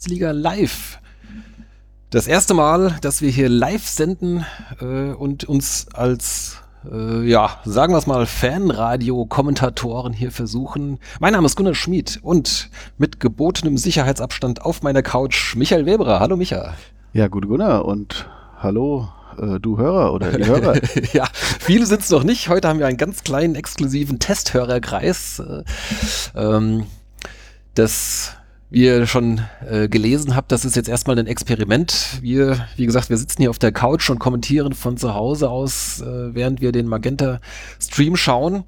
Bundesliga live. Das erste Mal, dass wir hier live senden äh, und uns als, äh, ja, sagen wir es mal, Fanradio-Kommentatoren hier versuchen. Mein Name ist Gunnar Schmid und mit gebotenem Sicherheitsabstand auf meiner Couch Michael Weberer. Hallo Micha. Ja, gut Gunnar und hallo äh, du Hörer oder die Hörer. ja, viele sind es noch nicht. Heute haben wir einen ganz kleinen exklusiven Testhörerkreis. Äh, ähm, das wie ihr schon äh, gelesen habt, das ist jetzt erstmal ein Experiment. Wir, wie gesagt, wir sitzen hier auf der Couch und kommentieren von zu Hause aus, äh, während wir den Magenta-Stream schauen.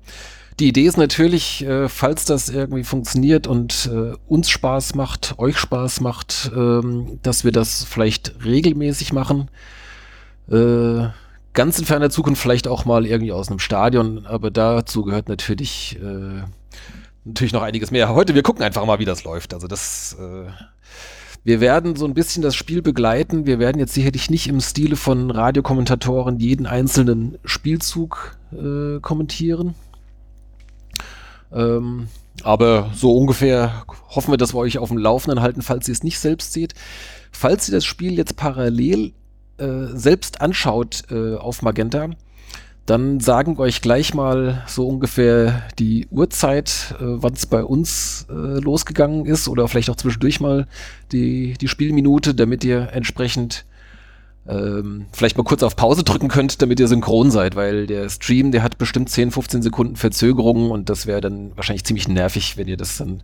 Die Idee ist natürlich, äh, falls das irgendwie funktioniert und äh, uns Spaß macht, euch Spaß macht, ähm, dass wir das vielleicht regelmäßig machen. Äh, ganz in ferner Zukunft vielleicht auch mal irgendwie aus einem Stadion, aber dazu gehört natürlich äh, natürlich noch einiges mehr. Heute, wir gucken einfach mal, wie das läuft. Also das, äh, wir werden so ein bisschen das Spiel begleiten. Wir werden jetzt sicherlich nicht im Stile von Radiokommentatoren jeden einzelnen Spielzug äh, kommentieren. Ähm, aber so ungefähr hoffen wir, dass wir euch auf dem Laufenden halten, falls ihr es nicht selbst seht. Falls ihr das Spiel jetzt parallel äh, selbst anschaut äh, auf Magenta, dann sagen wir euch gleich mal so ungefähr die Uhrzeit, äh, wann es bei uns äh, losgegangen ist oder vielleicht auch zwischendurch mal die, die Spielminute, damit ihr entsprechend ähm, vielleicht mal kurz auf Pause drücken könnt, damit ihr synchron seid, weil der Stream, der hat bestimmt 10, 15 Sekunden Verzögerung und das wäre dann wahrscheinlich ziemlich nervig, wenn ihr das dann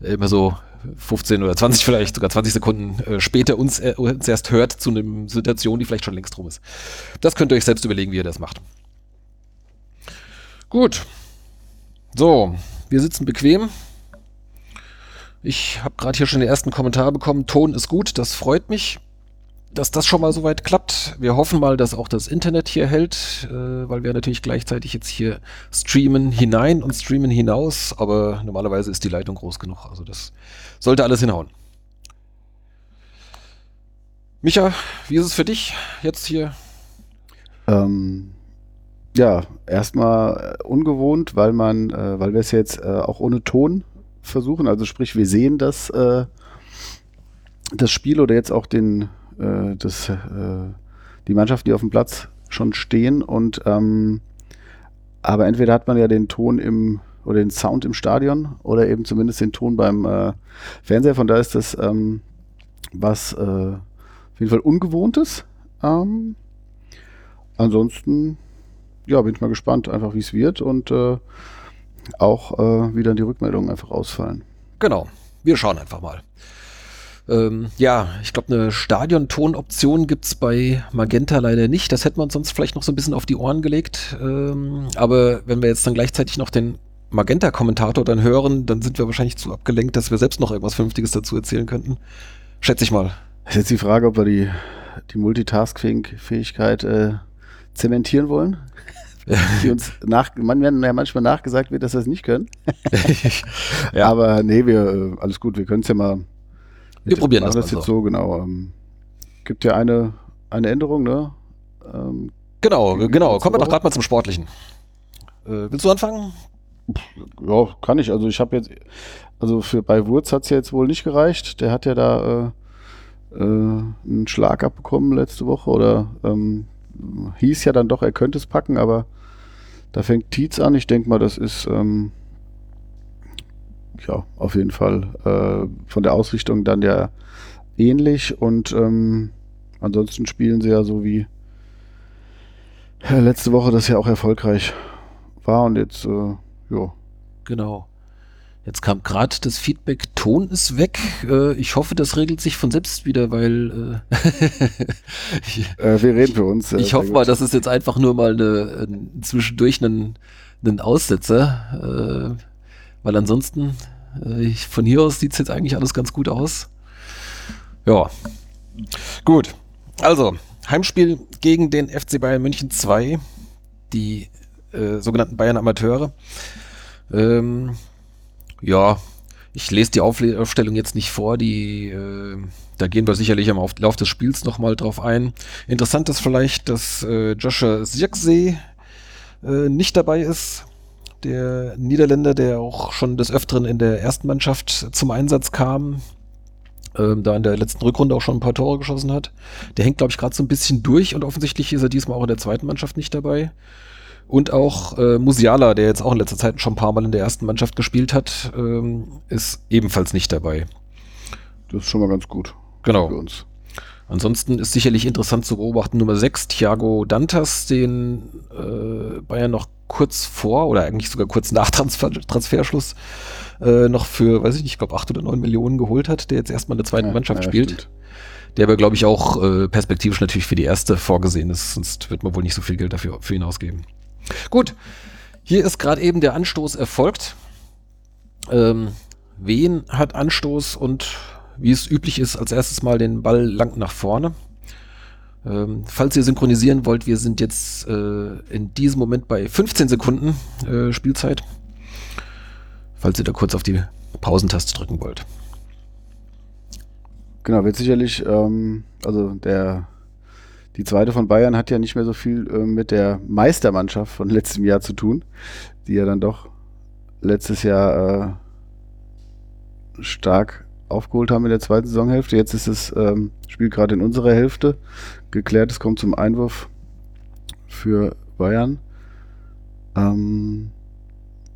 immer so 15 oder 20 vielleicht, sogar 20 Sekunden äh, später uns, äh, uns erst hört zu einer Situation, die vielleicht schon längst rum ist. Das könnt ihr euch selbst überlegen, wie ihr das macht. Gut. So, wir sitzen bequem. Ich habe gerade hier schon den ersten Kommentar bekommen. Ton ist gut, das freut mich, dass das schon mal so weit klappt. Wir hoffen mal, dass auch das Internet hier hält, äh, weil wir natürlich gleichzeitig jetzt hier streamen hinein und streamen hinaus, aber normalerweise ist die Leitung groß genug. Also das sollte alles hinhauen. Micha, wie ist es für dich jetzt hier? Ähm, ja, erstmal äh, ungewohnt, weil man, äh, weil wir es jetzt äh, auch ohne Ton versuchen. Also sprich, wir sehen das, äh, das Spiel oder jetzt auch den, äh, das, äh, die Mannschaft, die auf dem Platz schon stehen. Und ähm, aber entweder hat man ja den Ton im oder den Sound im Stadion oder eben zumindest den Ton beim Fernseher. Von da ist das ähm, was auf jeden Fall Ungewohntes. Ähm, ansonsten ja, bin ich mal gespannt, einfach wie es wird und äh, auch äh, wie dann die Rückmeldungen einfach ausfallen. Genau, wir schauen einfach mal. Ähm, ja, ich glaube, eine Stadionton-Option gibt es bei Magenta leider nicht. Das hätten wir uns sonst vielleicht noch so ein bisschen auf die Ohren gelegt. Ähm, aber wenn wir jetzt dann gleichzeitig noch den Magenta-Kommentator dann hören, dann sind wir wahrscheinlich zu abgelenkt, dass wir selbst noch irgendwas Vernünftiges dazu erzählen könnten. Schätze ich mal. Das ist jetzt die Frage, ob wir die, die Multitask-Fähigkeit äh, zementieren wollen die uns nach, man werden ja manchmal nachgesagt wird, dass wir es nicht können. ja. Aber nee, wir, äh, alles gut, wir können es ja mal. Wir probieren das, das jetzt so, genau. Ähm, gibt ja eine, eine Änderung, ne? Ähm, genau, genau. Kommen wir doch gerade mal zum Sportlichen. Äh, willst du anfangen? Ja, kann ich. Also ich habe jetzt, also für bei Wurz hat es ja jetzt wohl nicht gereicht. Der hat ja da äh, äh, einen Schlag abbekommen letzte Woche oder ähm, hieß ja dann doch, er könnte es packen, aber da fängt Tietz an. Ich denke mal, das ist ähm, ja auf jeden Fall äh, von der Ausrichtung dann ja ähnlich und ähm, ansonsten spielen sie ja so wie ja, letzte Woche das ja auch erfolgreich war und jetzt äh, ja. Genau. Jetzt kam gerade das Feedback, Ton ist weg. Äh, ich hoffe, das regelt sich von selbst wieder, weil äh, ich, äh, wir reden für uns. ich hoffe mal, das ist jetzt einfach nur mal eine, ein, zwischendurch einen, einen Aussetzer, äh, weil ansonsten äh, ich, von hier aus sieht es jetzt eigentlich alles ganz gut aus. Ja, gut. Also, Heimspiel gegen den FC Bayern München 2, die äh, sogenannten Bayern Amateure. Ähm, ja, ich lese die Aufstellung jetzt nicht vor, die, äh, da gehen wir sicherlich im Lauf des Spiels nochmal drauf ein. Interessant ist vielleicht, dass äh, Joshua Zirksee äh, nicht dabei ist. Der Niederländer, der auch schon des Öfteren in der ersten Mannschaft zum Einsatz kam. ähm, da in der letzten Rückrunde auch schon ein paar Tore geschossen hat. Der hängt, glaube ich, gerade so ein bisschen durch und offensichtlich ist er diesmal auch in der zweiten Mannschaft nicht dabei. Und auch äh, Musiala, der jetzt auch in letzter Zeit schon ein paar Mal in der ersten Mannschaft gespielt hat, ähm, ist ebenfalls nicht dabei. Das ist schon mal ganz gut. Genau. Für uns. Ansonsten ist sicherlich interessant zu beobachten Nummer 6, Thiago Dantas, den äh, Bayern noch kurz vor oder eigentlich sogar kurz nach Transfer Transferschluss äh, noch für, weiß ich nicht, ich glaube 8 oder 9 Millionen geholt hat, der jetzt erstmal in der zweiten ja, Mannschaft ja, spielt. Stimmt. Der aber, glaube ich, auch äh, perspektivisch natürlich für die erste vorgesehen ist, sonst wird man wohl nicht so viel Geld dafür für ihn ausgeben. Gut, hier ist gerade eben der Anstoß erfolgt. Ähm, wen hat Anstoß und wie es üblich ist, als erstes mal den Ball lang nach vorne. Ähm, falls ihr synchronisieren wollt, wir sind jetzt äh, in diesem Moment bei 15 Sekunden äh, Spielzeit. Falls ihr da kurz auf die Pausentaste drücken wollt. Genau, wird sicherlich, ähm, also der die zweite von Bayern hat ja nicht mehr so viel äh, mit der Meistermannschaft von letztem Jahr zu tun, die ja dann doch letztes Jahr äh, stark aufgeholt haben in der zweiten Saisonhälfte. Jetzt ist das ähm, Spiel gerade in unserer Hälfte geklärt. Es kommt zum Einwurf für Bayern. Ähm,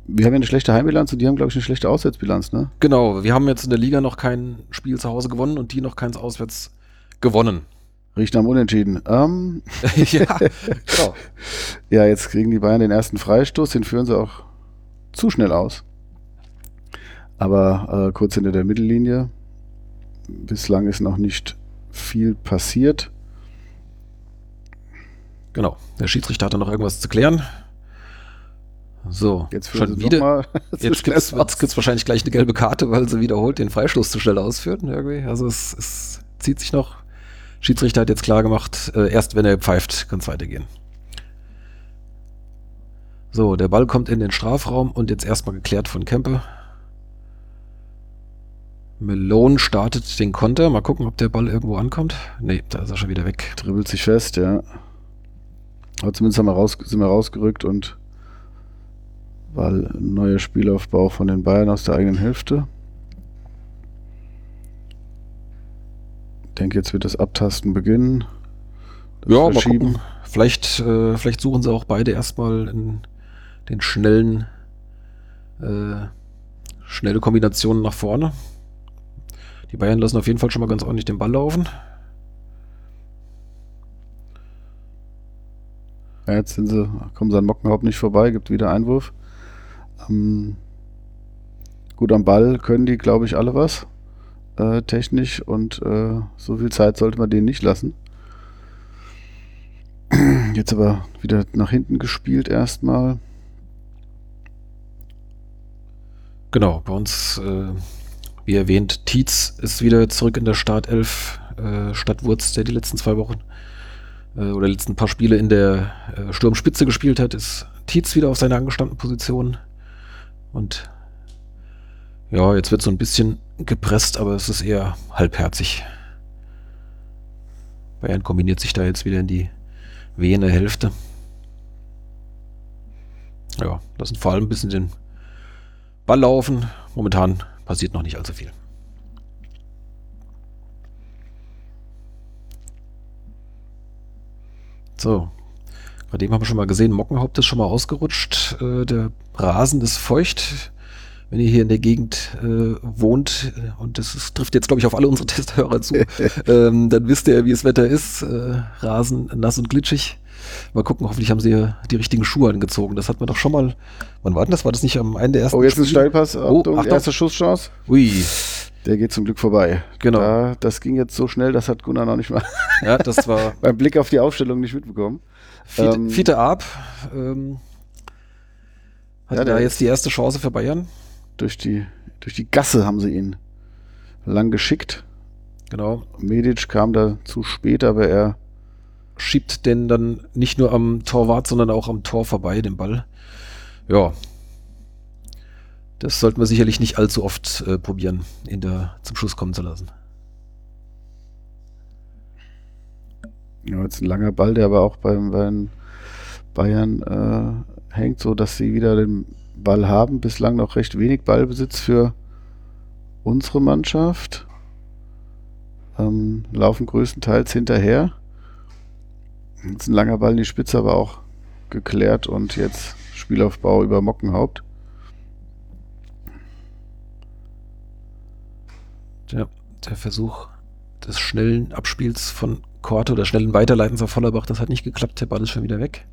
wir haben ja eine schlechte Heimbilanz und die haben, glaube ich, eine schlechte Auswärtsbilanz, ne? Genau, wir haben jetzt in der Liga noch kein Spiel zu Hause gewonnen und die noch keins auswärts gewonnen. Riecht am Unentschieden. Ähm, ja, genau. ja, jetzt kriegen die Bayern den ersten Freistoß, den führen sie auch zu schnell aus. Aber äh, kurz hinter der Mittellinie. Bislang ist noch nicht viel passiert. Genau. Der Schiedsrichter hatte noch irgendwas zu klären. So, jetzt schon wieder. jetzt gibt es wahrscheinlich gleich eine gelbe Karte, weil sie wiederholt den Freistoß zu schnell ausführt. Irgendwie. Also es, es zieht sich noch. Schiedsrichter hat jetzt klar gemacht, äh, erst wenn er pfeift, kann es weitergehen. So, der Ball kommt in den Strafraum und jetzt erstmal geklärt von Kempe. Malone startet den Konter. Mal gucken, ob der Ball irgendwo ankommt. Ne, da ist er schon wieder weg. Dribbelt sich fest, ja. Aber zumindest haben wir raus, sind wir rausgerückt und weil ein neuer Spielaufbau von den Bayern aus der eigenen Hälfte. Denke, jetzt wird das Abtasten beginnen. Das ja, mal gucken. Vielleicht, äh, vielleicht suchen sie auch beide erstmal in den schnellen, äh, schnelle Kombinationen nach vorne. Die Bayern lassen auf jeden Fall schon mal ganz ordentlich den Ball laufen. Ja, jetzt sind sie, kommen sie an Mockenhaupt nicht vorbei, gibt wieder Einwurf. Ähm, gut, am Ball können die, glaube ich, alle was. Äh, technisch und äh, so viel Zeit sollte man denen nicht lassen. Jetzt aber wieder nach hinten gespielt erstmal. Genau, bei uns äh, wie erwähnt, Tietz ist wieder zurück in der Startelf äh, statt Wurz, der die letzten zwei Wochen äh, oder letzten paar Spiele in der äh, Sturmspitze gespielt hat, ist Tietz wieder auf seiner angestammten Position. Und ja, jetzt wird so ein bisschen gepresst, aber es ist eher halbherzig. Bayern kombiniert sich da jetzt wieder in die Vene Hälfte. Ja, lassen vor allem ein bisschen den Ball laufen. Momentan passiert noch nicht allzu viel. So. Bei dem haben wir schon mal gesehen, Mockenhaupt ist schon mal ausgerutscht. Äh, der Rasen ist feucht. Wenn ihr hier in der Gegend äh, wohnt, äh, und das ist, trifft jetzt, glaube ich, auf alle unsere Testhörer zu, ähm, dann wisst ihr, wie das Wetter ist. Äh, Rasen nass und glitschig. Mal gucken, hoffentlich haben sie die richtigen Schuhe angezogen. Das hat man doch schon mal. Wann war denn das? War das nicht am Ende der ersten Oh, jetzt Spiel? ein Steilpass. Oh, Achtung, Achtung. erste Schusschance. Ui. Der geht zum Glück vorbei. Genau. Da, das ging jetzt so schnell, das hat Gunnar noch nicht mal ja, das war beim Blick auf die Aufstellung nicht mitbekommen. Fiete, ähm, Fiete Ab ähm, hat ja, da jetzt die erste Chance für Bayern. Durch die, durch die Gasse haben sie ihn lang geschickt. Genau. Medic kam da zu spät, aber er schiebt den dann nicht nur am Torwart, sondern auch am Tor vorbei, den Ball. Ja. Das sollten wir sicherlich nicht allzu oft äh, probieren, ihn da zum Schuss kommen zu lassen. Ja, jetzt ein langer Ball, der aber auch beim, beim Bayern äh, hängt, so dass sie wieder den Ball haben. Bislang noch recht wenig Ballbesitz für unsere Mannschaft. ähm, laufen größtenteils hinterher. Jetzt ein langer Ball in die Spitze, aber auch geklärt und jetzt Spielaufbau über Mockenhaupt. Ja, der Versuch des schnellen Abspiels von Korte oder schnellen Weiterleitens auf Vollerbach, das hat nicht geklappt. Der Ball ist schon wieder weg.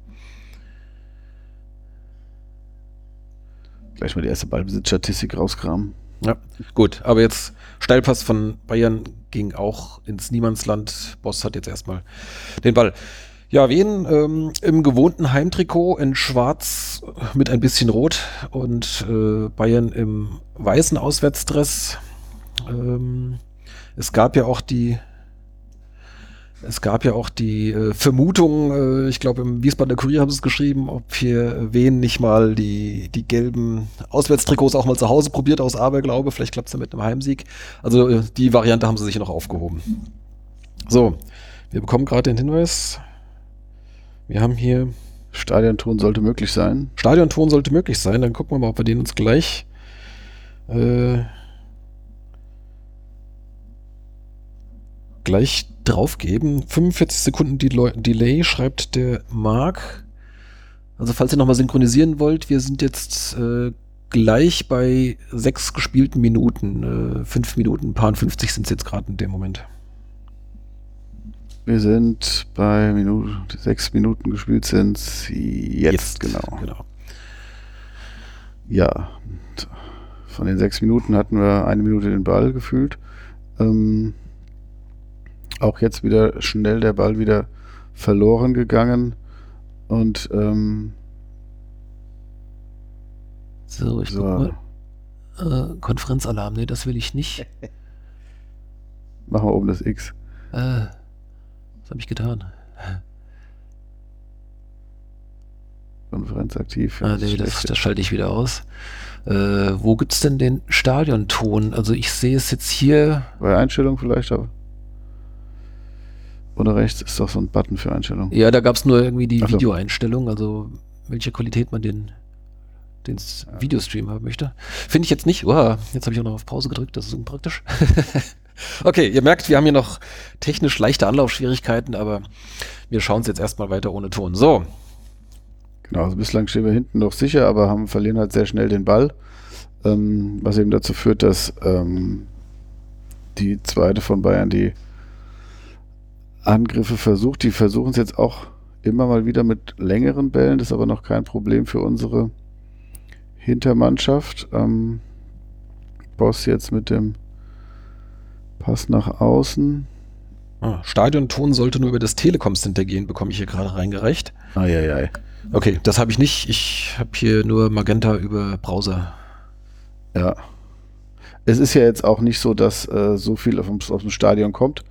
Gleich mal die erste Ballbesitzstatistik rauskramen. Ja, gut. Aber jetzt Steilpass von Bayern ging auch ins Niemandsland. Boss hat jetzt erstmal den Ball. Ja, Wien ähm, im gewohnten Heimtrikot in schwarz mit ein bisschen rot und äh, Bayern im weißen Auswärtsdress. Ähm, es gab ja auch die es gab ja auch die äh, Vermutung, äh, ich glaube im Wiesbadener Kurier haben sie es geschrieben, ob hier Wen nicht mal die, die gelben Auswärtstrikots auch mal zu Hause probiert aus Aberglaube. Vielleicht klappt es ja mit einem Heimsieg. Also äh, die Variante haben sie sich noch aufgehoben. So, wir bekommen gerade den Hinweis. Wir haben hier. Stadionton sollte möglich sein. Stadionton sollte möglich sein. Dann gucken wir mal, ob wir den uns gleich. Äh, gleich draufgeben. 45 Sekunden Delay, schreibt der Mark. Also falls ihr nochmal synchronisieren wollt, wir sind jetzt äh, gleich bei sechs gespielten Minuten. Äh, fünf Minuten, paar 50 sind es jetzt gerade in dem Moment. Wir sind bei Minute, sechs Minuten gespielt sind jetzt, jetzt, genau. genau. Ja, von den sechs Minuten hatten wir eine Minute den Ball gefühlt. Ähm, auch jetzt wieder schnell der Ball wieder verloren gegangen und ähm, so, ich so. guck mal. Äh, Konferenzalarm, nee, das will ich nicht. Machen wir oben das X. Äh, was habe ich getan? Konferenz aktiv. Ah, nee, das, das, schalte ich wieder aus. Äh, wo gibt es denn den Stadionton? Also ich sehe es jetzt hier. Bei Einstellungen vielleicht, aber. Oder rechts ist doch so ein Button für Einstellungen. Ja, da gab es nur irgendwie die so. Videoeinstellung, also welche Qualität man den, den. Videostream haben möchte. Finde ich jetzt nicht. Wow, jetzt habe ich auch noch auf Pause gedrückt, das ist unpraktisch. Okay, ihr merkt, wir haben hier noch technisch leichte Anlaufschwierigkeiten, aber wir schauen es jetzt erstmal weiter ohne Ton. So. Genau, also bislang stehen wir hinten noch sicher, aber haben, verlieren halt sehr schnell den Ball, ähm, was eben dazu führt, dass ähm, die zweite von Bayern die Angriffe versucht. Die versuchen es jetzt auch immer mal wieder mit längeren Bällen, das ist aber noch kein Problem für unsere Hintermannschaft. Ähm, Boss jetzt mit dem Pass nach außen. Ah, Stadionton sollte nur über das Telekom Center gehen, bekomme ich hier gerade reingereicht. Eieiei. Okay, das habe ich nicht. Ich habe hier nur Magenta über Browser. Ja. Es ist ja jetzt auch nicht so, dass äh, so viel auf, auf dem Stadion kommt.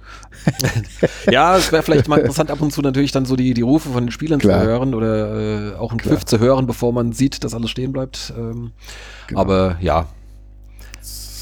ja, es wäre vielleicht mal interessant, ab und zu natürlich dann so die, die Rufe von den Spielern Klar. zu hören oder äh, auch einen Pfiff zu hören, bevor man sieht, dass alles stehen bleibt. Ähm, genau. Aber ja,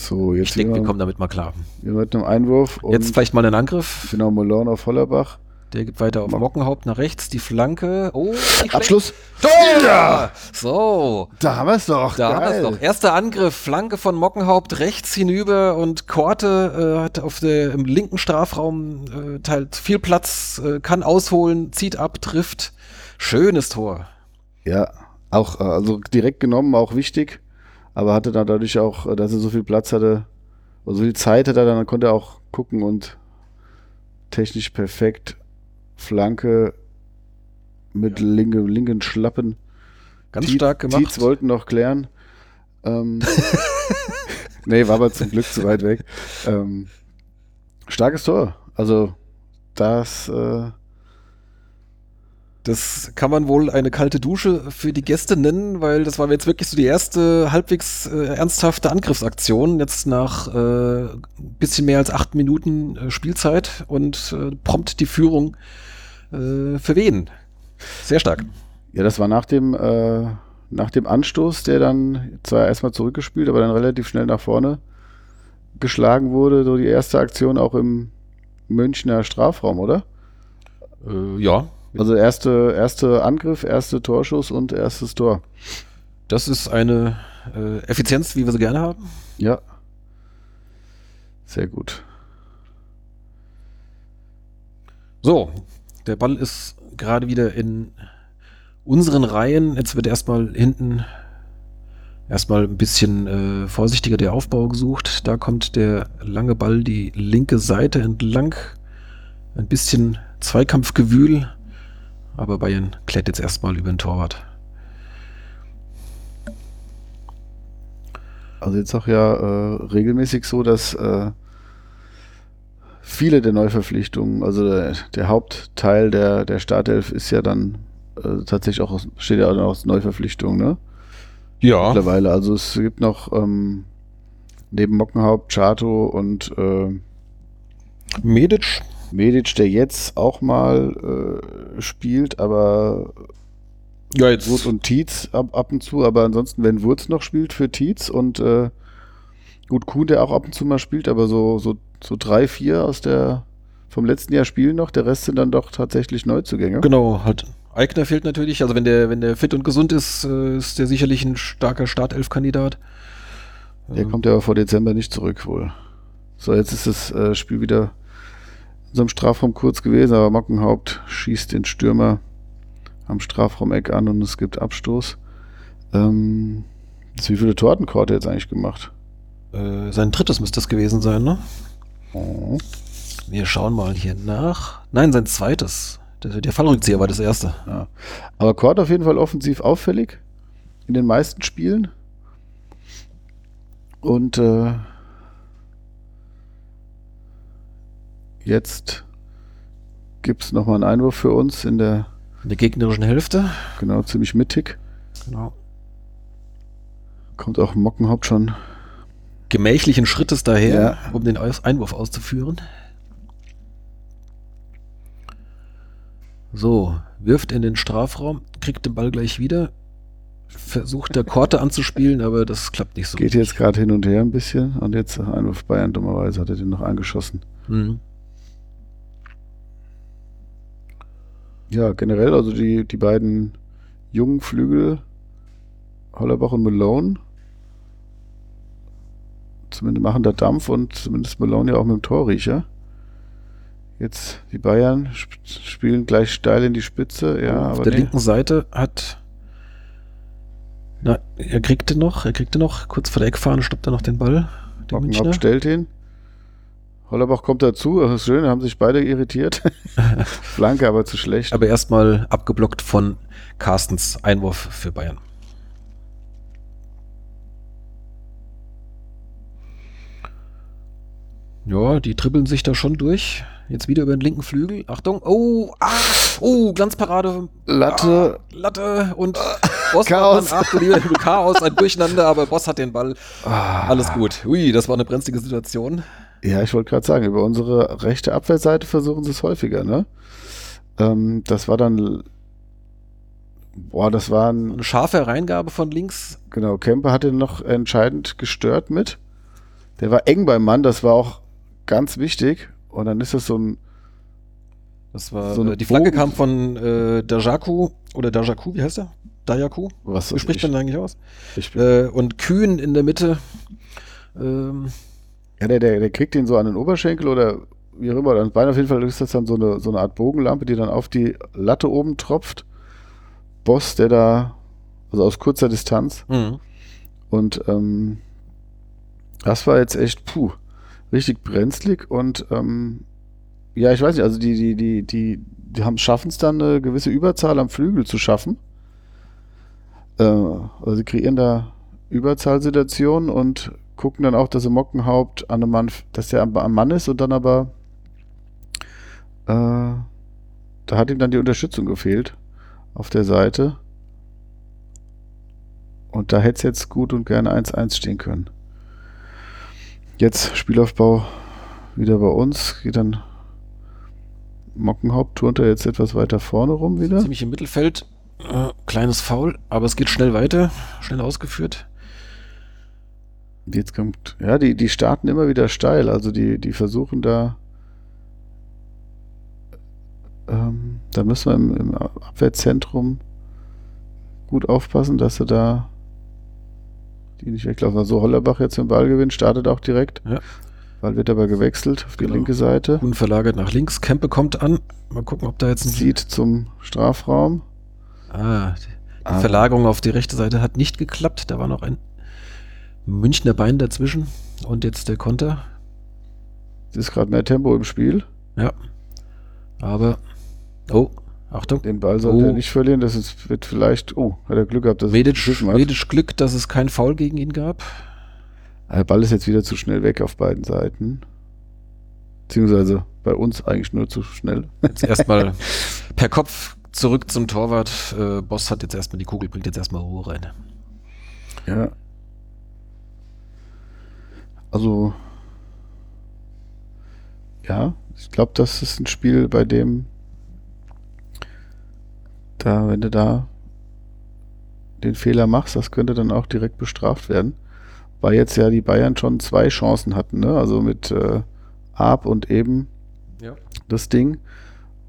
so, jetzt ich denke, wir kommen damit mal klar. Wir mit einem Einwurf. jetzt vielleicht mal einen Angriff. Genau, Molon auf Hollerbach. Der gibt weiter auf Mockenhaupt nach rechts, die Flanke. Oh, Abschluss. Tor! Ja! So. Da haben wir es doch. Da Geil. haben wir es doch. Erster Angriff, Flanke von Mockenhaupt rechts hinüber und Korte äh, hat auf der im linken Strafraum äh, teilt viel Platz, äh, kann ausholen, zieht ab, trifft. Schönes Tor. Ja, auch äh, also direkt genommen, auch wichtig aber hatte dann dadurch auch, äh, dass er so viel Platz hatte, so viel Zeit hatte, dann konnte er auch gucken und technisch perfekt Flanke mit ja. linke, linken Schlappen. Ganz Die, stark gemacht. Tietz wollten noch klären. Ähm, nee, war aber zum Glück zu weit weg. Ähm, starkes Tor. Also das äh, das kann man wohl eine kalte Dusche für die Gäste nennen, weil das war jetzt wirklich so die erste halbwegs äh, ernsthafte Angriffsaktion. Jetzt nach äh, bisschen mehr als acht Minuten äh, Spielzeit und äh, prompt die Führung äh, für wen? Sehr stark. Ja, das war nach dem, äh, nach dem Anstoß, der dann zwar erstmal zurückgespielt, aber dann relativ schnell nach vorne geschlagen wurde. So die erste Aktion auch im Münchner Strafraum, oder? Äh, ja, also erste, erste Angriff, erste Torschuss und erstes Tor. Das ist eine äh, Effizienz, wie wir sie gerne haben. Ja. Sehr gut. So, der Ball ist gerade wieder in unseren Reihen. Jetzt wird erstmal hinten erstmal ein bisschen äh, vorsichtiger der Aufbau gesucht. Da kommt der lange Ball die linke Seite entlang. Ein bisschen Zweikampfgewühl. Aber Bayern klärt jetzt erstmal über den Torwart. Also jetzt auch ja äh, regelmäßig so, dass äh, viele der Neuverpflichtungen, also der, der, Hauptteil der, der Startelf ist ja dann äh, tatsächlich auch aus, besteht ja auch aus Neuverpflichtungen, ne? Ja. Mittlerweile. Also es gibt noch ähm, neben Mockenhaupt, Chato und äh, Medic. Medic, der jetzt auch mal äh, spielt, aber ja, jetzt. Wurz und Tietz ab, ab und zu, aber ansonsten, wenn Wurz noch spielt für Tietz und äh, gut, Kuhn, der auch ab und zu mal spielt, aber so, so, so drei, vier aus der vom letzten Jahr spielen noch, der Rest sind dann doch tatsächlich Neuzugänge. Genau, halt. Eigner fehlt natürlich, also wenn der, wenn der fit und gesund ist, äh, ist der sicherlich ein starker Startelf-Kandidat. Der ähm. kommt ja aber vor Dezember nicht zurück wohl. So, jetzt ist das äh, Spiel wieder in so einem Strafraum kurz gewesen, aber Mockenhaupt schießt den Stürmer am Strafraum-Eck an und es gibt Abstoß. Ähm, wie viele Tortencore hat er jetzt eigentlich gemacht? Äh, sein drittes müsste es gewesen sein, ne? Wir schauen mal hier nach. Nein, sein zweites. Der, der Fallrückzieher war das erste. Ja. Aber Cord auf jeden Fall offensiv auffällig in den meisten Spielen. Und äh, jetzt gibt es nochmal einen Einwurf für uns in der in der gegnerischen Hälfte. Genau, ziemlich mittig. Genau. Kommt auch Mockenhaupt schon. Gemächlichen Schrittes daher, ja. um den Einwurf auszuführen. So, wirft in den Strafraum, kriegt den Ball gleich wieder, versucht der Korte anzuspielen, aber das klappt nicht so. Geht jetzt gerade hin und her ein bisschen und jetzt Einwurf Bayern, dummerweise hat er den noch angeschossen. Mhm. Ja, generell, also die, die beiden jungen Flügel, Hollerbach und Malone, zumindest machen da Dampf und zumindest Malone ja auch mit dem Torriecher. Jetzt die Bayern sp spielen gleich steil in die Spitze, ja. Auf der nee. linken Seite hat. Na, er kriegte noch, er kriegte noch, kurz vor der Eckfahne stoppt er noch den Ball. Den stellt ihn. Hollerbach kommt dazu, das ist schön, haben sich beide irritiert. Flanke aber zu schlecht. Aber erstmal abgeblockt von Carstens Einwurf für Bayern. Ja, die dribbeln sich da schon durch. Jetzt wieder über den linken Flügel. Achtung. Oh, ah, oh, Glanzparade. Latte. Ah, Latte und Boss Chaos. Ach du lieber Chaos, ein Durcheinander, aber Boss hat den Ball. Ah. Alles gut. Ui, das war eine brenzlige Situation. Ja, ich wollte gerade sagen, über unsere rechte Abwehrseite versuchen sie es häufiger, ne? Ähm, das war dann. Boah, das war ein, eine scharfe Reingabe von links. Genau, Kemper hatte noch entscheidend gestört mit. Der war eng beim Mann, das war auch ganz wichtig. Und dann ist das so ein. Das war so äh, die Flanke kam von äh, Dajaku oder Dajaku, wie heißt er? Dajaku? Was wie spricht ich, man eigentlich aus? Äh, und Kühn in der Mitte. Ähm, ja, der, der, der kriegt ihn so an den Oberschenkel oder wie auch immer. Dann Bein auf jeden Fall ist das dann so eine, so eine Art Bogenlampe, die dann auf die Latte oben tropft. Boss, der da, also aus kurzer Distanz. Mhm. Und ähm, das war jetzt echt, puh, richtig brenzlig und ähm, ja, ich weiß nicht, also die, die, die, die, die schaffen es dann eine gewisse Überzahl am Flügel zu schaffen. Äh, also sie kreieren da Überzahlsituationen und gucken dann auch, dass im Mockenhaupt an einem Mann, dass der am, am Mann ist und dann aber äh, da hat ihm dann die Unterstützung gefehlt auf der Seite. Und da hätte es jetzt gut und gerne 1-1 stehen können. Jetzt Spielaufbau wieder bei uns. Geht dann Mockenhaupt, turnt er jetzt etwas weiter vorne rum wieder. Ziemlich im Mittelfeld. Äh, kleines Foul, aber es geht schnell weiter. Schnell ausgeführt. Jetzt kommt, ja, die, die starten immer wieder steil, also die, die versuchen da, ähm, da müssen wir im, im Abwehrzentrum gut aufpassen, dass sie da die nicht weglaufen. Also Hollerbach jetzt den Ball gewinnt, startet auch direkt. Ja. Ball wird aber gewechselt auf die Genau. linke Seite. Kuhn verlagert nach links. Kempe kommt an. Mal gucken, ob da jetzt ein Zieht zum Strafraum. Ah, die Aber- Verlagerung auf die rechte Seite hat nicht geklappt. Da war noch ein Münchner Bein dazwischen. Und jetzt der Konter. Es ist gerade mehr Tempo im Spiel. Ja. Aber. Oh, Achtung. Den Ball sollte Oh. er nicht verlieren. Das ist, wird vielleicht. Oh, hat er Glück gehabt, dass er Medic, hat. Medic Glück, dass es kein Foul gegen ihn gab. Der Ball ist jetzt wieder zu schnell weg auf beiden Seiten. Beziehungsweise bei uns eigentlich nur zu schnell. Jetzt erstmal per Kopf zurück zum Torwart. Äh, Boss hat jetzt erstmal die Kugel, bringt jetzt erstmal Ruhe rein. Ja. Also. Ja, ich glaube, das ist ein Spiel, bei dem da, wenn du da den Fehler machst, das könnte dann auch direkt bestraft werden. Weil jetzt ja die Bayern schon zwei Chancen hatten, ne? Also mit äh, Ab und eben Ja. das Ding.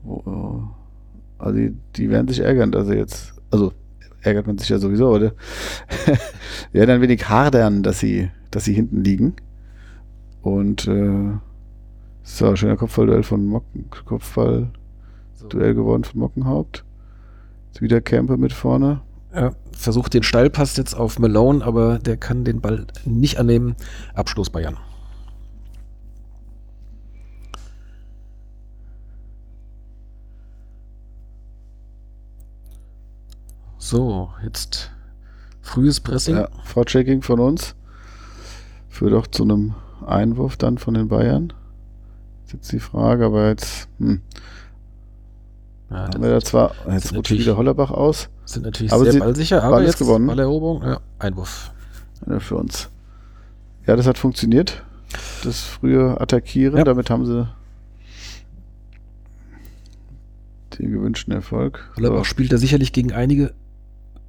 Wo, äh, Also die, die werden sich ärgern, dass sie jetzt, also ärgert man sich ja sowieso, oder? die werden ein wenig hadern, dass sie, dass sie hinten liegen. Und äh, so, schöner Kopfballduell von Mocken, Kopfballduell So. geworden von Mockenhaupt. Jetzt wieder Camper mit vorne. Ja, versucht den Steilpass jetzt auf Malone, aber der kann den Ball nicht annehmen. Abstoß Bayern. So, jetzt frühes Pressing. Ja, Vorchecking von uns. Führt auch zu einem Einwurf dann von den Bayern. Ist jetzt die Frage, aber jetzt hm, Ja, haben wir da zwar, jetzt rutscht wieder Hollerbach aus. sind natürlich aber sehr ballsicher, aber Ball jetzt gewonnen. Balleroberung, ja, Einwurf. Ja, für uns. Ja, das hat funktioniert. Das frühe Attackieren, Ja. damit haben sie den gewünschten Erfolg. Hollerbach spielt da sicherlich gegen einige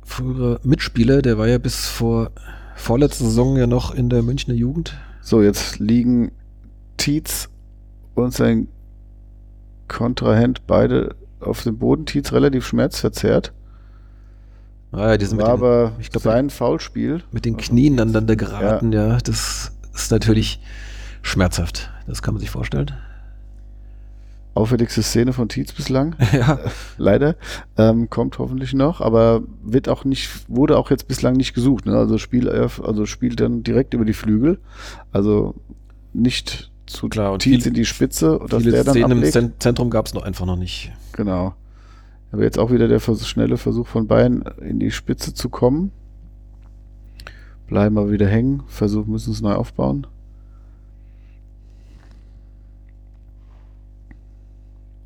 frühere Mitspieler. Der war ja bis vor vorletzter Saison ja noch in der Münchner Jugend. So, jetzt liegen Tietz und sein Kontrahent beide auf dem Boden. Tietz relativ schmerzverzerrt. Ah, ja, die sind mit War den, aber ich glaub, sein Foulspiel. mit den Knien aneinander geraten, ja. Das ist natürlich schmerzhaft. Das kann man sich vorstellen. Auffälligste Szene von Tietz bislang. ja, Leider. Ähm, kommt hoffentlich noch, aber wird auch nicht, wurde auch jetzt bislang nicht gesucht. Ne? Also, Spiel, also spielt dann direkt über die Flügel. Also nicht zu Klar, und viele- in die Spitze, dass viele der dann Szenen im ablegt. Zen- Zentrum gab es noch einfach noch nicht. Genau. Aber jetzt auch wieder der vers schnelle Versuch von Bayern in die Spitze zu kommen. Bleiben aber wieder hängen. Versuch müssen es neu aufbauen.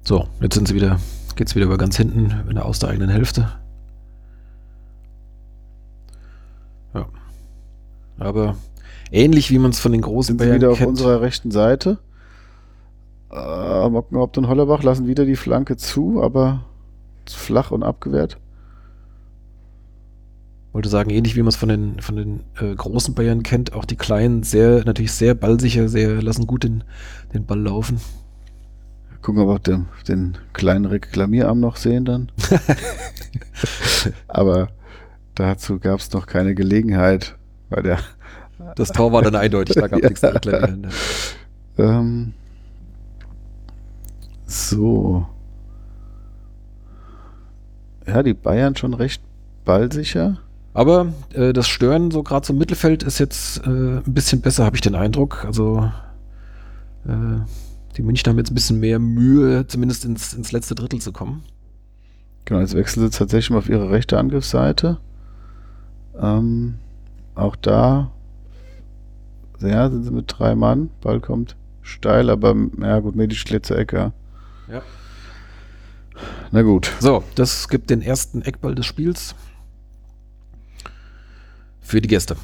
So, jetzt sind sie wieder, geht's wieder über ganz hinten in der aus der eigenen Hälfte. Ja. Aber ähnlich wie man es von den großen Sind Bayern wieder auf kennt. unserer rechten Seite. Äh, Mockenhaupt und Hollerbach lassen wieder die Flanke zu, aber flach und abgewehrt. wollte sagen, ähnlich wie man es von den, von den äh, großen Bayern kennt, auch die kleinen sehr, natürlich sehr ballsicher, sehr, lassen gut den, den Ball laufen. Gucken, ob wir den, den kleinen Reklamierarm noch sehen dann. aber dazu gab es noch keine Gelegenheit, weil der Das Tor war dann eindeutig, da gab es Ja. nichts zu reklamieren. Ähm, so. Ja, die Bayern schon recht ballsicher. Aber äh, das Stören so gerade zum Mittelfeld ist jetzt äh, ein bisschen besser, habe ich den Eindruck. Also äh, die Münchner haben jetzt ein bisschen mehr Mühe, zumindest ins, ins letzte Drittel zu kommen. Genau, jetzt wechseln sie tatsächlich mal auf ihre rechte Angriffsseite. Ähm, auch da ja, sind sie mit drei Mann. Ball kommt steil, aber ja gut, Medic klärt zur Ecke. Ja. Na gut. So, das gibt den ersten Eckball des Spiels für die Gäste.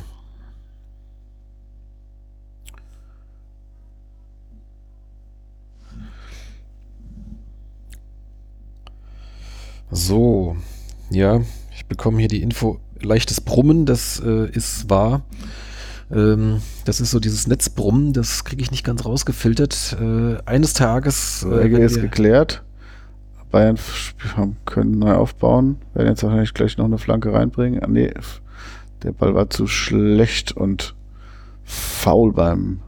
So, ja, ich bekomme hier die Info, leichtes Brummen, das äh, ist wahr. Ähm, das ist so dieses Netzbrummen, das kriege ich nicht ganz rausgefiltert. Äh, eines Tages äh, Ecke wenn ist geklärt. Bayern können neu aufbauen. Werden jetzt wahrscheinlich gleich noch eine Flanke reinbringen. Ah, nee, der Ball war zu schlecht und faul beim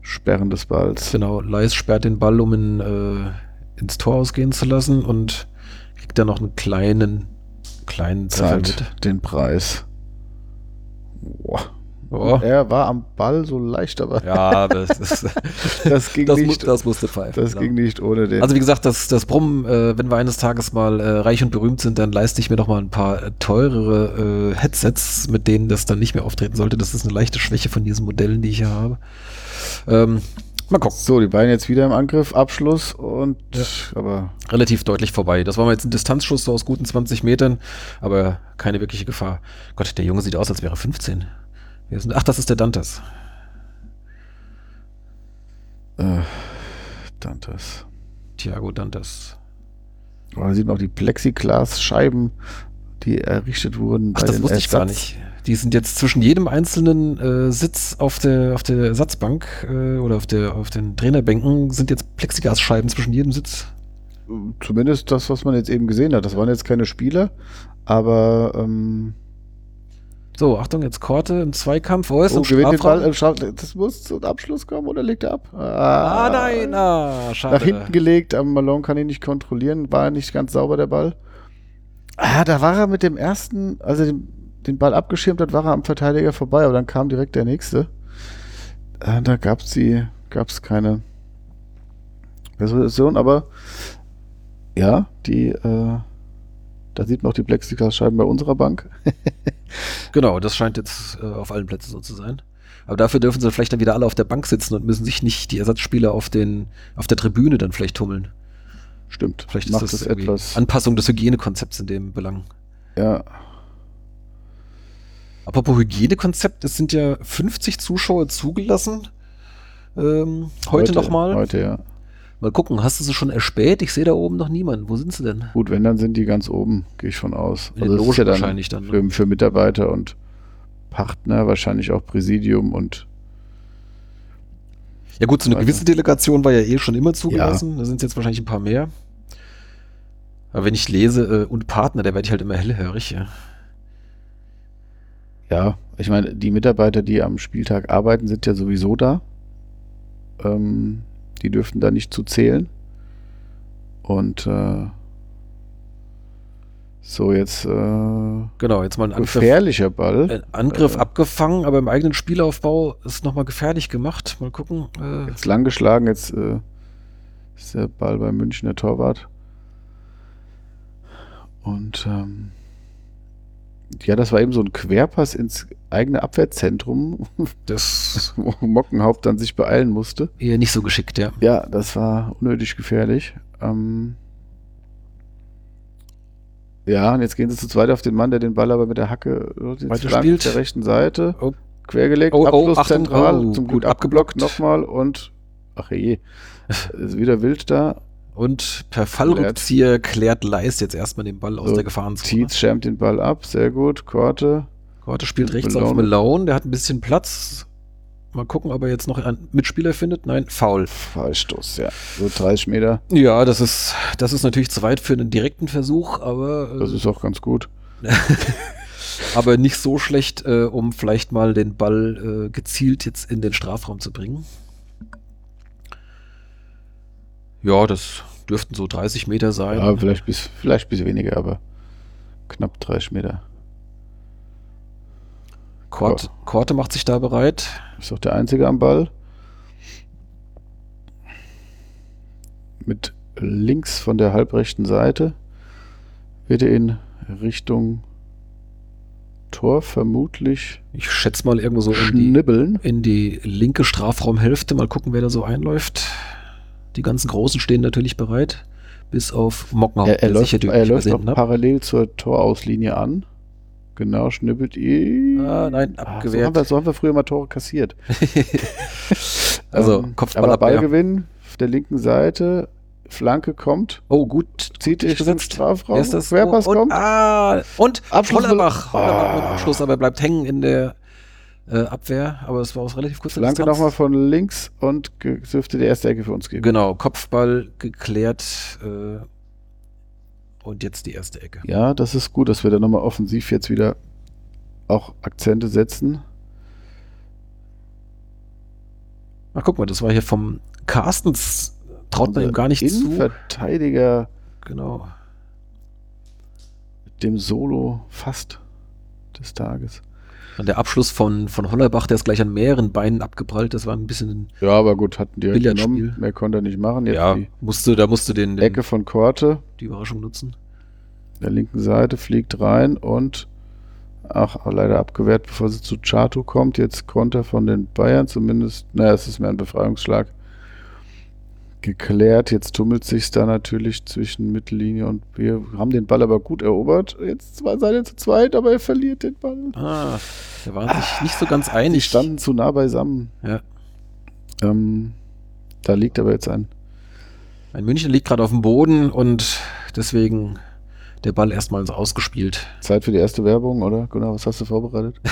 Sperren des Balls. Genau, Leis sperrt den Ball, um ihn äh, ins Tor ausgehen zu lassen und kriegt dann noch einen kleinen, kleinen Treffer Zahlt den Preis. Boah. Oh. Er war am Ball so leicht, aber Ja, das, ist, das ging das, mu nicht. das musste pfeifen. das genau. ging nicht ohne den. Also wie gesagt, das, das Brummen, äh, wenn wir eines Tages mal äh, reich und berühmt sind, dann leiste ich mir doch mal ein paar äh, teurere äh, Headsets, mit denen das dann nicht mehr auftreten sollte. Das ist eine leichte Schwäche von diesen Modellen, die ich hier habe. Ähm, mal gucken. so, die beiden jetzt wieder im Angriff, Abschluss und aber Relativ deutlich vorbei. Das war mal jetzt ein Distanzschuss so aus guten 20 Metern, aber keine wirkliche Gefahr. Gott, der Junge sieht aus, als wäre er 15. Ach, das ist der Dantes. äh, Dantes. Thiago Dantes. Oh, da sieht man auch die Plexiglas-Scheiben, die errichtet wurden. Ach, das wusste ich gar nicht. Die sind jetzt zwischen jedem einzelnen äh, Sitz auf der, auf der Ersatzbank äh, oder auf, der, auf den Trainerbänken sind jetzt Plexiglasscheiben zwischen jedem Sitz. Zumindest das, was man jetzt eben gesehen hat. Das waren jetzt keine Spieler, aber ähm, So, Achtung, jetzt Korte im Zweikampf. Oh, ist oh, im gewinnt den Strafraum. Ball. Äh, Straf- das muss zum Abschluss kommen oder legt er ab? Ah, nein, ah, schade. Nach hinten gelegt, aber Malone kann ihn nicht kontrollieren, war nicht ganz sauber der Ball. Ah, da war er mit dem ersten, also den, den Ball abgeschirmt hat, war er am Verteidiger vorbei, aber dann kam direkt der nächste. Äh, da gab es gab's keine Resolution, aber ja, die, äh, da sieht man auch die Plexiglasscheiben bei unserer Bank. Genau, das scheint jetzt äh, auf allen Plätzen so zu sein. Aber dafür dürfen sie vielleicht dann wieder alle auf der Bank sitzen und müssen sich nicht die Ersatzspieler auf, den, auf der Tribüne dann vielleicht tummeln. Stimmt, Vielleicht macht ist das etwas, Anpassung des Hygienekonzepts in dem Belang. ja, Apropos Hygienekonzept, es sind ja 50 Zuschauer zugelassen. Ähm, heute, nochmal. Heute, ja. Mal gucken, hast du sie schon erspäht? Ich sehe da oben noch niemanden. Wo sind sie denn? Gut, wenn, dann sind die ganz oben, gehe ich von aus. In den das ist Logen wahrscheinlich dann, ne? Für, für Mitarbeiter und Partner, wahrscheinlich auch Präsidium und Ja gut, so eine gewisse Delegation war ja eh schon immer zugelassen. Da sind es jetzt wahrscheinlich ein paar mehr. Aber wenn ich lese äh, und Partner, da werde ich halt immer hellhörig. Ja. ja, ich meine, die Mitarbeiter, die am Spieltag arbeiten, sind ja sowieso da. Ähm, die dürften da nicht zu zählen. Und äh, so jetzt äh, Genau, jetzt mal ein Angriff, gefährlicher Ball. ein Angriff Äh. abgefangen, aber im eigenen Spielaufbau ist nochmal gefährlich gemacht. Mal gucken. Äh, Jetzt lang geschlagen, jetzt äh, ist der Ball beim Münchner Torwart. Und ähm, ja, das war eben so ein Querpass ins eigene Abwehrzentrum, das wo Mockenhaupt dann sich beeilen musste. eher nicht so geschickt, ja. Ja, das war unnötig gefährlich. Ähm, ja, und jetzt gehen sie zu zweit auf den Mann, der den Ball aber mit der Hacke äh, jetzt Weiter flankt, spielt. der rechten Seite. Oh. Quergelegt, Oh, oh, Abschluss Achtung, zentral, oh, zum gut abgeblockt abgeblockt. nochmal und ach je, ist wieder wild da. Und per Fallrückzieher klärt Leist jetzt erstmal den Ball aus So, der Gefahrenzone. Tietz schirmt den Ball ab, sehr gut. Korte, Korte spielt rechts Malone. auf Malone, der hat ein bisschen Platz. Mal gucken, ob er jetzt noch einen Mitspieler findet. Nein, faul. Freistoß, ja. So 30 Meter, Ja, das ist, das ist natürlich zu weit für einen direkten Versuch, aber, das äh, ist auch ganz gut. aber nicht so schlecht, äh, um vielleicht mal den Ball äh, gezielt jetzt in den Strafraum zu bringen. Ja, das dürften so 30 Meter sein. Ja, vielleicht bis, vielleicht bis weniger, aber knapp 30 Meter. Korte, Korte macht sich da bereit. Ist auch der Einzige am Ball. Mit links von der halbrechten Seite wird er in Richtung Tor vermutlich Ich schätze mal irgendwo so in die, schnibbeln. in die linke Strafraumhälfte. Mal gucken, wer da so einläuft. Die ganzen Großen stehen natürlich bereit. Bis auf Mockenhaupt, Er, er läuft, er läuft auch hat. parallel zur Torauslinie an. Genau, schnibbelt ihn. Ah, nein, Ah, so, abgewehrt. haben wir, so haben wir früher mal Tore kassiert. also, Ähm, aber Kopfballabwehr. Ballgewinn auf der linken Seite. Flanke kommt, Oh, gut. zieht dich zum gesetzt. Strafraum. Das? Querpass oh, und, kommt. Ah, und Abschluss- Hollerbach. Hollerbach mit Ah. Abschluss, aber er bleibt hängen in der äh, Abwehr. Aber es war aus relativ kurzer Flanke Distanz. nochmal von links und dürfte die erste Ecke für uns geben. Genau, Kopfball geklärt. Äh, und jetzt die erste Ecke. Ja, das ist gut, dass wir da nochmal offensiv jetzt wieder auch Akzente setzen. Ach, guck mal, das war hier vom Carstens. Traut man ihm gar nicht zu. Innenverteidiger Genau. mit dem Solo fast des Tages. Und der Abschluss von, von Hollerbach, der ist gleich an mehreren Beinen abgeprallt. Das war ein bisschen. Ja, aber gut, hatten die Billardspiel. genommen. Mehr konnte er nicht machen. Jetzt ja, musste, da musste den, den Ecke von Korte, die Überraschung nutzen. der linken Seite, fliegt rein und ach, leider abgewehrt, bevor sie zu Chato kommt. Jetzt Konter von den Bayern, zumindest, naja, es ist mehr ein Befreiungsschlag. Geklärt, jetzt tummelt sich da natürlich zwischen Mittellinie und wir haben den Ball aber gut erobert. Jetzt seid ihr zu zweit, aber er verliert den Ball. Ah, der war sich nicht so ganz einig. standen zu nah beisammen. Ja. Ähm, da liegt aber jetzt ein Ein München liegt gerade auf dem Boden und deswegen der Ball erstmals ausgespielt. Zeit für die erste Werbung, oder? Gunnar, was hast du vorbereitet?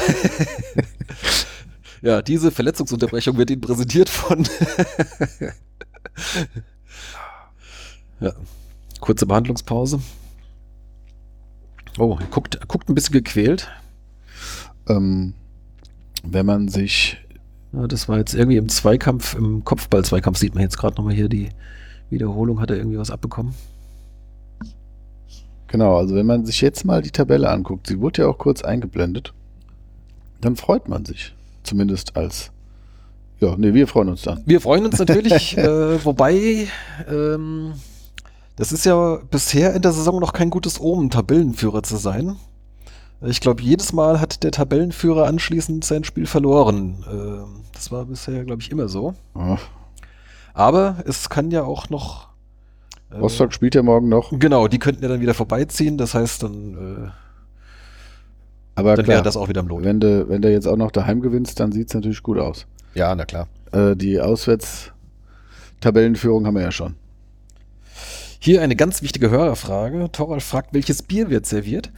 Ja, diese Verletzungsunterbrechung wird Ihnen präsentiert von. ja, kurze Behandlungspause. Oh, guckt, guckt ein bisschen gequält. Ähm, wenn man sich Ja, das war jetzt irgendwie im Zweikampf, im Kopfball-Zweikampf sieht man jetzt gerade nochmal hier die Wiederholung, hat er irgendwie was abbekommen. Genau, also wenn man sich jetzt mal die Tabelle anguckt, sie wurde ja auch kurz eingeblendet, dann freut man sich. Zumindest als. Ja, nee, wir freuen uns dann. Wir freuen uns natürlich, äh, wobei ähm, das ist ja bisher in der Saison noch kein gutes Omen, Tabellenführer zu sein. Ich glaube, jedes Mal hat der Tabellenführer anschließend sein Spiel verloren. Ähm, das war bisher, glaube ich, immer so. Ja. Aber es kann ja auch noch. äh, Rostock spielt ja morgen noch, Genau, die könnten ja dann wieder vorbeiziehen. Das heißt, dann, äh, aber dann klar, wäre das auch wieder im Lohn. wenn du wenn du jetzt auch noch daheim gewinnst, dann sieht es natürlich gut aus. Ja, na klar. Äh, die Auswärts-Tabellenführung haben wir ja schon. Hier eine ganz wichtige Hörerfrage. Torwald fragt, welches Bier wird serviert?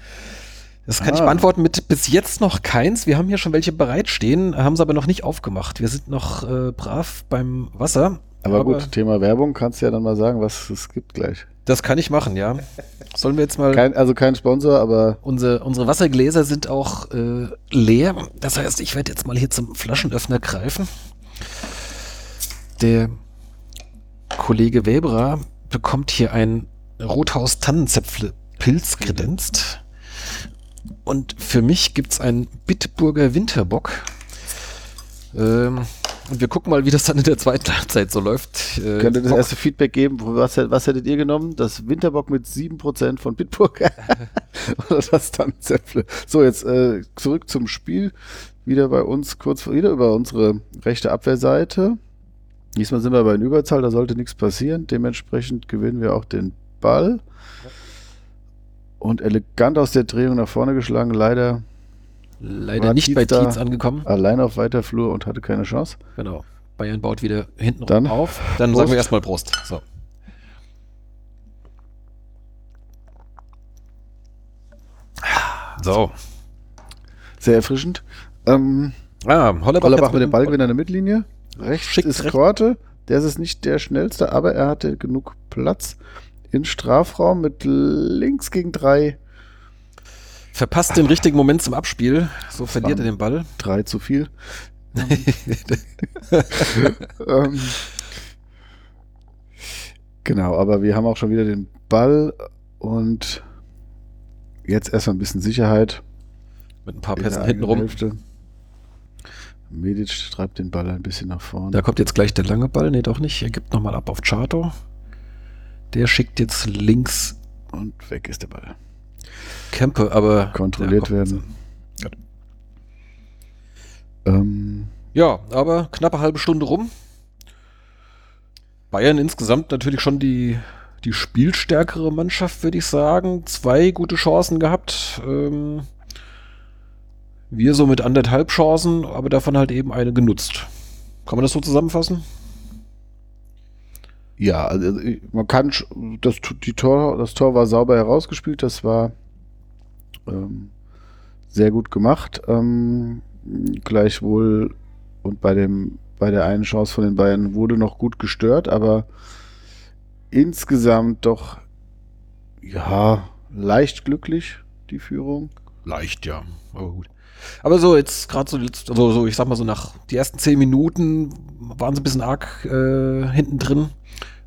Das kann ich Ah. beantworten mit bis jetzt noch keins. Wir haben hier schon welche bereitstehen, haben sie aber noch nicht aufgemacht. Wir sind noch äh, brav beim Wasser. Aber, gut, Thema Werbung, kannst du ja dann mal sagen, was es gibt gleich. Das kann ich machen, ja. Sollen wir jetzt mal. Kein, also kein Sponsor, aber unsere, unsere Wassergläser sind auch äh, leer. Das heißt, ich werde jetzt mal hier zum Flaschenöffner greifen. Der Kollege Weberer bekommt hier ein Rothaus Tannenzäpfle Pilz kredenzt. Und für mich gibt es einen Bitburger Winterbock. Ähm, und wir gucken mal, wie das dann in der zweiten Halbzeit so läuft. Äh, könnt ihr das Bock- erste Feedback geben? Was, was hättet ihr genommen? Das Winterbock mit 7% von Bitburg? Oder das Tannenzäpfle? So, jetzt äh, zurück zum Spiel. Wieder bei uns, kurz vor- wieder über unsere rechte Abwehrseite. Diesmal sind wir bei einer Überzahl, da sollte nichts passieren. Dementsprechend gewinnen wir auch den Ball. Und elegant aus der Drehung nach vorne geschlagen, leider Leider War nicht bei Tietz da? Tietz angekommen. allein auf weiter Flur und hatte keine Chance. Genau. Bayern baut wieder hinten Dann auf. Dann Prost. sagen wir erstmal Prost. So. So. Sehr erfrischend. Ähm, Ah, Hollerbach, Hollerbach mit dem Ballgewinn an der Mittellinie. Rechts Schickt ist recht- Korte. Der ist nicht der schnellste, aber er hatte genug Platz in Strafraum mit links gegen drei. Verpasst den richtigen Moment zum Abspiel. So verliert er den Ball. Drei zu viel. ähm, genau, aber wir haben auch schon wieder den Ball und jetzt erstmal ein bisschen Sicherheit. Mit ein paar Pässen hinten eigenen rum. Hälfte. Medic treibt den Ball ein bisschen nach vorne. Da kommt jetzt gleich der lange Ball. Nee, doch nicht. Er gibt nochmal ab auf Chato. Der schickt jetzt links Und weg ist der Ball. Kempe, aber. Kontrolliert kommt werden. Ähm, Ja, aber knappe halbe Stunde rum. Bayern insgesamt natürlich schon die, die spielstärkere Mannschaft, würde ich sagen. Zwei gute Chancen gehabt. Ähm, wir so mit anderthalb Chancen, aber davon halt eben eine genutzt. Kann man das so zusammenfassen? ja, also man kann das, die Tor, das Tor war sauber herausgespielt, das war ähm, sehr gut gemacht. Ähm, gleichwohl und bei dem bei der einen Chance von den Bayern wurde noch gut gestört, aber insgesamt doch ja leicht glücklich die Führung. Leicht, ja. Aber gut. Aber so jetzt gerade so, also so, ich sag mal so nach die ersten zehn Minuten waren sie ein bisschen arg äh, hinten drin,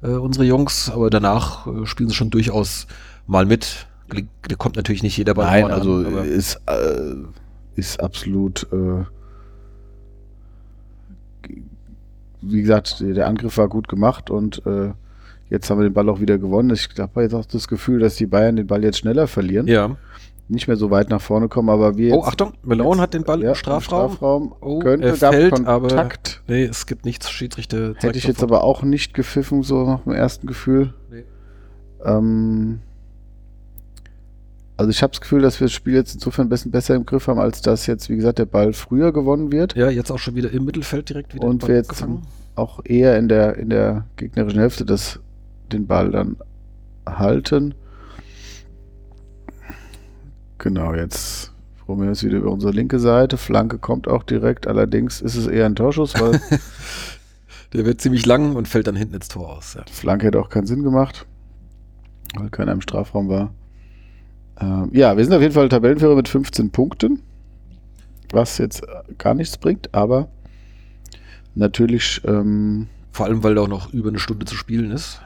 äh, unsere Jungs, aber danach äh, spielen sie schon durchaus mal mit. Da kommt natürlich nicht jeder bei Nein, also an, ist, äh, ist absolut äh, wie gesagt, der Angriff war gut gemacht und äh, jetzt haben wir den Ball auch wieder gewonnen. Ich habe jetzt auch das Gefühl, dass die Bayern den Ball jetzt schneller verlieren. Ja. Nicht mehr so weit nach vorne kommen, aber wir. Oh, Achtung, Malone hat den Ball ja, im Strafraum. Strafraum. Oh, könnte, er fällt, Kontakt. Aber, nee, es gibt nichts, Schiedsrichter. Hätte ich jetzt aber auch nicht gepfiffen, so nach dem ersten Gefühl. Nee. Ähm, also ich habe das Gefühl, dass wir das Spiel jetzt insofern ein bisschen besser im Griff haben, als dass jetzt, wie gesagt, der Ball früher gewonnen wird. Ja, jetzt auch schon wieder im Mittelfeld direkt wieder. Und wir jetzt gefangen. auch eher in der, in der gegnerischen Hälfte das, den Ball dann halten. Genau, jetzt probieren wir es wieder über unsere linke Seite. Flanke kommt auch direkt, allerdings ist es eher ein Torschuss, weil. der wird ziemlich lang und fällt dann hinten ins Tor aus. Ja. Flanke hätte auch keinen Sinn gemacht, weil keiner im Strafraum war. Ähm, ja, wir sind auf jeden Fall Tabellenführer mit 15 Punkten, was jetzt gar nichts bringt, aber natürlich. Ähm, Vor allem, weil da auch noch über eine Stunde zu spielen ist.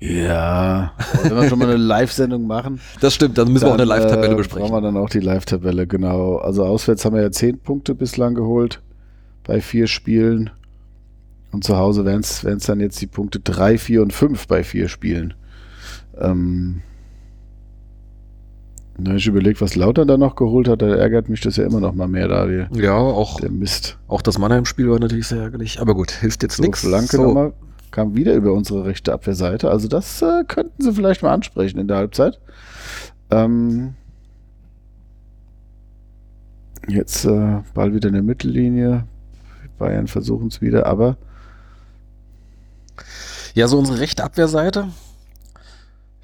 Ja, wenn wir schon mal eine Live-Sendung machen. Das stimmt, dann müssen dann, wir auch eine Live-Tabelle äh, besprechen. Brauchen wir dann auch die Live-Tabelle, genau. Also auswärts haben wir ja 10 Punkte bislang geholt bei vier Spielen. Und zu Hause wären es dann jetzt die Punkte 3, 4 und 5 bei vier Spielen. Ähm, na, ich überlege, was Lauter da noch geholt hat, da ärgert mich das ja immer noch mal mehr da. Die, ja, auch, der Mist. auch das Mannheim-Spiel war natürlich sehr ärgerlich. Aber gut, hilft jetzt so, nichts. Flanke so. nochmal, kam wieder über unsere rechte Abwehrseite. Also das äh, könnten sie vielleicht mal ansprechen in der Halbzeit. Ähm, jetzt äh, Ball wieder in der Mittellinie. Bayern versuchen es wieder, aber ja, so unsere rechte Abwehrseite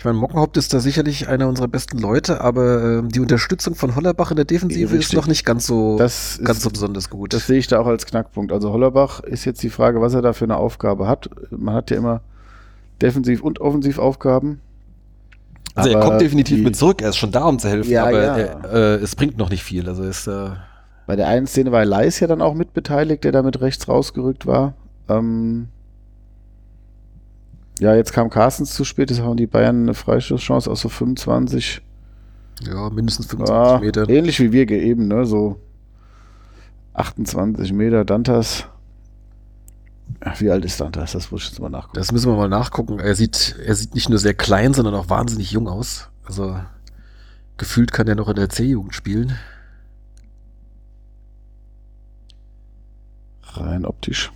ich meine, Mockenhaupt ist da sicherlich einer unserer besten Leute, aber äh, die Unterstützung von Hollerbach in der Defensive ist noch nicht ganz so, das ganz ist, so besonders gut. Das sehe ich da auch als Knackpunkt. Also Hollerbach ist jetzt die Frage, was er da für eine Aufgabe hat. Man hat ja immer Defensiv- und Offensivaufgaben. Also er kommt definitiv die, mit zurück, er ist schon da, um zu helfen, ja, aber ja. Er, äh, es bringt noch nicht viel. Also ist, äh Bei der einen Szene war Leis ja dann auch mitbeteiligt, der da mit rechts rausgerückt war. Ähm, ja, jetzt kam Carstens zu spät, jetzt haben die Bayern eine Freistoßchance aus so 25. Ja, mindestens 25 ja, Meter. Ähnlich wie wir eben, ne? So 28 Meter. Dantas. Wie alt ist Dantas? Das muss ich jetzt mal nachgucken. Das müssen wir mal nachgucken. Er sieht, er sieht nicht nur sehr klein, sondern auch wahnsinnig jung aus. Also gefühlt kann er noch in der C-Jugend spielen. Rein optisch.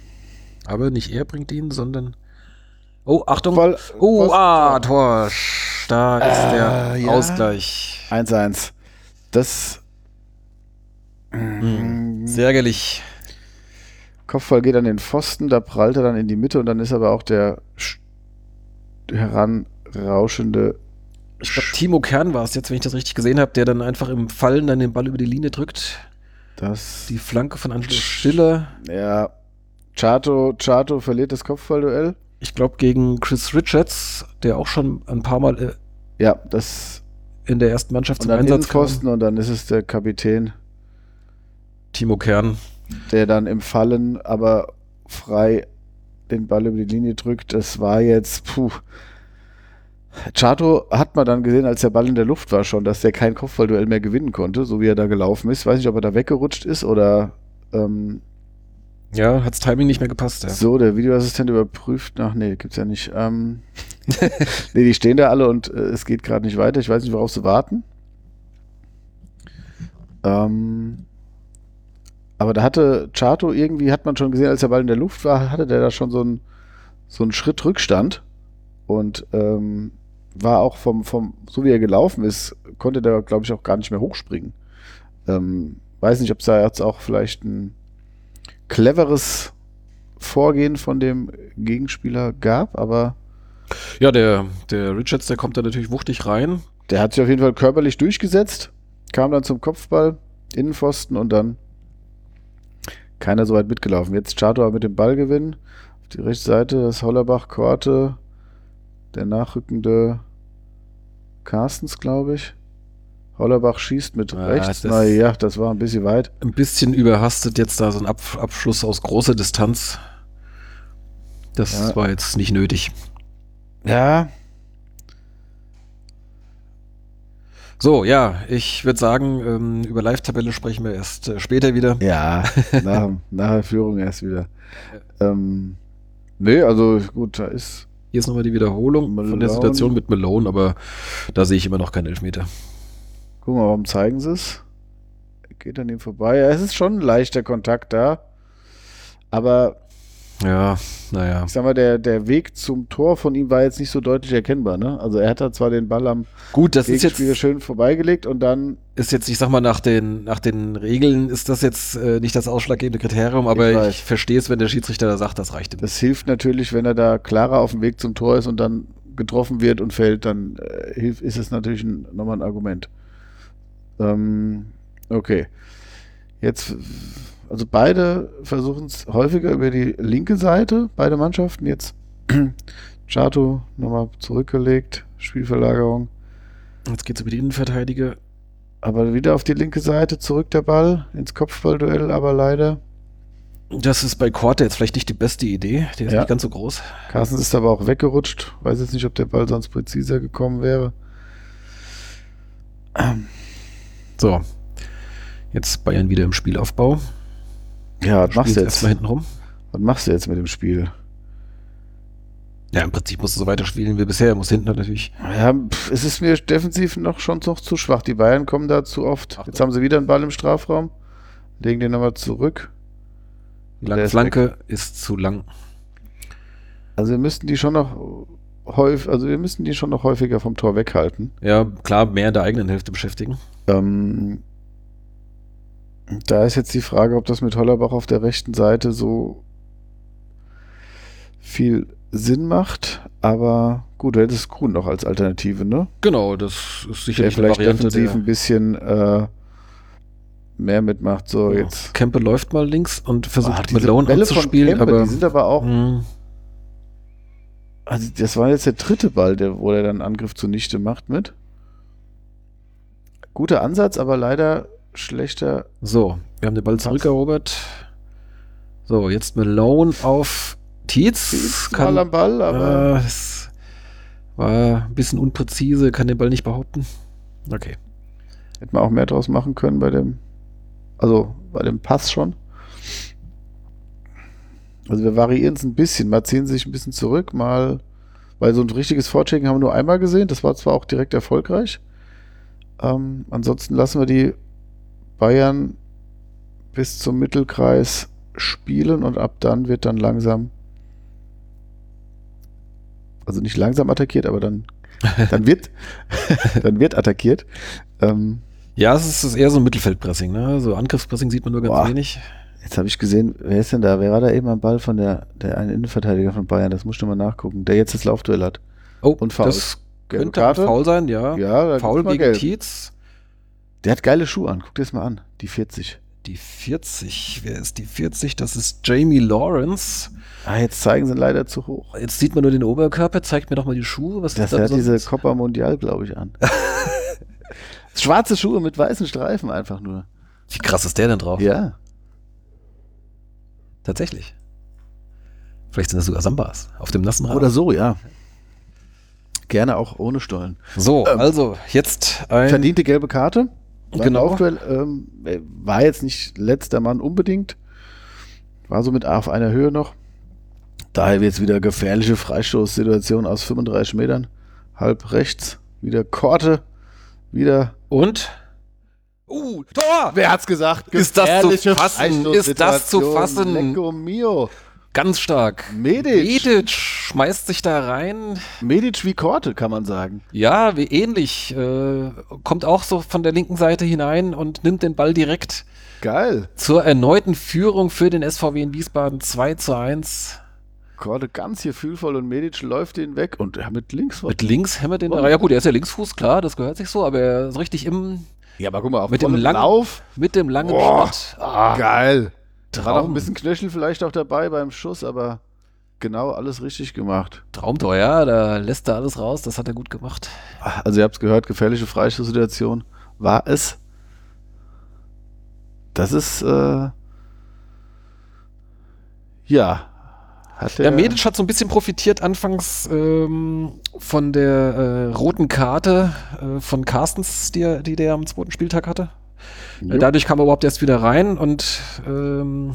Aber nicht er bringt ihn, sondern Oh, Achtung. Voll, oh, ah, Tor. Da ist äh, der ja. Ausgleich. 1-1. Das. Mhm. Sehr ärgerlich. Kopfball geht an den Pfosten, da prallt er dann in die Mitte und dann ist aber auch der heranrauschende. Ich glaube, Timo Kern war es jetzt, wenn ich das richtig gesehen habe, der dann einfach im Fallen dann den Ball über die Linie drückt. Das. Die Flanke von Angelo Stiller. Ja. Chato, Chato verliert das Kopfballduell ich glaube, gegen Chris Richards, der auch schon ein paar Mal äh, ja, das in der ersten Mannschaft zum Einsatz kam. Und dann ist es der Kapitän. Timo Kern. Der dann im Fallen aber frei den Ball über die Linie drückt. Das war jetzt, puh. Chato hat man dann gesehen, als der Ball in der Luft war schon, dass der kein Kopfballduell mehr gewinnen konnte, so wie er da gelaufen ist. Weiß nicht, ob er da weggerutscht ist oder ähm, ja, hat's Timing nicht mehr gepasst, ja. So, der Videoassistent überprüft. Ach nee, gibt's ja nicht. Ähm, nee, die stehen da alle und äh, es geht gerade nicht weiter. Ich weiß nicht, worauf sie warten. Ähm, aber da hatte Chato irgendwie, hat man schon gesehen, als der Ball in der Luft war, hatte der da schon so einen so einen Schritt Rückstand und ähm, war auch vom, vom, so wie er gelaufen ist, konnte der, glaube ich, auch gar nicht mehr hochspringen. Ähm, weiß nicht, ob es da jetzt auch vielleicht ein cleveres Vorgehen von dem Gegenspieler gab, aber. Ja, der, der Richards, der kommt da natürlich wuchtig rein. Der hat sich auf jeden Fall körperlich durchgesetzt, kam dann zum Kopfball, Innenpfosten und dann keiner so weit mitgelaufen. Jetzt Chato mit dem Ball gewinnen. Auf die rechte Seite das Hollerbach, Korte, der nachrückende Carstens, glaube ich. Hollerbach schießt mit Ja, rechts. das- Naja, das war ein bisschen weit. Ein bisschen überhastet jetzt da so ein Ab Abschluss aus großer Distanz. Das Ja. war jetzt nicht nötig. Ja, So, ja, ich würde sagen, ähm, über Live-Tabelle sprechen wir erst äh, später wieder. ja, nach, nach der Führung erst wieder. Ähm, nee, also gut, da ist. Hier ist nochmal die Wiederholung von der Malone. Situation mit Malone, aber da sehe ich immer noch keinen Elfmeter. Guck mal, warum zeigen sie es? Geht an ihm vorbei. Ja, es ist schon ein leichter Kontakt da. Aber Ja, naja. ich sag mal, der, der Weg zum Tor von ihm war jetzt nicht so deutlich erkennbar. Ne? Also er hat da zwar den Ball am Gut, das ist Gegenspieler jetzt, schön vorbeigelegt und dann ist jetzt, ich sag mal, nach den, nach den Regeln ist das jetzt äh, nicht das ausschlaggebende Kriterium, aber Ich ich, verstehe es, wenn der Schiedsrichter da sagt, das reicht ihm. Das hilft natürlich, wenn er da klarer auf dem Weg zum Tor ist und dann getroffen wird und fällt, dann äh, hilft, ist es natürlich ein, nochmal ein Argument. Ähm, okay. Jetzt, also beide versuchen es häufiger über die linke Seite, beide Mannschaften. Jetzt Chato nochmal zurückgelegt, Spielverlagerung. Jetzt geht's über die Innenverteidiger. Aber wieder auf die linke Seite zurück der Ball ins Kopfballduell, aber leider. Das ist bei Korte jetzt vielleicht nicht die beste Idee. Der ist Ja. nicht ganz so groß. Carstens ist aber auch weggerutscht. Weiß jetzt nicht, ob der Ball sonst präziser gekommen wäre. So. Jetzt Bayern wieder im Spielaufbau. Ja, was machst du jetzt? hinten rum. Was machst du jetzt mit dem Spiel? Ja, im Prinzip musst du so weiterspielen wie bisher. Er muss hinten natürlich. Ja, es ist mir defensiv noch schon noch zu schwach. Die Bayern kommen da zu oft. Achtung. Jetzt haben sie wieder einen Ball im Strafraum. Legen den nochmal zurück. Die Der lange ist Flanke ist zu lang. Also wir müssten die schon noch häufig, also wir müssen die schon noch häufiger vom Tor weghalten. Ja, klar, mehr in der eigenen Hälfte beschäftigen. Ähm, da ist jetzt die Frage, ob das mit Hollerbach auf der rechten Seite so viel Sinn macht. Aber gut, du hättest Kuhn noch als Alternative, ne? Genau, das ist Der sicherlich eine vielleicht Variante. defensiv Der ein bisschen äh, mehr mitmacht. So, jetzt. Kempe läuft mal links und versucht Malone Bälle von anzuspielen, Kempe, aber die sind aber auch, Hm, also das war jetzt der dritte Ball, der, wo er dann Angriff zunichte macht mit. Guter Ansatz, aber leider schlechter. so, wir haben den Ball zurückerobert. So, jetzt Malone auf Tietz. Tietz Kann, mal am Ball, aber äh, es war ein bisschen unpräzise, kann den Ball nicht behaupten. Okay. hätte man auch mehr draus machen können bei dem, also bei dem Pass schon. Also wir variieren es ein bisschen, mal ziehen sie sich ein bisschen zurück, mal, weil so ein richtiges Vorchecken haben wir nur einmal gesehen, das war zwar auch direkt erfolgreich. Ähm, ansonsten lassen wir die Bayern bis zum Mittelkreis spielen und ab dann wird dann langsam, also nicht langsam attackiert, aber dann, dann wird, dann wird attackiert. Ähm, Ja, es ist eher so ein Mittelfeldpressing, ne? So Angriffspressing sieht man nur ganz Boah. wenig. Jetzt habe ich gesehen, wer ist denn da? Wer war da eben am Ball von der, der einen Innenverteidiger von Bayern? Das musst du mal nachgucken. Der jetzt das Laufduell hat. Oh, Und Foul. das Gelbe könnte ein Foul sein, ja. Ja, mal gegen gelb. Tietz. Der hat geile Schuhe an. Guck dir das mal an. Die 40. Die 40. Wer ist die 40? Das ist Jamie Lawrence. Ah, jetzt zeigen sie leider zu hoch. Jetzt sieht man nur den Oberkörper. Zeigt mir doch mal die Schuhe. Was Das ist da hat diese? Copa Mundial, glaube ich, an. Schwarze Schuhe mit weißen Streifen einfach nur. Wie krass ist der denn drauf? Ja. Tatsächlich. Vielleicht sind das sogar Sambas auf dem nassen Rasen. Oder so, ja. Gerne auch ohne Stollen. so, Ähm, also jetzt ein. Verdiente gelbe Karte. War Genau. Laufduell, ähm, war jetzt nicht letzter Mann unbedingt. War so mit auf einer Höhe noch. Daher wird es wieder gefährliche Freistoßsituation aus 35 Metern. Halb rechts. Wieder Korte. Wieder. Und? Uh, Tor! Wer hat's gesagt? Ist das zu fassen? Ist das zu fassen? Lecco mio. Ganz stark. Medic. Medic schmeißt sich da rein. Medic wie Korte, kann man sagen. Ja, wie ähnlich. Äh, kommt auch so von der linken Seite hinein und nimmt den Ball direkt Geil. zur erneuten Führung für den SVW in Wiesbaden 2 zu 1. Korte ganz gefühlvoll und Medic läuft den weg und ja, mit links. Mit links hämmert den. Oh. Ja gut, er ist ja Linksfuß, klar, das gehört sich so, aber er ist richtig im, Ja, aber guck mal, auf Mit dem langen- Lauf. mit dem langen Boah. Schritt. Ah, Geil. Da war noch Traum. ein bisschen Knöchel vielleicht auch dabei beim Schuss, aber genau alles richtig gemacht. Traumtor, ja, da lässt er alles raus, das hat er gut gemacht. Also ihr habt es gehört, gefährliche Freistoßsituation. war es. Das ist, äh, ja. Hat Der Medic hat so ein bisschen profitiert anfangs ähm, von der äh, roten Karte äh, von Carstens, die, er- die der am zweiten Spieltag hatte. Äh. Dadurch kam er überhaupt erst wieder rein und ähm,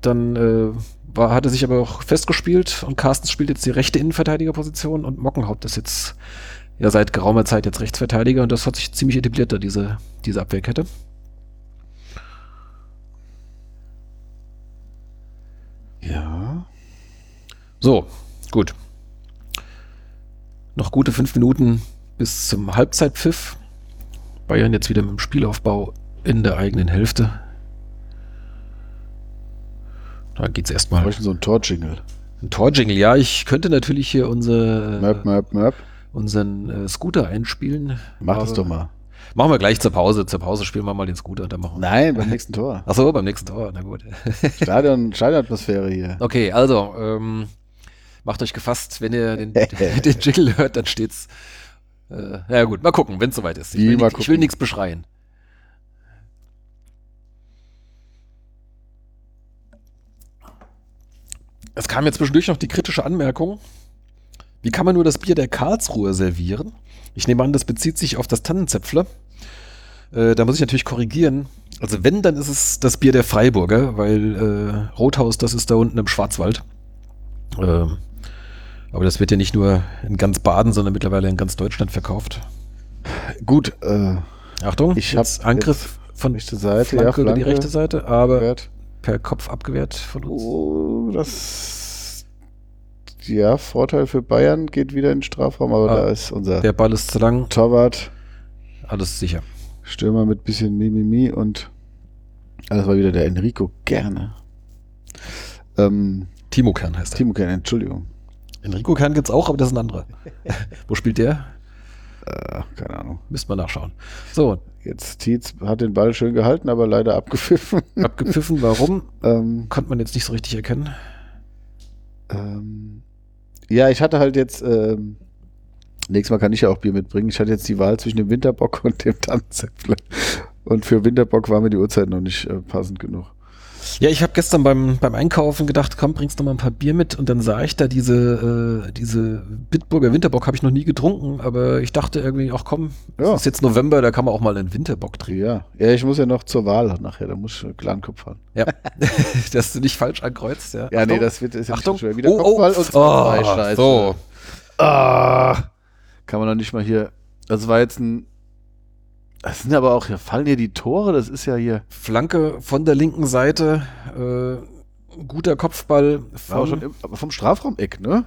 dann äh, war, hat er sich aber auch festgespielt und Carstens spielt jetzt die rechte Innenverteidigerposition und Mockenhaupt ist jetzt ja seit geraumer Zeit jetzt Rechtsverteidiger und das hat sich ziemlich etabliert, da diese, diese Abwehrkette. Ja. So, gut. Noch gute fünf Minuten bis zum Halbzeitpfiff. Bayern jetzt wieder mit dem Spielaufbau in der eigenen Hälfte. Da geht's Wir erstmal. bräuchten so ein Torjingle. Ein Torjingle, ja, ich könnte natürlich hier unser, Möp, möp, möp. unseren äh, Scooter einspielen. Mach das doch mal. Machen wir gleich zur Pause. Zur Pause spielen wir mal den Scooter. Dann machen wir. Nein, beim nächsten Tor. Achso, beim nächsten Tor. Na gut. Stadion, Stadionatmosphäre hier. Okay, also, ähm, macht euch gefasst, wenn ihr den, den Jingle hört, dann steht's. Äh, ja gut, mal gucken, wenn es soweit ist. Ich will, nicht- ich will nichts beschreien. Es kam ja zwischendurch noch die kritische Anmerkung. Wie kann man nur das Bier der Karlsruhe servieren? Ich nehme an, das bezieht sich auf das Tannenzäpfle. Äh, da muss ich natürlich korrigieren. Also wenn, dann ist es das Bier der Freiburger, weil äh, Rothaus, das ist da unten im Schwarzwald. Ähm, aber das wird ja nicht nur in ganz Baden, sondern mittlerweile in ganz Deutschland verkauft. Gut, äh, Achtung, Ich jetzt hab Angriff von rechte Seite, Flanke, ja, über die Flanke. rechte Seite, aber Wert. per Kopf abgewehrt von uns. Oh, das. Ja, Vorteil für Bayern geht wieder in den Strafraum, aber Ah, da ist unser Der Ball ist zu lang, Torwart, alles sicher. Stürmer mit bisschen Mimimi und. Ah, das war wieder der Enrico Gerne. Ähm, Timo Kern heißt er. Timo Gerne, Entschuldigung. Enrico Kern gibt's auch, aber das ist ein anderer. Wo spielt der? Äh, keine Ahnung. Müsste man nachschauen. So, Jetzt Tietz hat den Ball schön gehalten, aber leider abgepfiffen. abgepfiffen, warum? ähm, Konnte man jetzt nicht so richtig erkennen. ähm, ja, ich hatte halt jetzt. Ähm, nächstes Mal kann ich ja auch Bier mitbringen. Ich hatte jetzt die Wahl zwischen dem Winterbock und dem Tannenzäpfle. Und für Winterbock war mir die Uhrzeit noch nicht äh, passend genug. Ja, ich habe gestern beim, beim Einkaufen gedacht, komm, bringst du mal ein paar Bier mit und dann sah ich da diese, äh, diese Bitburger Winterbock, habe ich noch nie getrunken, aber ich dachte irgendwie, ach komm, Ja. es ist jetzt November, da kann man auch mal einen Winterbock trinken. Ja, ja, ich muss ja noch zur Wahl nachher, da muss ich klaren Kopf fahren. Ja, dass du nicht falsch ankreuzt, ja. Ja, nee, Achtung. das wird ist jetzt Achtung. schon schwer. Wieder Oh, oh. Kopfball und zwei Oh, Scheiße. so. Ah, kann man doch nicht mal hier. Das war jetzt ein. Das sind aber auch, hier fallen hier die Tore, das ist ja hier. Flanke von der linken Seite, äh, guter Kopfball von, schon im, vom Strafraumeck, ne?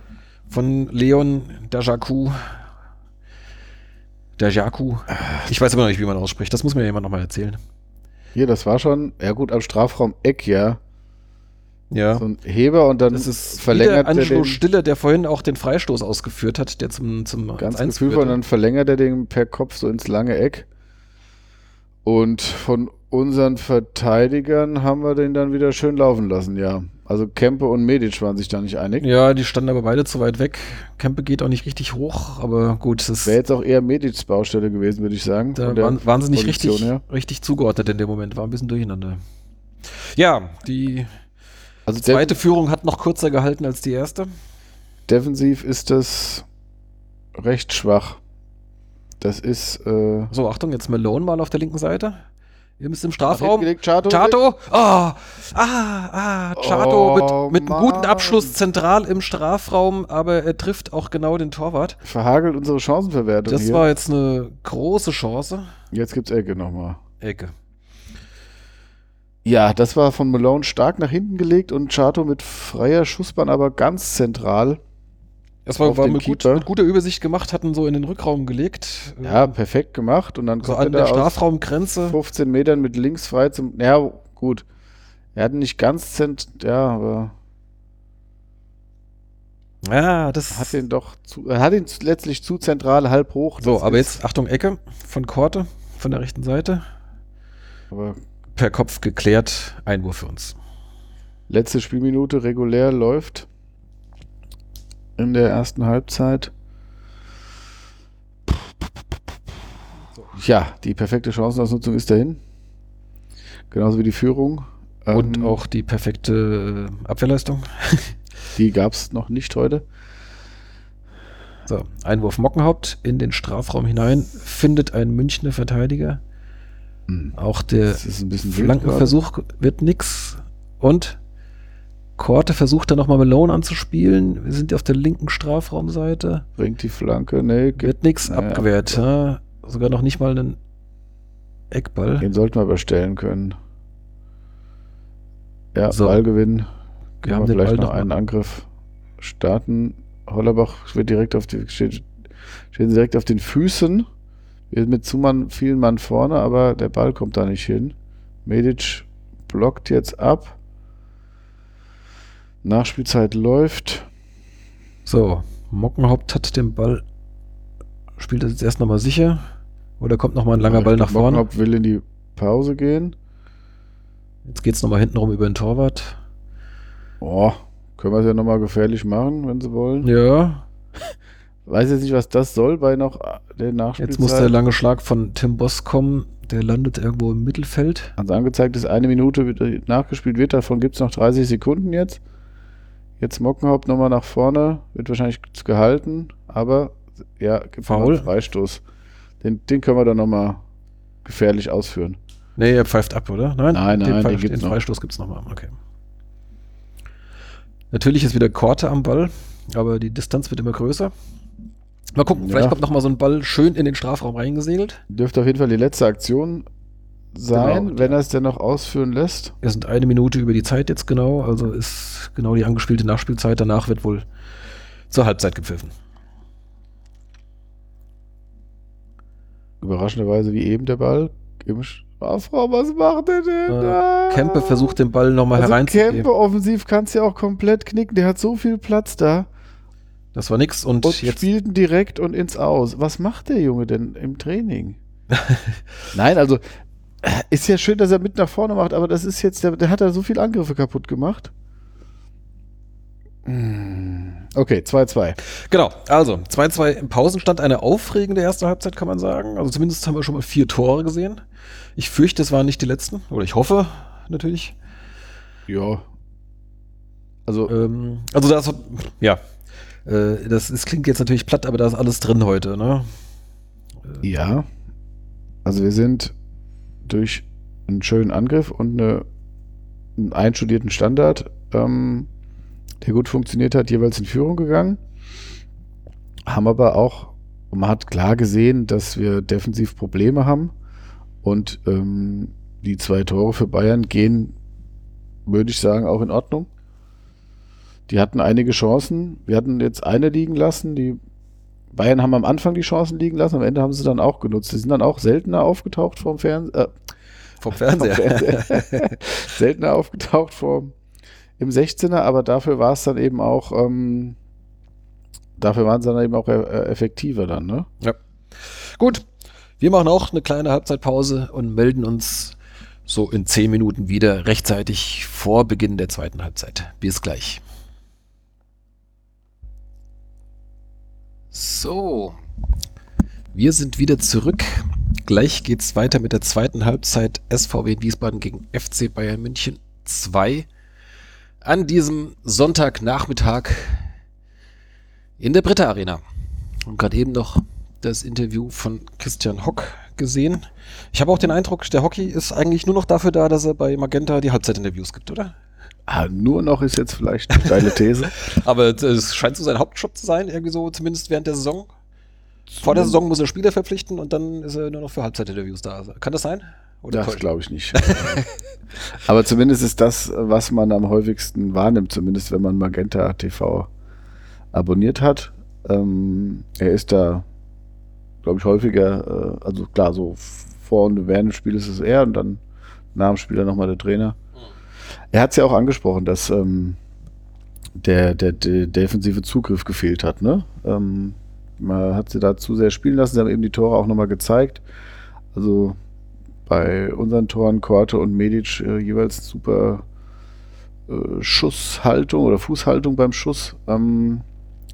von Leon Dajaku. Dajaku. Ich weiß immer noch nicht, wie man ausspricht. Das muss mir jemand nochmal erzählen. Hier, das war schon, ja gut, am Strafraumeck, ja. Ja. So ein Heber und dann Das ist verlängert wieder er Angelo den Stiller, der vorhin auch den Freistoß ausgeführt hat, der zum, zum ganz 1 Gefühl und dann verlängert er den per Kopf so ins lange Eck. Und von unseren Verteidigern haben wir den dann wieder schön laufen lassen, ja. Also Kempe und Medic waren sich da nicht einig. Ja, die standen aber beide zu weit weg. Kempe geht auch nicht richtig hoch, aber gut, das Wäre jetzt auch eher Medics Baustelle gewesen, würde ich sagen. da der waren, waren sie nicht Position richtig, her. richtig zugeordnet in dem Moment, war ein bisschen durcheinander. Ja, die Also zweite Führung hat noch kürzer gehalten als die erste. defensiv ist das recht schwach. Das ist äh, So, Achtung, jetzt Malone mal auf der linken Seite. Ihr müsst im Strafraum. Hingelegt, Chato. Chato! Oh! Ah, ah, Chato Oh, mit, mit einem guten. Abschluss zentral im Strafraum, aber er trifft auch genau den Torwart. verhagelt unsere Chancenverwertung Das hier. war jetzt eine große Chance. Jetzt gibt's Ecke nochmal. Ecke. Ja, das war von Malone stark nach hinten gelegt und Chato mit freier Schussbahn, aber ganz zentral. Das war, war mit, gut, mit guter Übersicht gemacht, hatten so in den Rückraum gelegt. Ja, perfekt gemacht. Und dann so kommt an er der Strafraumgrenze. 15 Metern mit links frei zum. Ja, gut. Er hat nicht ganz zent. Ja, aber Ja, das. hat den doch zu. Er hat ihn letztlich zu zentral, halb hoch. so, aber jetzt Achtung, Ecke von Korte von der rechten Seite. Aber Per Kopf geklärt. Einwurf für uns. letzte Spielminute regulär läuft. In der ersten Halbzeit. ja, die perfekte Chancenausnutzung ist dahin. Genauso wie die Führung. Und Ähm, auch die perfekte äh, Abwehrleistung. Die gab es noch nicht heute. So, Einwurf Mockenhaupt in den Strafraum hinein, findet ein Münchner Verteidiger. Hm. Auch der Flankenversuch wird nix. Und Korte versucht dann nochmal Malone anzuspielen. Wir sind auf der linken Strafraumseite. Bringt die Flanke. Nee, Wird nix Naja, abgewehrt. Ja, sogar noch nicht mal einen Eckball. den sollten wir überstellen können. Ja, So. Ballgewinn. Wir haben wir vielleicht Ball noch noch mal. einen Angriff starten. Hollerbach wird direkt auf die, steht, stehen direkt auf den Füßen. Wir sind mit zu Mann, vielen Mann vorne, aber der Ball kommt da nicht hin. Medic blockt jetzt ab. Nachspielzeit läuft. So, Mockenhaupt hat den Ball. Spielt das jetzt erst nochmal sicher? Oder kommt nochmal ein langer Ball nach vorne? Mockenhaupt will in die Pause gehen. Jetzt geht's nochmal hinten rum über den Torwart. Oh, können wir es ja nochmal gefährlich machen, wenn sie wollen. Ja, Weiß jetzt nicht, was das soll bei noch der Nachspielzeit. jetzt muss der lange Schlag von Tim Boss kommen. Der landet irgendwo im Mittelfeld. Also angezeigt ist eine Minute wird nachgespielt wird, davon gibt es noch 30 Sekunden jetzt. Jetzt Mockenhaupt nochmal nach vorne, wird wahrscheinlich gehalten, aber ja, gibt Foul. Freistoß. Den, den können wir dann nochmal gefährlich ausführen. Nee, er pfeift ab, oder? Nein, Nein, nein, den, den Pfeif- gibt's den noch. Freistoß gibt's nochmal. Okay. Natürlich ist wieder Korte am Ball, aber die Distanz wird immer größer. Mal gucken, Ja. vielleicht kommt nochmal so ein Ball schön in den Strafraum reingesegelt. Dürfte auf jeden Fall die letzte Aktion sein, Genau, wenn er es denn noch ausführen lässt. Wir sind eine Minute über die Zeit jetzt genau, also ist genau die angespielte Nachspielzeit. Danach wird wohl zur Halbzeit gepfiffen. Überraschenderweise wie eben der Ball im Strafraum. Was macht er denn Äh, da? Kempe versucht den Ball nochmal also hereinzugeben. Kempe offensiv kannst ja auch komplett knicken. Der hat so viel Platz da. Das war nix und, Und jetzt spielten direkt und ins Aus. Was macht der Junge denn im Training? Nein, also äh, ist ja schön, dass er mit nach vorne macht, aber das ist jetzt, der, der hat da so viele Angriffe kaputt gemacht. Hm, Okay, 2-2. Genau, also 2-2 im Pausenstand, eine aufregende erste Halbzeit, kann man sagen. Also zumindest haben wir schon mal vier Tore gesehen. Ich fürchte, es waren nicht die letzten, oder ich hoffe natürlich. Ja. Also, Ähm, also das, ja, äh, das, das klingt jetzt natürlich platt, aber da ist alles drin heute, ne? ja. Also wir sind durch einen schönen Angriff und eine, einen einstudierten Standard, ähm, der gut funktioniert hat, jeweils in Führung gegangen. Haben aber auch, man hat klar gesehen, dass wir defensiv Probleme haben. Und ähm, die zwei Tore für Bayern gehen, würde ich sagen, auch in Ordnung. Die hatten einige Chancen. Wir hatten jetzt eine liegen lassen. Die Bayern haben am Anfang die Chancen liegen lassen, am Ende haben sie dann auch genutzt. Die sind dann auch seltener aufgetaucht vom Fernseher. Äh, Vom Fernseher. vom Fernseher. seltener aufgetaucht vom, im 16er, aber dafür war es dann eben auch, ähm, dafür waren sie dann eben auch äh, effektiver dann, ne? Gut, wir machen auch eine kleine Halbzeitpause und melden uns so in zehn Minuten wieder rechtzeitig vor Beginn der zweiten Halbzeit. Bis gleich. So, wir sind wieder zurück. Gleich geht's weiter mit der zweiten Halbzeit SVW Wiesbaden gegen FC Bayern München 2 an diesem Sonntagnachmittag in der Britta Arena. Und gerade eben noch das Interview von Christian Hock gesehen. Ich habe auch den Eindruck, der Hockey ist eigentlich nur noch dafür da, dass er bei Magenta die Halbzeitinterviews gibt, oder? Ah, nur noch ist jetzt vielleicht eine steile These. Aber es scheint so sein Hauptjob zu sein, irgendwie so zumindest während der Saison. Vor der Saison muss er Spieler verpflichten und dann ist er nur noch für Halbzeitinterviews da. Kann das sein? Oder Das glaube ich nicht. Aber zumindest ist das, was man am häufigsten wahrnimmt, zumindest wenn man Magenta TV abonniert hat. Ähm, er ist da, glaube ich, häufiger, äh, also klar, so vor und während des Spiels ist es er und dann nach dem Spiel dann nochmal der Trainer. Er hat es ja auch angesprochen, dass ähm, der, der, der defensive Zugriff gefehlt hat. Ne? Ähm, man hat sie da zu sehr spielen lassen. Sie haben eben die Tore auch nochmal gezeigt. Also bei unseren Toren Korte und Medic äh, jeweils super äh, Schusshaltung oder Fußhaltung beim Schuss. Ähm,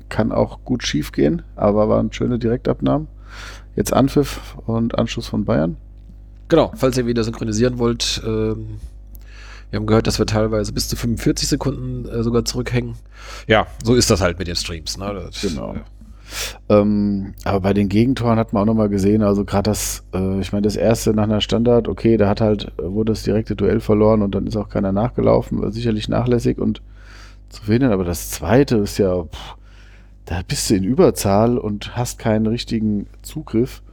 kann auch gut schief gehen, aber waren schöne Direktabnahmen. jetzt Anpfiff und Anschluss von Bayern. Genau, falls ihr wieder synchronisieren wollt, ähm, wir haben gehört, dass wir teilweise bis zu 45 Sekunden äh, sogar zurückhängen. Ja, so ist das halt mit den Streams. Ne? Das, Genau. Ähm, aber bei den Gegentoren hat man auch nochmal gesehen, also gerade das, äh, ich meine, das erste nach einer Standard, okay, da hat halt, äh, wurde das direkte Duell verloren und dann ist auch keiner nachgelaufen, sicherlich nachlässig und zu verhindern, aber das zweite ist ja, pff, da bist du in Überzahl und hast keinen richtigen Zugriff,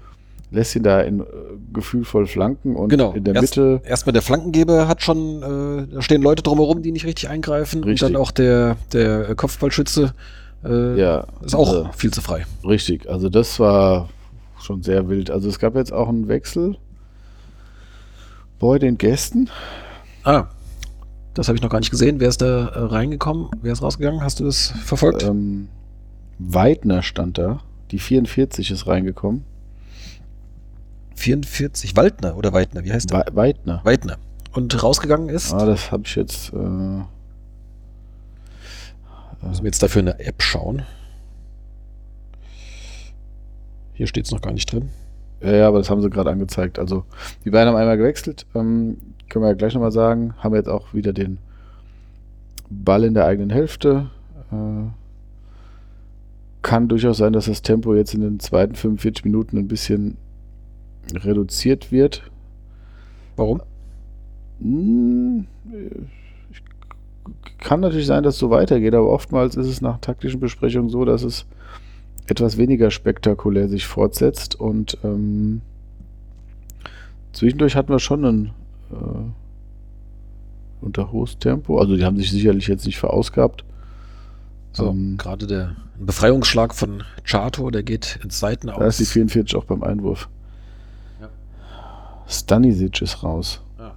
lässt ihn da in äh, gefühlvoll flanken und Genau. in der Erst- Mitte, Erstmal der Flankengeber hat schon, äh, da stehen Leute drumherum, die nicht richtig eingreifen. Richtig. Und dann auch der, der Kopfballschütze äh, ja, ist auch also- viel zu frei. Richtig, also das war schon sehr wild. Also es gab jetzt auch einen Wechsel bei den Gästen. Ah, das habe ich noch gar nicht gesehen. Wer ist da äh, reingekommen? Wer ist rausgegangen? Hast du das verfolgt? Ähm, Weidner stand da. Die 44 ist reingekommen. 44, Waldner oder Weidner, wie heißt der? We Weidner. Weidner. Und rausgegangen ist, Ah, das habe ich jetzt. Äh, müssen wir jetzt dafür eine App schauen. Hier steht es noch gar nicht drin. ja, ja, aber das haben sie gerade angezeigt. Also die beiden haben einmal gewechselt. Ähm, können wir ja gleich nochmal sagen. Haben jetzt auch wieder den Ball in der eigenen Hälfte. Äh, kann durchaus sein, dass das Tempo jetzt in den zweiten 45 Minuten ein bisschen reduziert wird. Warum? Hm, Kann natürlich sein, dass es so weitergeht, aber oftmals ist es nach taktischen Besprechungen so, dass es etwas weniger spektakulär sich fortsetzt und ähm, zwischendurch hatten wir schon ein äh, unter hohes Tempo. Also die haben sich sicherlich jetzt nicht verausgabt. So, Ähm, gerade der Befreiungsschlag von Chato, der geht ins Seiten da ist die aus. 44 auch beim Einwurf. Stanisic ist raus. Ah.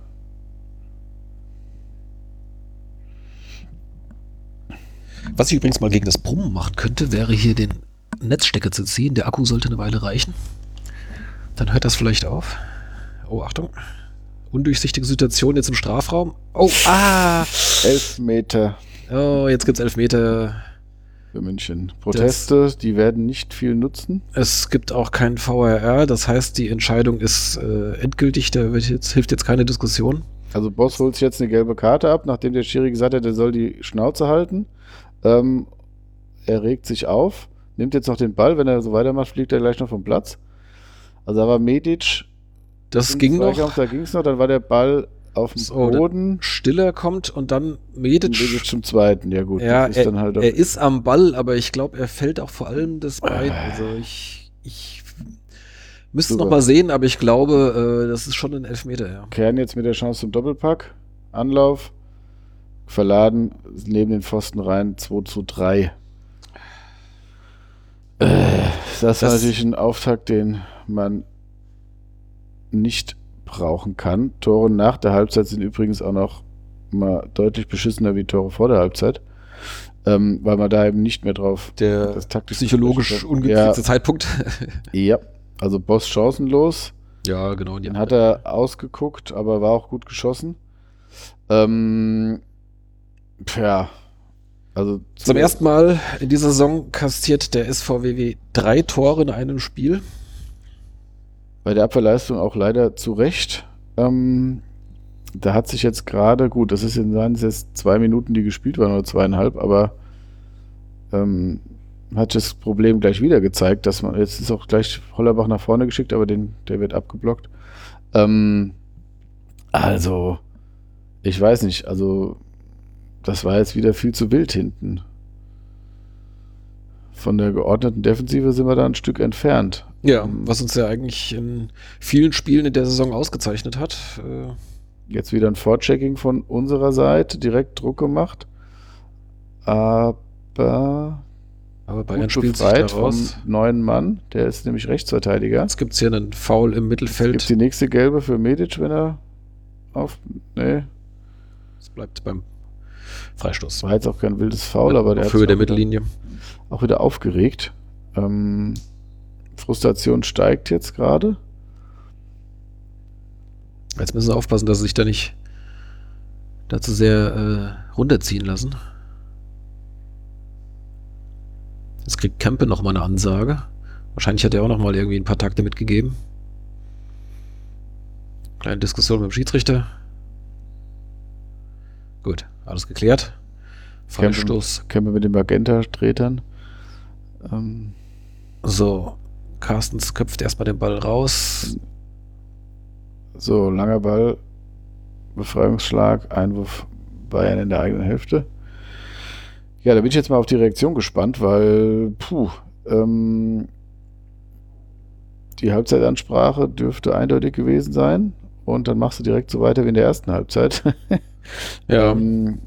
Was ich übrigens mal gegen das Brummen machen könnte, wäre hier den Netzstecker zu ziehen. Der Akku sollte eine Weile reichen. Dann hört das vielleicht auf. Oh, Achtung. Undurchsichtige Situation jetzt im Strafraum. Oh, ah! Elf Meter Oh, jetzt gibt's elf Meter. Für München. Proteste, die werden nicht viel nutzen. Es gibt auch keinen VRR, das heißt, die Entscheidung ist äh, endgültig, da wird jetzt, hilft jetzt keine Diskussion. Also Boss holt sich jetzt eine gelbe Karte ab, nachdem der Schiri gesagt hat, er soll die Schnauze halten. Ähm, er regt sich auf, nimmt jetzt noch den Ball. Wenn er so weitermacht, fliegt er gleich noch vom Platz. Also da war Medic. Das ging noch. Da ging es noch, dann war der Ball auf dem So, Boden. Stiller kommt und dann Medic. Medic zum zweiten, ja gut. Ja, ist er, dann halt er ist am Ball, aber ich glaube, er fällt auch vor allem das Bein. Also ich, ich müsste es Super. noch mal sehen, aber ich glaube, äh, das ist schon ein Elfmeter, ja. Kern jetzt mit der Chance zum Doppelpack. Anlauf. Verladen, neben den Pfosten rein, 2 zu 3. Äh, das, war Das- natürlich ein Auftakt, den man nicht brauchen kann. Tore nach der Halbzeit sind übrigens auch noch mal deutlich beschissener wie Tore vor der Halbzeit, ähm, weil man da eben nicht mehr drauf Der das taktisch psychologisch kann. ungünstigste Zeitpunkt. Ja, ja, also Boss chancenlos. ja, genau. Den hat er ausgeguckt, aber war auch gut geschossen. Ähm, ja, also Zum ersten Mal in dieser Saison kassiert der SVWW drei Tore in einem Spiel. Bei der Abwehrleistung auch leider zu Recht. Ähm, da hat sich jetzt gerade, gut, das ist jetzt zwei Minuten, die gespielt waren, oder zweieinhalb, aber ähm, hat das Problem gleich wieder gezeigt, dass man, jetzt ist auch gleich Hollerbach nach vorne geschickt, aber den, der wird abgeblockt. Ähm, also, ich weiß nicht, also das war jetzt wieder viel zu wild hinten. Von der geordneten Defensive sind wir da ein Stück entfernt. Ja, was uns ja eigentlich in vielen Spielen in der Saison ausgezeichnet hat. Äh, Jetzt wieder ein Vorchecking von unserer Seite, direkt Druck gemacht. Aber aber Bayern spielt sich befreit da vom raus. neuen Mann, der ist nämlich Rechtsverteidiger. Jetzt gibt es hier einen Foul im Gibt Mittelfeld. die nächste gelbe für Medic, wenn er auf. Nee, Es bleibt beim Freistoß. war jetzt auch kein wildes Foul, aber der auf Höhe der wieder, Mittellinie. auch wieder aufgeregt. Ähm, Frustration steigt jetzt gerade. Jetzt müssen sie aufpassen, dass sie sich da nicht dazu sehr äh, runterziehen lassen. Jetzt kriegt Kempe nochmal eine Ansage. Wahrscheinlich hat er auch noch mal irgendwie ein paar Takte mitgegeben. Kleine Diskussion mit dem Schiedsrichter. Gut, alles geklärt. Freistoß. Kämpfe mit den Magenta-Tretern. Ähm. So, Carstens köpft erstmal den Ball raus. So, langer Ball, Befreiungsschlag, Einwurf Bayern in der eigenen Hälfte. Ja, da bin ich jetzt mal auf die Reaktion gespannt, weil, puh, ähm, die Halbzeitansprache dürfte eindeutig gewesen sein. Und dann machst du direkt so weiter wie in der ersten Halbzeit. ja. ähm,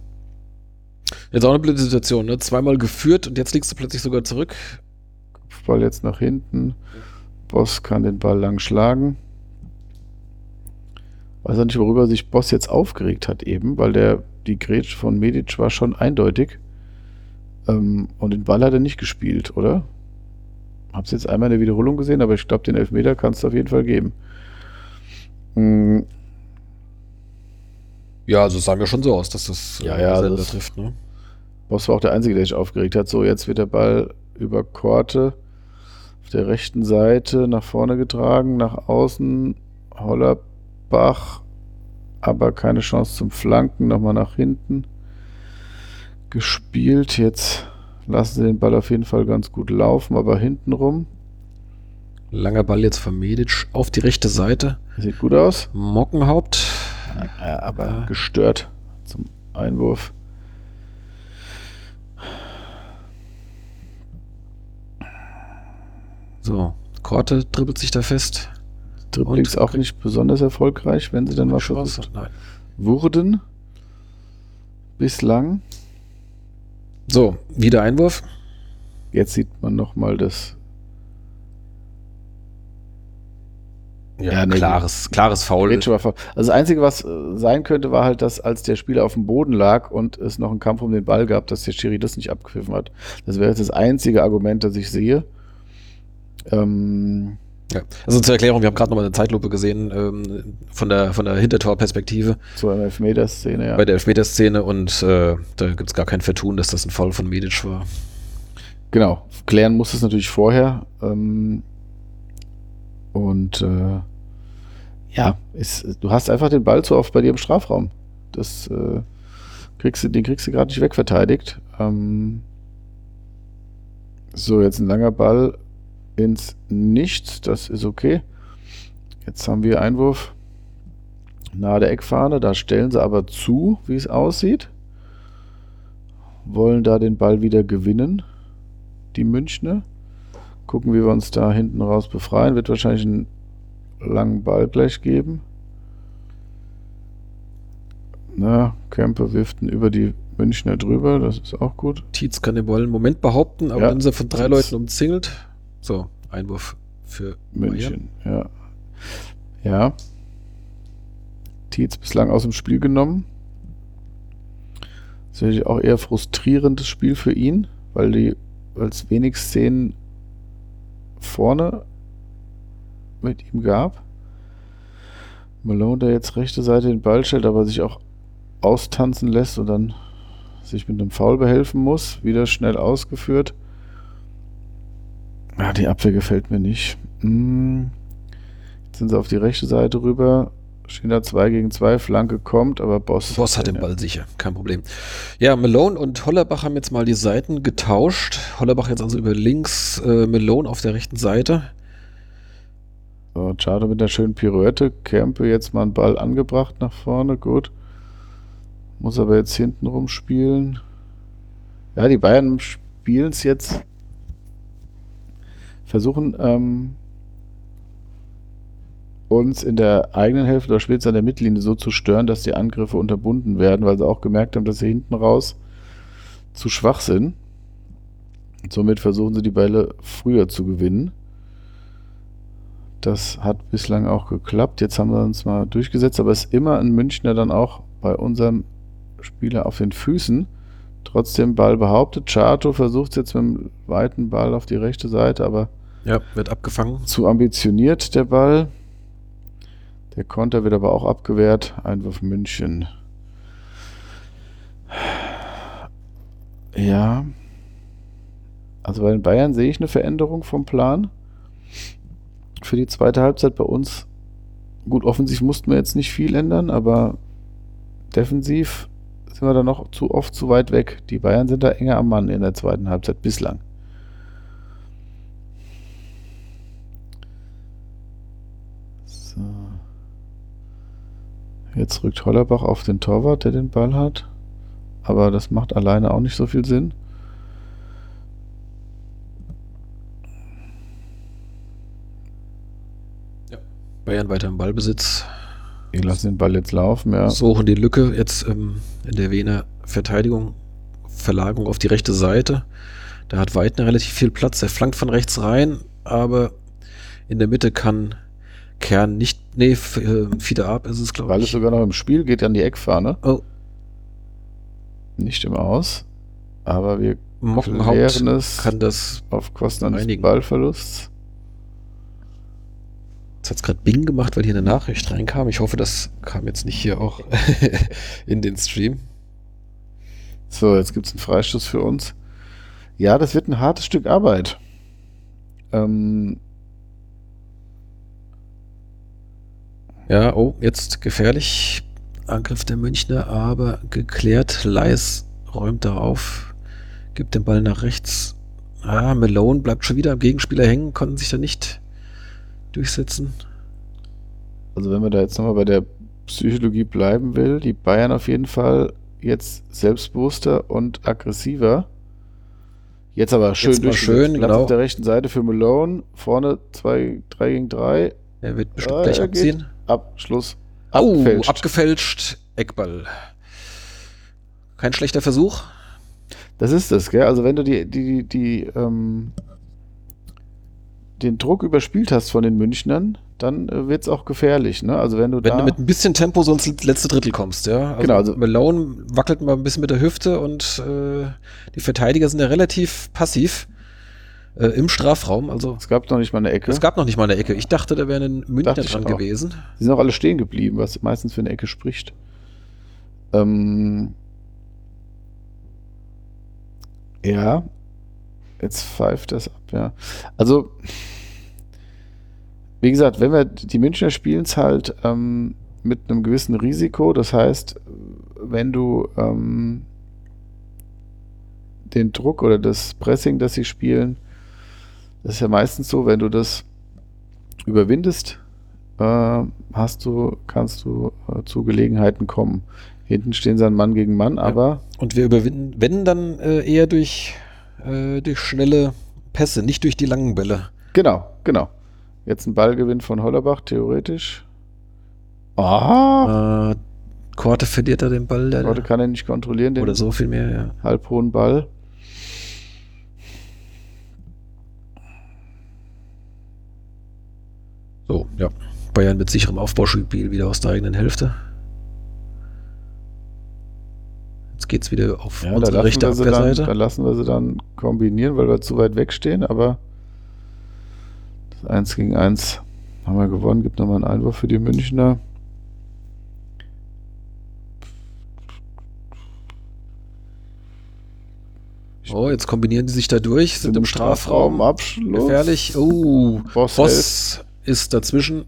jetzt auch eine blöde Situation, ne? Zweimal geführt und jetzt liegst du plötzlich sogar zurück. Kopfball jetzt nach hinten. Boss kann den Ball lang schlagen. Weiß auch nicht, worüber sich Boss jetzt aufgeregt hat eben, weil der, die Gretsch von Medic war schon eindeutig. Ähm, und den Ball hat er nicht gespielt, oder? Hab's jetzt einmal in der Wiederholung gesehen, aber ich glaube, den Elfmeter kannst du auf jeden Fall geben. Mhm. Ja, also sagen wir schon so aus, dass das ja, ja, Sender das trifft. Ne? Boss war auch der Einzige, der sich aufgeregt hat. So, jetzt wird der Ball über Korte auf der rechten Seite nach vorne getragen, nach außen. Hollerbach, aber keine Chance zum Flanken. Nochmal nach hinten gespielt. Jetzt lassen sie den Ball auf jeden Fall ganz gut laufen, aber hintenrum. Langer Ball jetzt von Medic auf die rechte Seite. Sieht gut aus. Mockenhaupt. Ja, aber gestört zum Einwurf. So, Korte dribbelt sich da fest. Dribbling ist auch nicht besonders erfolgreich, wenn sie dann was. Nein. Wurden bislang so, wieder Einwurf. Jetzt sieht man nochmal das. Ja, ja nee, klares, klares Foul. Also das Einzige, was äh, sein könnte, war halt, dass als der Spieler auf dem Boden lag und es noch einen Kampf um den Ball gab, dass der Schiri das nicht abgepfiffen hat. Das wäre jetzt das einzige Argument, das ich sehe. Ähm, ja. Also zur Erklärung, wir haben gerade nochmal eine Zeitlupe gesehen ähm, von der, von der Hintertorperspektive. Zur Elfmeterszene, ja. Bei der Elfmeterszene und äh, da gibt es gar kein Vertun, dass das ein Fall von Medic war. Genau. Klären muss es natürlich vorher. Ähm, und äh, ja, ist, du hast einfach den Ball zu oft bei dir im Strafraum. Das äh, kriegst du, den kriegst du gerade nicht wegverteidigt. Ähm, so, jetzt ein langer Ball ins Nichts. Das ist okay. Jetzt haben wir Einwurf nahe der Eckfahne. Da stellen sie aber zu, wie es aussieht. Wollen da den Ball wieder gewinnen, die Münchner. Gucken, wie wir uns da hinten raus befreien. Wird wahrscheinlich einen langen Ball gleich geben. Na, Kempe wirft ihn über die Münchner drüber, das ist auch gut. Tietz kann den Ball im Moment behaupten, aber ja, dann ist er von drei Leuten umzingelt. So, Einwurf für München. Bayern. Ja. Ja. Tietz bislang aus dem Spiel genommen. Das ist auch eher frustrierendes Spiel für ihn, weil die als wenig Szenen vorne mit ihm gab. Malone, der jetzt rechte Seite den Ball stellt, aber sich auch austanzen lässt und dann sich mit einem Foul behelfen muss. Wieder schnell ausgeführt. Ja, die Abwehr gefällt mir nicht. Hm. Jetzt sind sie auf die rechte Seite rüber. Stehen da 2 gegen 2, Flanke kommt, aber Boss. Boss hat den Ball sicher, kein Problem. Ja, Malone und Hollerbach haben jetzt mal die Seiten getauscht. Hollerbach jetzt also über links, äh, Malone auf der rechten Seite. So, Chado mit der schönen Pirouette. Kempe jetzt mal einen Ball angebracht nach vorne, gut. Muss aber jetzt hinten rumspielen. Ja, die Bayern spielen es jetzt versuchen ähm, uns in der eigenen Hälfte oder spätestens an der Mittellinie so zu stören, dass die Angriffe unterbunden werden, weil sie auch gemerkt haben, dass sie hinten raus zu schwach sind. Und somit versuchen sie die Bälle früher zu gewinnen. Das hat bislang auch geklappt. Jetzt haben wir uns mal durchgesetzt, aber es ist immer ein Münchner dann auch bei unserem Spieler auf den Füßen. Trotzdem Ball behauptet. Chato versucht es jetzt mit einem weiten Ball auf die rechte Seite, aber ja, wird abgefangen. Zu ambitioniert der Ball. Der Konter wird aber auch abgewehrt. Einwurf München. Ja. Also bei den Bayern sehe ich eine Veränderung vom Plan. für die zweite Halbzeit bei uns. Gut, offensiv mussten wir jetzt nicht viel ändern, aber defensiv sind wir da noch zu oft zu weit weg. Die Bayern sind da enger am Mann in der zweiten Halbzeit bislang. So. Jetzt rückt Hollerbach auf den Torwart, der den Ball hat. Aber das macht alleine auch nicht so viel Sinn. Bayern weiter im Ballbesitz. Wir lassen den Ball jetzt laufen, ja. Suchen die Lücke jetzt ähm, in der Wiener Verteidigung. Verlagerung auf die rechte Seite. Da hat Weidner relativ viel Platz. Er flankt von rechts rein, aber in der Mitte kann Kern nicht. Nee, äh, Fieder ab ist es, glaube ich. Ball ist sogar noch im Spiel, geht an die Eckfahne. Oh. Nicht im Aus. Aber wir Mockenhaupt es kann das. auf Kosten eines einigen. Ballverlusts. Jetzt hat es gerade Bing gemacht, weil hier eine Nachricht reinkam. Ich hoffe, das kam jetzt nicht hier auch in den Stream. So, jetzt gibt es einen Freistoß für uns. Ja, das wird ein hartes Stück Arbeit. Ähm, Ja, oh, jetzt gefährlich. Angriff der Münchner, aber geklärt. Leis räumt da auf, gibt den Ball nach rechts. Ah, Malone bleibt schon wieder am Gegenspieler hängen, konnten sich da nicht durchsetzen. also wenn man da jetzt nochmal bei der Psychologie bleiben will, die Bayern auf jeden Fall jetzt selbstbewusster und aggressiver. Jetzt aber schön Jetzt mal durchgesetzt. schön, Platz genau. auf der rechten Seite für Malone. Vorne 2, 3 gegen 3. Er wird bestimmt Ah, gleich abziehen. Abschluss. Au, Abgefälscht. abgefälscht. Eckball. Kein schlechter Versuch. Das ist das, gell? Also wenn du die, die, die, ähm, den Druck überspielt hast von den Münchnern, dann äh, wird es auch gefährlich, ne? Also wenn du Wenn da. du mit ein bisschen Tempo so ins letzte Drittel kommst, ja. Also Genau, also- Malone wackelt mal ein bisschen mit der Hüfte und äh, die Verteidiger sind ja relativ passiv äh, im Strafraum. Also es gab noch nicht mal eine Ecke. es gab noch nicht mal eine Ecke. Ich dachte, da wäre ein Münchner dran gewesen. Die sind auch alle stehen geblieben, was meistens für eine Ecke spricht. Ähm, ja, jetzt pfeift das ja. Also, wie gesagt, wenn wir die Münchner spielen es halt ähm, mit einem gewissen Risiko, das heißt, wenn du ähm, den Druck oder das Pressing, das sie spielen, das ist ja meistens so, wenn du das überwindest, äh, hast du, kannst du äh, zu Gelegenheiten kommen. Hinten stehen sie ein Mann gegen Mann, aber Und wir überwinden, wenn dann äh, eher durch, äh, durch schnelle Pässe, nicht durch die langen Bälle. genau, genau. Jetzt ein Ballgewinn von Hollerbach, theoretisch. Ah! Äh, Korte verliert er den Ball, der, Heute kann er nicht kontrollieren, den oder so viel mehr, ja. halbhohen Ball. So, ja. Bayern mit sicherem Aufbauspiel wieder aus der eigenen Hälfte. Jetzt geht's wieder auf Ja, da unsere lassen, rechte wir sie dann, da Abwehrseite. lassen wir sie dann kombinieren, weil wir zu weit wegstehen, aber das 1 gegen 1 haben wir gewonnen. Gibt nochmal einen Einwurf für die Münchner. Oh, jetzt kombinieren die sich da durch, sind im Strafraum. Abschluss. Gefährlich. Oh, Boss, Voss ist dazwischen.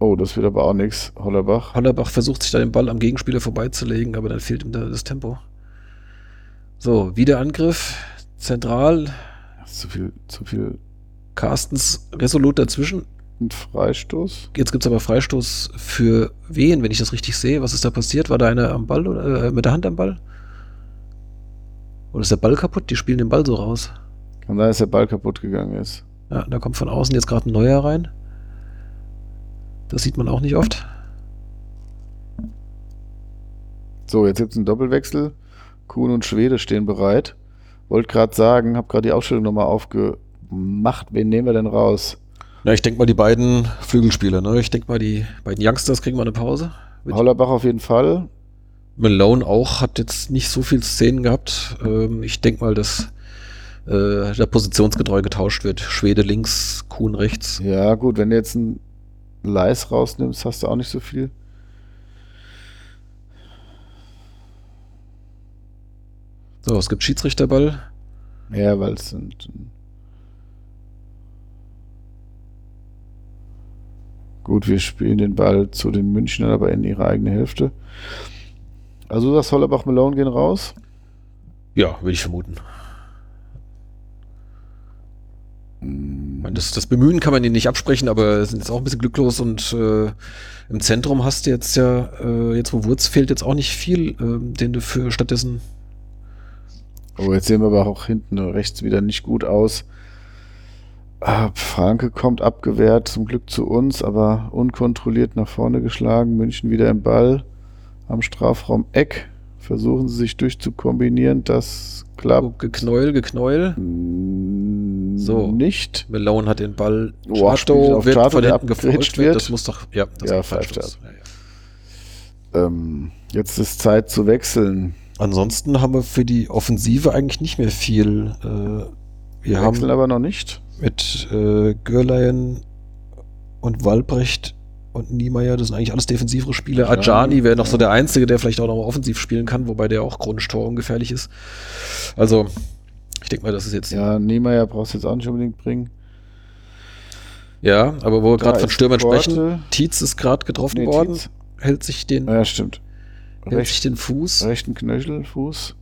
Oh, das wird aber auch nichts. Hollerbach. Hollerbach versucht sich da den Ball am Gegenspieler vorbeizulegen, aber dann fehlt ihm da das Tempo. So, wieder Angriff. Zentral. Zu viel, zu viel Carstens resolut dazwischen. ein Freistoß. Jetzt gibt's aber Freistoß für wen, wenn ich das richtig sehe. Was ist da passiert? War da einer am Ball oder äh, mit der Hand am Ball? Oder ist der Ball kaputt? Die spielen den Ball so raus. Kann sein, dass der Ball kaputt gegangen ist. Ja, da kommt von außen jetzt gerade ein neuer rein. Das sieht man auch nicht oft. So, jetzt gibt es einen Doppelwechsel. Kuhn und Schwede stehen bereit. Wollte gerade sagen, habe gerade die Aufstellung nochmal aufgemacht. Wen nehmen wir denn raus? Na, ich denke mal, die beiden Flügelspieler, ne? Ich denke mal, die beiden Youngsters kriegen mal eine Pause. Hollerbach auf jeden Fall. Malone auch, hat jetzt nicht so viel Szenen gehabt. Ähm, ich denke mal, dass äh, da positionsgetreu getauscht wird. Schwede links, Kuhn rechts. Ja, gut, wenn jetzt einen Leis rausnimmst, hast du auch nicht so viel. So, es gibt Schiedsrichterball. Ja, weil es sind. Gut, wir spielen den Ball zu den Münchnern, aber in ihre eigene Hälfte. Also sagst, Hollerbach Malone gehen raus? Ja, würde ich vermuten. Meine, das, das Bemühen kann man ihnen nicht absprechen, aber sind jetzt auch ein bisschen glücklos und äh, im Zentrum hast du jetzt ja, äh, jetzt wo Wurz fehlt, jetzt auch nicht viel, äh, den du für stattdessen. Oh, jetzt sehen wir aber auch hinten rechts wieder nicht gut aus. Ah, Franke kommt abgewehrt, zum Glück zu uns, aber unkontrolliert nach vorne geschlagen. München wieder im Ball am Strafraum Eck. Versuchen sie sich durchzukombinieren. Das klappt. Oh, geknäuel, geknäuel. So. Nicht. Malone hat den Ball. Oh, auf wird Chato, von hinten gefolgt. wird. Das muss doch, ja, das Ja, pfeift Freistoß. Ja, ja. Ähm, jetzt ist Zeit zu wechseln. Ansonsten haben wir für die Offensive eigentlich nicht mehr viel. Äh, wir Wir haben wechseln aber noch nicht. mit äh, Görlein und Walbrecht und Niemeyer, das sind eigentlich alles defensivere Spieler. Ajani, wäre noch ja. so der Einzige, der vielleicht auch noch mal offensiv spielen kann, wobei der auch chronisch torungefährlich ist. Also, ich denke mal, das ist jetzt. Ja, Ja, Niemeyer brauchst du jetzt auch nicht unbedingt bringen. aber wo wir gerade von Stürmern sprechen, Tietz ist gerade getroffen Nee, worden, Tietz. hält sich den, Ja, stimmt. hält sich Recht, den Fuß. rechten Knöchelfuß.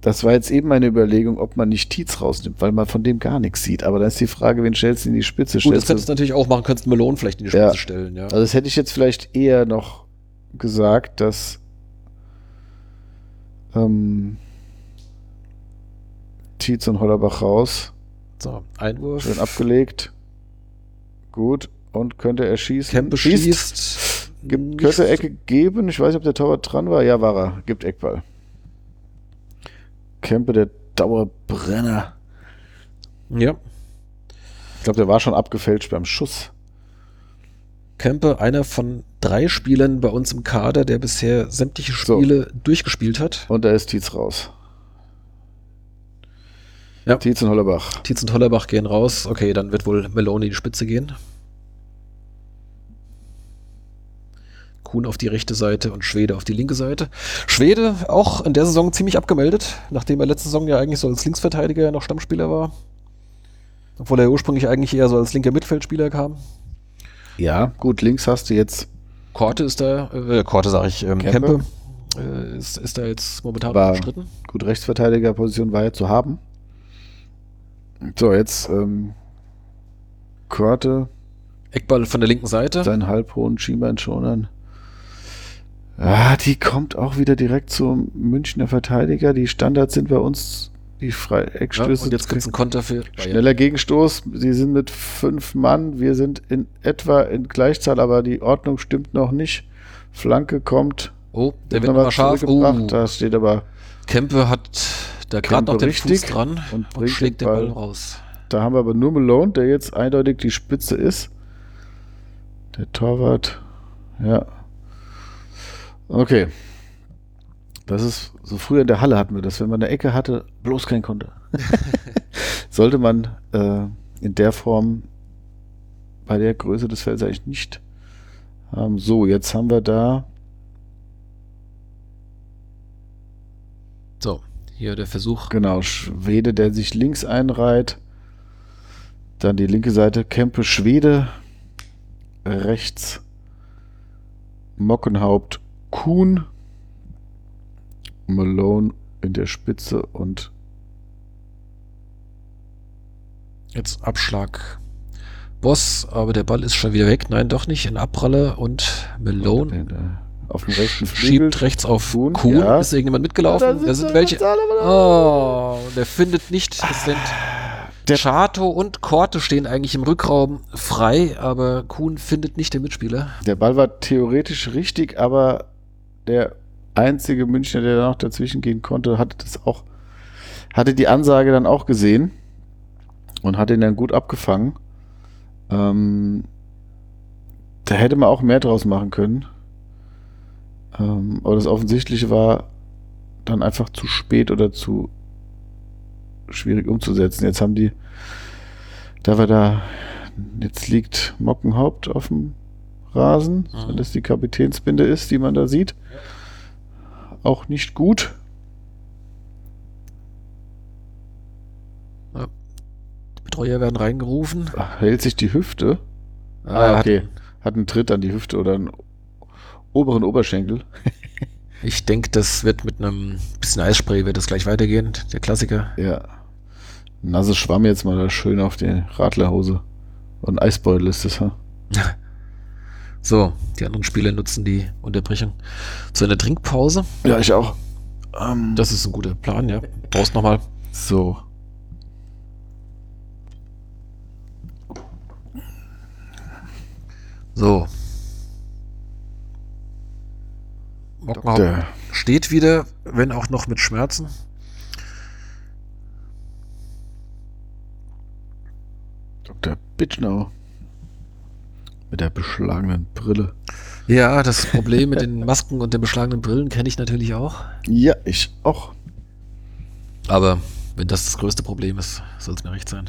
Das war jetzt eben meine Überlegung, ob man nicht Tietz rausnimmt, weil man von dem gar nichts sieht. Aber dann ist die Frage, wen stellst du in die Spitze? Gut, das Stellst könntest du natürlich auch machen, könntest Malone vielleicht in die Spitze Ja. stellen, ja. Also das hätte ich jetzt vielleicht eher noch gesagt, dass ähm, Tietz und Hollerbach raus. So, Einwurf. Schön abgelegt. Gut. Und könnte er schießen? Kempe schießt. Gibt, nicht könnte Ecke geben. Ich weiß nicht, ob der Torwart dran war. Ja, war er. Gibt Eckball. Kempe, der Dauerbrenner. Ja. Ich glaube, der war schon abgefälscht beim Schuss. Kempe, einer von drei Spielern bei uns im Kader, der bisher sämtliche So. Spiele durchgespielt hat. Und da ist Tietz raus. Ja. Tietz und Hollerbach. Tietz und Hollerbach gehen raus. Okay, dann wird wohl Meloni in die Spitze gehen. Kuhn auf die rechte Seite und Schwede auf die linke Seite. Schwede auch in der Saison ziemlich abgemeldet, nachdem er letzte Saison ja eigentlich so als Linksverteidiger noch Stammspieler war. Obwohl er ursprünglich eigentlich eher so als linker Mittelfeldspieler kam. Ja, gut, links hast du jetzt Korte ist da, äh, Korte sage ich, ähm, Kempe. Kempe, äh, ist, ist da jetzt momentan umstritten. gut Rechtsverteidigerposition war ja zu haben. So, jetzt ähm, Korte, Eckball von der linken Seite. seinen halbhohen Schienbeinschonern. Ah, die kommt auch wieder direkt zum Münchner Verteidiger. Die Standards sind bei uns die Ja, Freieckstöße. und jetzt gibt es einen Konter für Bayern. Schneller Gegenstoß. Sie sind mit fünf Mann. Wir sind in etwa in Gleichzahl, aber die Ordnung stimmt noch nicht. Flanke kommt. Oh, der wird nochmal scharf. Oh, Da steht aber, Kempe hat da gerade noch den richtig Fuß dran und und, schlägt den den Ball, Ball. raus. da haben wir aber nur Malone, der jetzt eindeutig die Spitze ist. Der Torwart. Ja. Okay. Das ist, so früher in der Halle hatten wir das, wenn man eine Ecke hatte, bloß kein Konter. Sollte man äh, in der Form bei der Größe des Felds eigentlich nicht haben. So, jetzt haben wir da So, hier der Versuch. Genau, Schwede, der sich links einreiht. Dann die linke Seite, Kempe, Schwede. Rechts Mockenhaupt, Kuhn. Malone in der Spitze und Jetzt Abschlag. Boss, aber der Ball ist schon wieder weg. Nein, doch nicht. In Abpralle und Malone auf dem rechten Flügel. schiebt rechts auf Kuhn, Kuhn. ja. Ist irgendjemand mitgelaufen? da sind welche. da sind sie. Oh, der findet nicht. Es sind Der- Chato und Korte stehen eigentlich im Rückraum frei, aber Kuhn findet nicht den Mitspieler. Der Ball war theoretisch richtig, aber der einzige Münchner, der noch dazwischen gehen konnte, hatte das auch, hatte die Ansage dann auch gesehen und hat ihn dann gut abgefangen. Ähm, da hätte man auch mehr draus machen können. Ähm, aber das Offensichtliche war dann einfach zu spät oder zu schwierig umzusetzen. Jetzt haben die, da wir da, jetzt liegt Mockenhaupt auf dem Rasen, Mhm. wenn das die Kapitänsbinde ist, die man da sieht. Auch nicht gut. Betreuer werden reingerufen. Ach, hält sich die Hüfte. Ah, Ah, okay. hat- Hat einen Tritt an die Hüfte oder einen oberen Oberschenkel. Ich denke, das wird mit einem bisschen Eisspray wird das gleich weitergehen. Der Klassiker. Ja. Nasse Schwamm jetzt mal da schön auf die Radlerhose. Und ein Eisbeutel ist das, ha? So, die anderen Spieler nutzen die Unterbrechung zu einer Trinkpause. Ja, ich auch. Ähm, Das ist ein guter Plan, ja. Brauchst nochmal. so. So. Mockenhaupt steht wieder, wenn auch noch mit Schmerzen. Dr. Bitschnau. Mit der beschlagenen Brille. Ja, das Problem mit den Masken und den beschlagenen Brillen kenne ich natürlich auch. Ja, ich auch. Aber wenn das das größte Problem ist, soll es mir recht sein.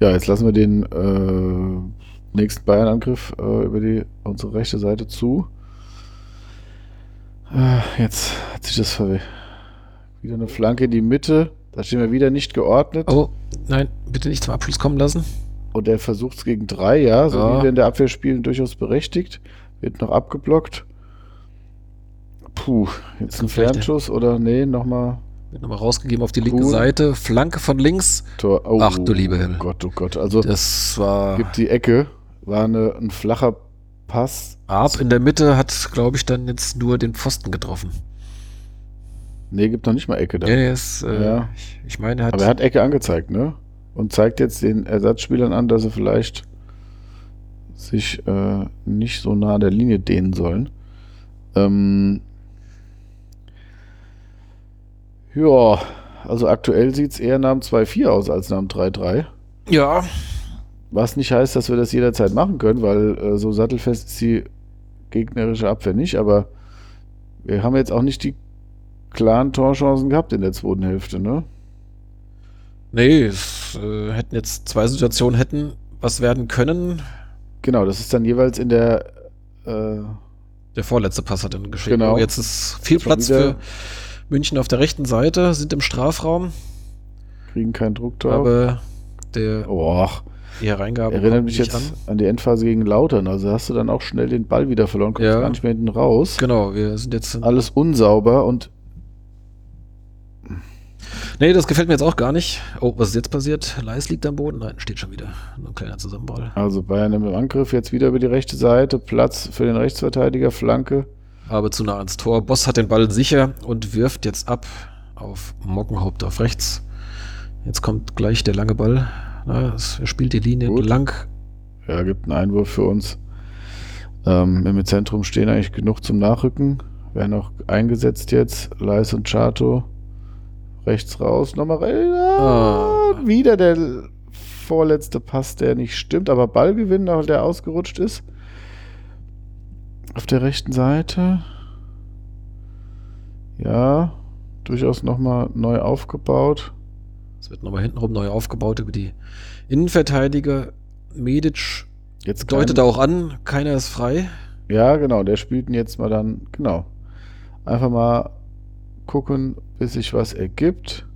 Ja, jetzt lassen wir den äh, nächsten Bayern-Angriff äh, über die unsere rechte Seite zu. Äh, jetzt hat sich das verwe wieder eine Flanke in die Mitte. Da stehen wir wieder nicht geordnet. Oh, nein, bitte nicht zum Abschluss kommen lassen. Und er versucht es gegen drei, ja, so Ja. wie wir in der Abwehr spielen, durchaus berechtigt. Wird noch abgeblockt. Puh, jetzt ein Fernschuss oder nee, nochmal Wird nochmal rausgegeben auf die linke. Seite. Flanke von links. Tor. Oh, Ach du lieber Himmel. Gott, oh Gott. Also Das war gibt die Ecke, war eine, ein flacher Pass. Arp in der Mitte, hat, glaube ich, dann jetzt nur den Pfosten getroffen. Nee, gibt noch nicht mal Ecke da. Ja, ist, äh, Ja. ich, ich meine, er hat, Aber er hat Ecke angezeigt, ne? Und zeigt jetzt den Ersatzspielern an, dass sie vielleicht sich äh, nicht so nah an der Linie dehnen sollen. Ähm ja, also aktuell sieht es eher nach dem 2-4 aus als nach dem 3-3. ja, Was nicht heißt, dass wir das jederzeit machen können, weil äh, so sattelfest ist die gegnerische Abwehr nicht, aber wir haben jetzt auch nicht die klaren Torchancen gehabt in der zweiten Hälfte, ne? nee, es äh, hätten jetzt zwei Situationen hätten was werden können. Genau, das ist dann jeweils in der äh, Der vorletzte Pass hat dann geschehen. Genau. Jetzt ist viel Schon Platz für München auf der rechten Seite, sind im Strafraum, kriegen keinen Druck drauf. aber der Oh, die Hereingabe erinnert mich jetzt an. die Endphase gegen Lautern. Also hast du dann auch schnell den Ball wieder verloren, kommst Ja. gar nicht mehr hinten raus. Genau, wir sind jetzt. Alles unsauber und Nee, das gefällt mir jetzt auch gar nicht. Oh, was ist jetzt passiert? Leis liegt am Boden? Nein, steht schon wieder. Nur ein kleiner Zusammenprall. also Bayern im Angriff jetzt wieder über die rechte Seite, Platz für den Rechtsverteidiger, Flanke. Aber zu nah ans Tor. Boss hat den Ball sicher und wirft jetzt ab auf Mockenhaupt auf rechts. Jetzt kommt gleich der lange Ball. Na, er spielt die Linie Gut. lang. Ja, gibt einen Einwurf für uns. Ähm, Im Zentrum stehen eigentlich genug zum Nachrücken. Werden auch eingesetzt jetzt. Leis und Chato. Rechts raus. Nochmal rein. Ah. Wieder der vorletzte Pass, der nicht stimmt. Aber Ballgewinn, der ausgerutscht ist. Auf der rechten Seite. Ja, durchaus nochmal neu aufgebaut. Es wird nochmal hintenrum neu aufgebaut über die Innenverteidiger. Medic Jetzt deutet kein- auch an, keiner ist frei. Ja, genau, der spielt ihn jetzt mal dann, genau. Einfach mal gucken, bis sich was ergibt.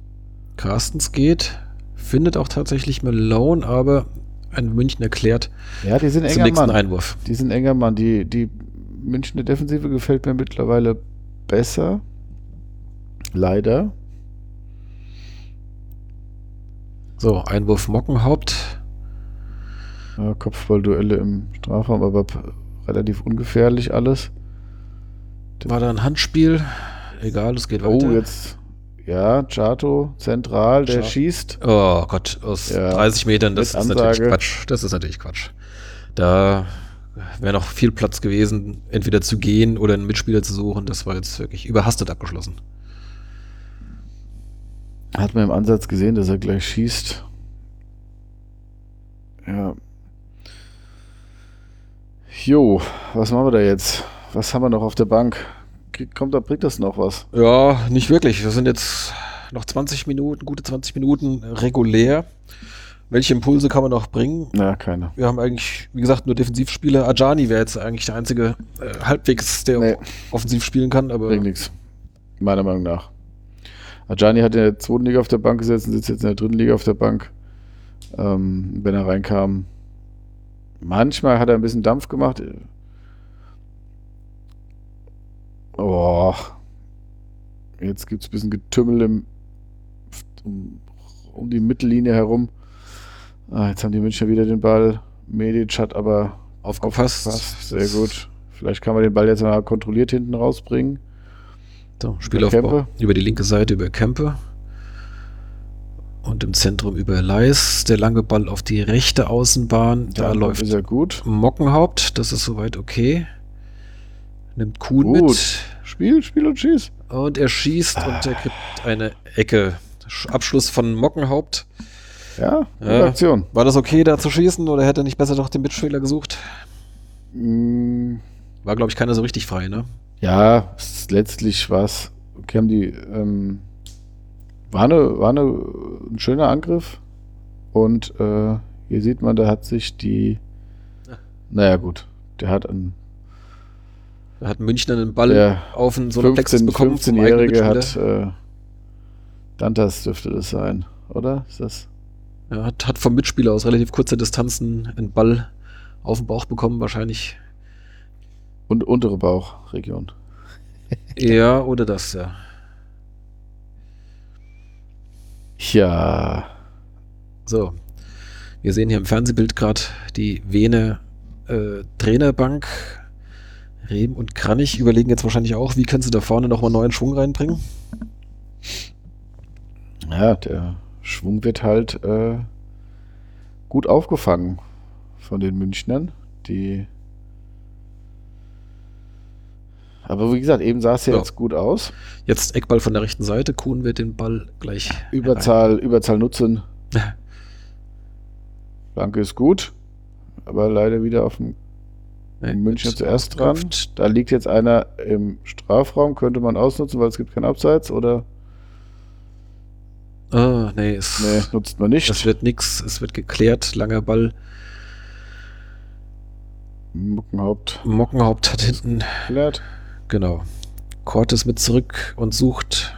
Carstens geht, findet auch tatsächlich Malone, aber ein München erklärt Ja, die sind zum enger nächsten Mann. Einwurf. Die sind enger Mann. Die, die Münchner Defensive gefällt mir mittlerweile besser. Leider. So, Einwurf Mockenhaupt. Ja, Kopfballduelle im Strafraum, aber relativ ungefährlich alles. War da ein Handspiel? Egal, es geht Oh, weiter. jetzt. Ja, Chato, zentral, der Cha- schießt. Oh Gott, aus Ja, 30 Metern, das ist natürlich Ansage. Quatsch. Das ist natürlich Quatsch. Da wäre noch viel Platz gewesen, entweder zu gehen oder einen Mitspieler zu suchen. Das war jetzt wirklich überhastet abgeschlossen. Hat man im Ansatz gesehen, dass er gleich schießt. Ja. Jo, was machen wir da jetzt? Was haben wir noch auf der Bank? Kommt da, bringt das noch was? Ja, nicht wirklich. Wir sind jetzt noch 20 Minuten, gute 20 Minuten regulär. Welche Impulse kann man noch bringen? Na, keine. Wir haben eigentlich, wie gesagt, nur Defensivspieler. Ajani wäre jetzt eigentlich der einzige äh, halbwegs, der Nee. offensiv spielen kann, aber Bringt nichts. Meiner Meinung nach. Ajani hat in der zweiten Liga auf der Bank gesessen, sitzt jetzt in der dritten Liga auf der Bank. Ähm, wenn er reinkam, manchmal hat er ein bisschen Dampf gemacht. Oh, jetzt gibt es ein bisschen Getümmel im, um, um die Mittellinie herum. Ah, jetzt haben die Münchner wieder den Ball. Medic hat aber aufgepasst. aufgepasst. Sehr gut. Vielleicht kann man den Ball jetzt mal kontrolliert hinten rausbringen. So, Spielaufbau über die linke Seite über Kempe. Und im Zentrum über Leis. Der lange Ball auf die rechte Außenbahn. Da, Da läuft. Mockenhaupt. Das ist soweit okay. Nimmt Kuhn Gut. mit. Spiel, Spiel und schieß. Und er schießt und er kriegt eine Ecke. Sch- Abschluss von Mockenhaupt. Ja, Ja. Aktion. War das okay, da zu schießen oder hätte er nicht besser doch den Mitspieler gesucht? Mm, War, glaube ich, keiner so richtig frei, ne? Ja, es letztlich was. Okay, haben die, ähm, war, eine, war eine, ein schöner Angriff. Und äh, hier sieht man, da hat sich die. Ja. Naja, gut. Der hat einen Da hat Münchner einen Ball Der auf einen Solarplexus 15 bekommen. vom eigenen 15-Jährige hat. Äh, Dantas dürfte das sein, oder? Ist das? Ja, hat, hat vom Mitspieler aus relativ kurzer Distanz einen, einen Ball auf den Bauch bekommen, wahrscheinlich. Und untere Bauchregion. Ja, oder das, ja. Ja. So. Wir sehen hier im Fernsehbild gerade die Vene äh, Trainerbank. Rehm und Kranich überlegen jetzt wahrscheinlich auch, wie können sie da vorne nochmal neuen Schwung reinbringen. Ja, der Schwung wird halt äh, gut aufgefangen von den Münchnern, die. Aber wie gesagt, eben sah es ja Ja. jetzt gut aus. Jetzt Eckball von der rechten Seite. Kuhn wird den Ball gleich. Überzahl, Überzahl nutzen. Flanke ist gut, aber leider wieder auf dem rein. Münchner Mit zuerst dran. Da liegt jetzt einer im Strafraum, könnte man ausnutzen, weil es gibt kein Abseits oder Ah, nee, es, nee, nutzt man nicht. das wird nix. Es wird geklärt. Langer Ball. Muckenhaupt Mockenhaupt hat hinten, klärt. genau. Cortes mit zurück und sucht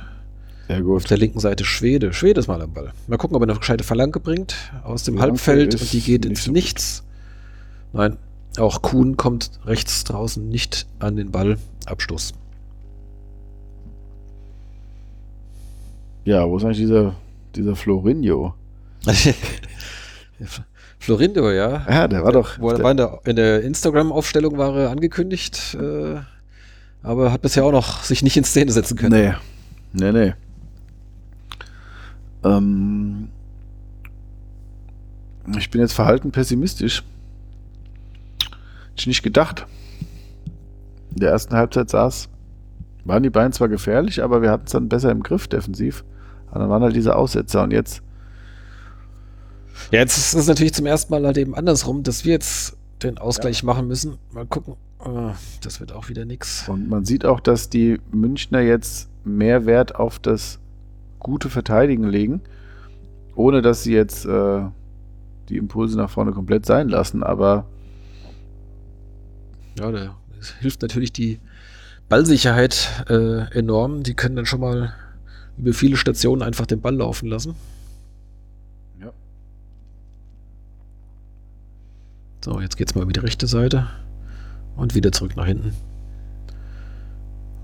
Sehr auf gut. der linken Seite Schwede. Schwede ist mal am Ball. Mal gucken, ob er eine gescheite Flanke bringt aus dem Flanke Halbfeld und die geht ins so gut. Nichts. Nein, auch Kuhn kommt rechts draußen nicht an den Ball. Abstoß. Ja, wo ist eigentlich dieser, dieser Florinho? Florindo, ja. Ja, der war doch. Wo er war in der, in der Instagram-Aufstellung war er angekündigt, äh, aber hat bisher auch noch sich nicht in Szene setzen können. Nee. Nee, nee. Ähm, ich bin jetzt verhalten pessimistisch. Ich nicht gedacht. In der ersten Halbzeit saß, waren die beiden zwar gefährlich, aber wir hatten es dann besser im Griff defensiv. Aber dann waren halt diese Aussetzer und jetzt, Ja, jetzt ist es natürlich zum ersten Mal halt eben andersrum, dass wir jetzt den Ausgleich machen müssen. Mal gucken. Ah, das wird auch wieder nix. und man sieht auch, dass die Münchner jetzt mehr Wert auf das gute Verteidigen legen, ohne dass sie jetzt äh, die Impulse nach vorne komplett sein lassen, aber Ja, da hilft natürlich die Ballsicherheit äh, enorm. Die können dann schon mal über viele Stationen einfach den Ball laufen lassen. Ja. So, jetzt geht's mal über die rechte Seite und wieder zurück nach hinten.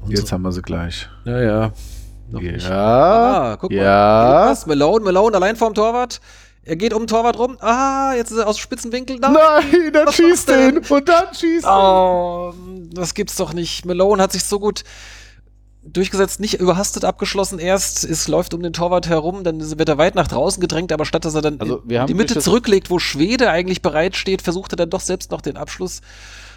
Und jetzt so, haben wir sie gleich. ja, ja. Noch nicht. Ja, Ah, guck mal. ja. Malone, Malone allein vorm Torwart. Er geht um den Torwart rum. Ah, jetzt ist er aus Spitzenwinkel. Nein. Nein, dann schießt den und dann schießt Oh, das gibt's doch nicht. Malone hat sich so gut durchgesetzt, nicht überhastet abgeschlossen erst. Es läuft um den Torwart herum, dann wird er weit nach draußen gedrängt, aber statt dass er dann Also, in wir haben die Mitte zurücklegt, wo Schwede eigentlich bereit steht, versucht er dann doch selbst noch den Abschluss.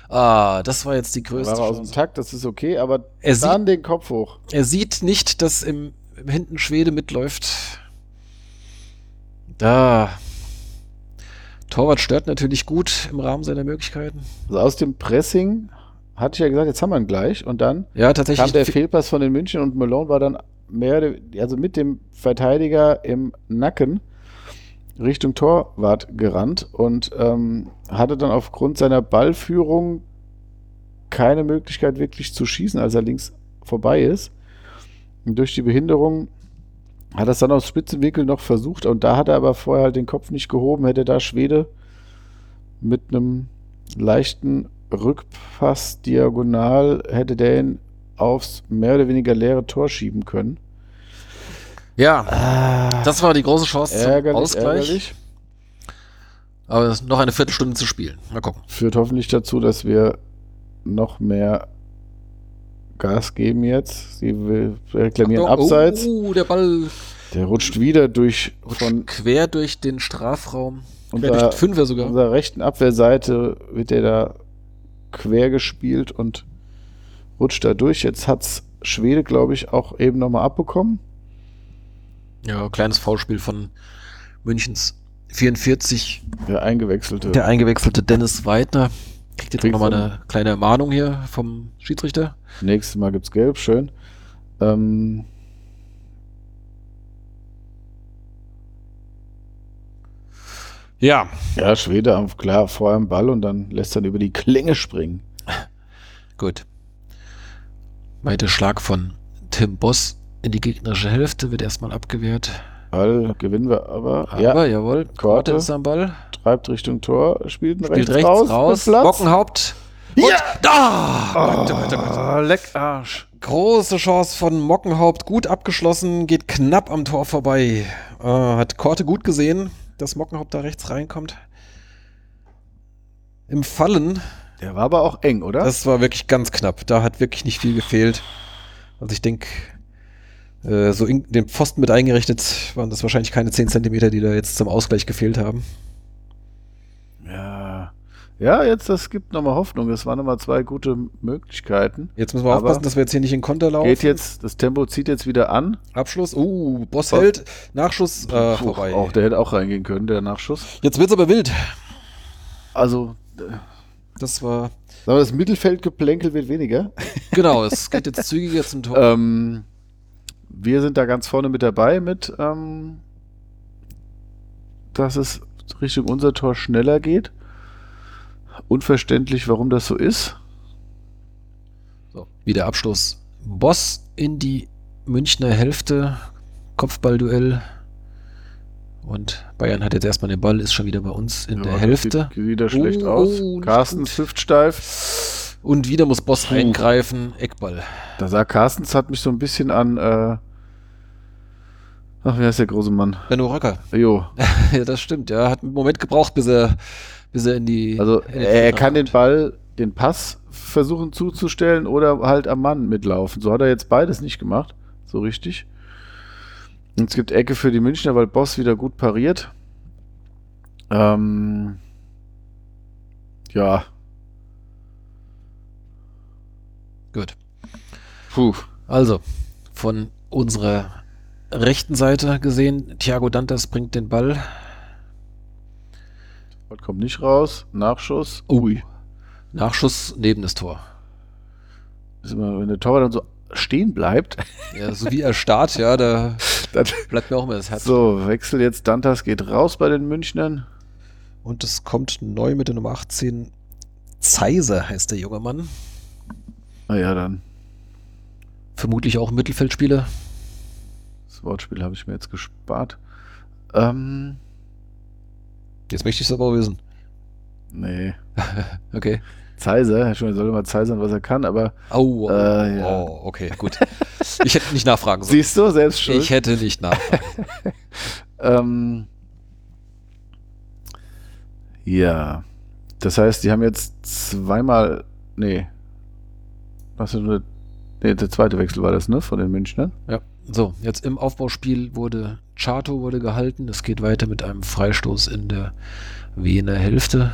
Ah, das war jetzt die größte War aus dem. Takt, das ist okay, aber Er dann den Kopf hoch. Er sieht nicht, dass im, im hinten Schwede mitläuft. Da. Torwart stört natürlich gut im Rahmen seiner Möglichkeiten. Also aus dem Pressing hatte ich ja gesagt, jetzt haben wir ihn gleich und dann Ja, tatsächlich. kam der Fehlpass von den München und Malone war dann mehr, also mit dem Verteidiger im Nacken Richtung Torwart gerannt und ähm, hatte dann aufgrund seiner Ballführung keine Möglichkeit wirklich zu schießen, als er links vorbei ist. Und durch die Behinderung Hat das dann aus Spitzenwinkel noch versucht und da hat er aber vorher halt den Kopf nicht gehoben, hätte da Schwede mit einem leichten Rückpass diagonal, hätte der ihn aufs mehr oder weniger leere Tor schieben können. Ja, das war die große Chance zum Ärgerlich, Ausgleich. ärgerlich. Aber noch eine Viertelstunde zu spielen. Mal gucken. Führt hoffentlich dazu, dass wir noch mehr Gas geben jetzt. Sie will reklamieren Achtung, abseits. Oh, der Ball Der rutscht wieder durch rutscht von quer durch den Strafraum. Quer unserer, durch die Fünfer sogar. unserer rechten Abwehrseite wird der da quer gespielt und rutscht da durch. Jetzt hat's Schwede, glaube ich, auch eben nochmal abbekommen. Ja, kleines Foulspiel von Münchens 44. Der eingewechselte. Der eingewechselte Dennis Weidner kriegt jetzt nochmal eine kleine Ermahnung hier vom Schiedsrichter. Nächstes Mal gibt's gelb, schön. Ähm, Ja, ja, Schwede am, klar vor einem Ball und dann lässt er ihn über die Klinge springen. gut. Weiter Schlag von Tim Boss in die gegnerische Hälfte wird erstmal abgewehrt. Ball gewinnen wir aber. Aber ja, jawohl, Korte. Ist am Ball. treibt Richtung Tor, spielt, Spielt rechts, rechts raus. raus. Bockenhaupt. Und Ja! da! Gott, Gott, Gott. Oh, Leckarsch. Große Chance von Mockenhaupt, gut abgeschlossen, geht knapp am Tor vorbei. Äh, hat Korte gut gesehen, dass Mockenhaupt da rechts reinkommt. Im Fallen, Der war aber auch eng, oder? das war wirklich ganz knapp. Da hat wirklich nicht viel gefehlt. Also ich denke, äh, so in, den Pfosten mit eingerechnet waren das wahrscheinlich keine 10 Zentimeter, die da jetzt zum Ausgleich gefehlt haben. ja. Ja, jetzt, das gibt nochmal Hoffnung. Es waren nochmal zwei gute Möglichkeiten. Jetzt müssen wir Aber aufpassen, dass wir jetzt hier nicht in Konter laufen. Geht jetzt, das Tempo zieht jetzt wieder an. Abschluss. Uh, Boss hält. Nachschuss äh, Puh, vorbei. Auch der hätte auch reingehen können, der Nachschuss. Jetzt wird's aber wild. Also, äh, Das war. sagen wir, das Mittelfeldgeplänkel wird weniger. Genau, es geht jetzt zügiger zum Tor. Ähm, wir sind da ganz vorne mit dabei mit, ähm, dass es Richtung unser Tor schneller geht. Unverständlich, warum das so ist. So, wieder Abschluss. Boss in die Münchner Hälfte. Kopfballduell. Und Bayern hat jetzt erstmal den Ball, ist schon wieder bei uns in Ja, der Hälfte. Sieht wieder schlecht Oh, aus. oh, Carstens gut. hüftsteif. Und wieder muss Boss eingreifen. Eckball. Da sah Carstens, hat mich so ein bisschen an, äh, ach, wie heißt der große Mann? Benno Röcker. Jo, ja, das stimmt. Ja, hat einen Moment gebraucht, bis er, bis er in die. also in er, kann den. Ball, den Pass versuchen zuzustellen oder halt am Mann mitlaufen. So hat er jetzt beides nicht gemacht, so richtig. Und es gibt Ecke für die Münchner, weil Boss wieder gut pariert. Ähm, ja, Gut. puh. Also, von unserer rechten Seite gesehen, Thiago Dantas bringt den Ball. Ball kommt nicht raus. Nachschuss. Ui. Nachschuss neben das Tor. Ist immer, wenn der Torwart dann so stehen bleibt, Ja, so wie er starrt, ja, da bleibt mir auch immer das Herz. So, Wechsel jetzt. Dantas geht raus bei den Münchnern. Und es kommt neu mit der Nummer 18. Zeiser heißt der junge Mann. Naja, dann. Vermutlich auch Mittelfeldspieler. Das Wortspiel habe ich mir jetzt gespart. Ähm, Jetzt möchte ich es aber wissen. nee. Okay. Zeiser, Schumann soll mal zeisern, was er kann, aber Au, oh, Äh, ja. oh, okay, gut. Ich hätte nicht nachfragen sollen. siehst du, selbst schuld. Ich hätte nicht nachfragen ähm, ja. Das heißt, die haben jetzt zweimal. Nee. Was ist nur. Nee, der zweite Wechsel war das, ne? Von den Münchnern. Ja, so, jetzt im Aufbauspiel wurde Chato wurde gehalten. Es geht weiter mit einem Freistoß in der Wiener Hälfte.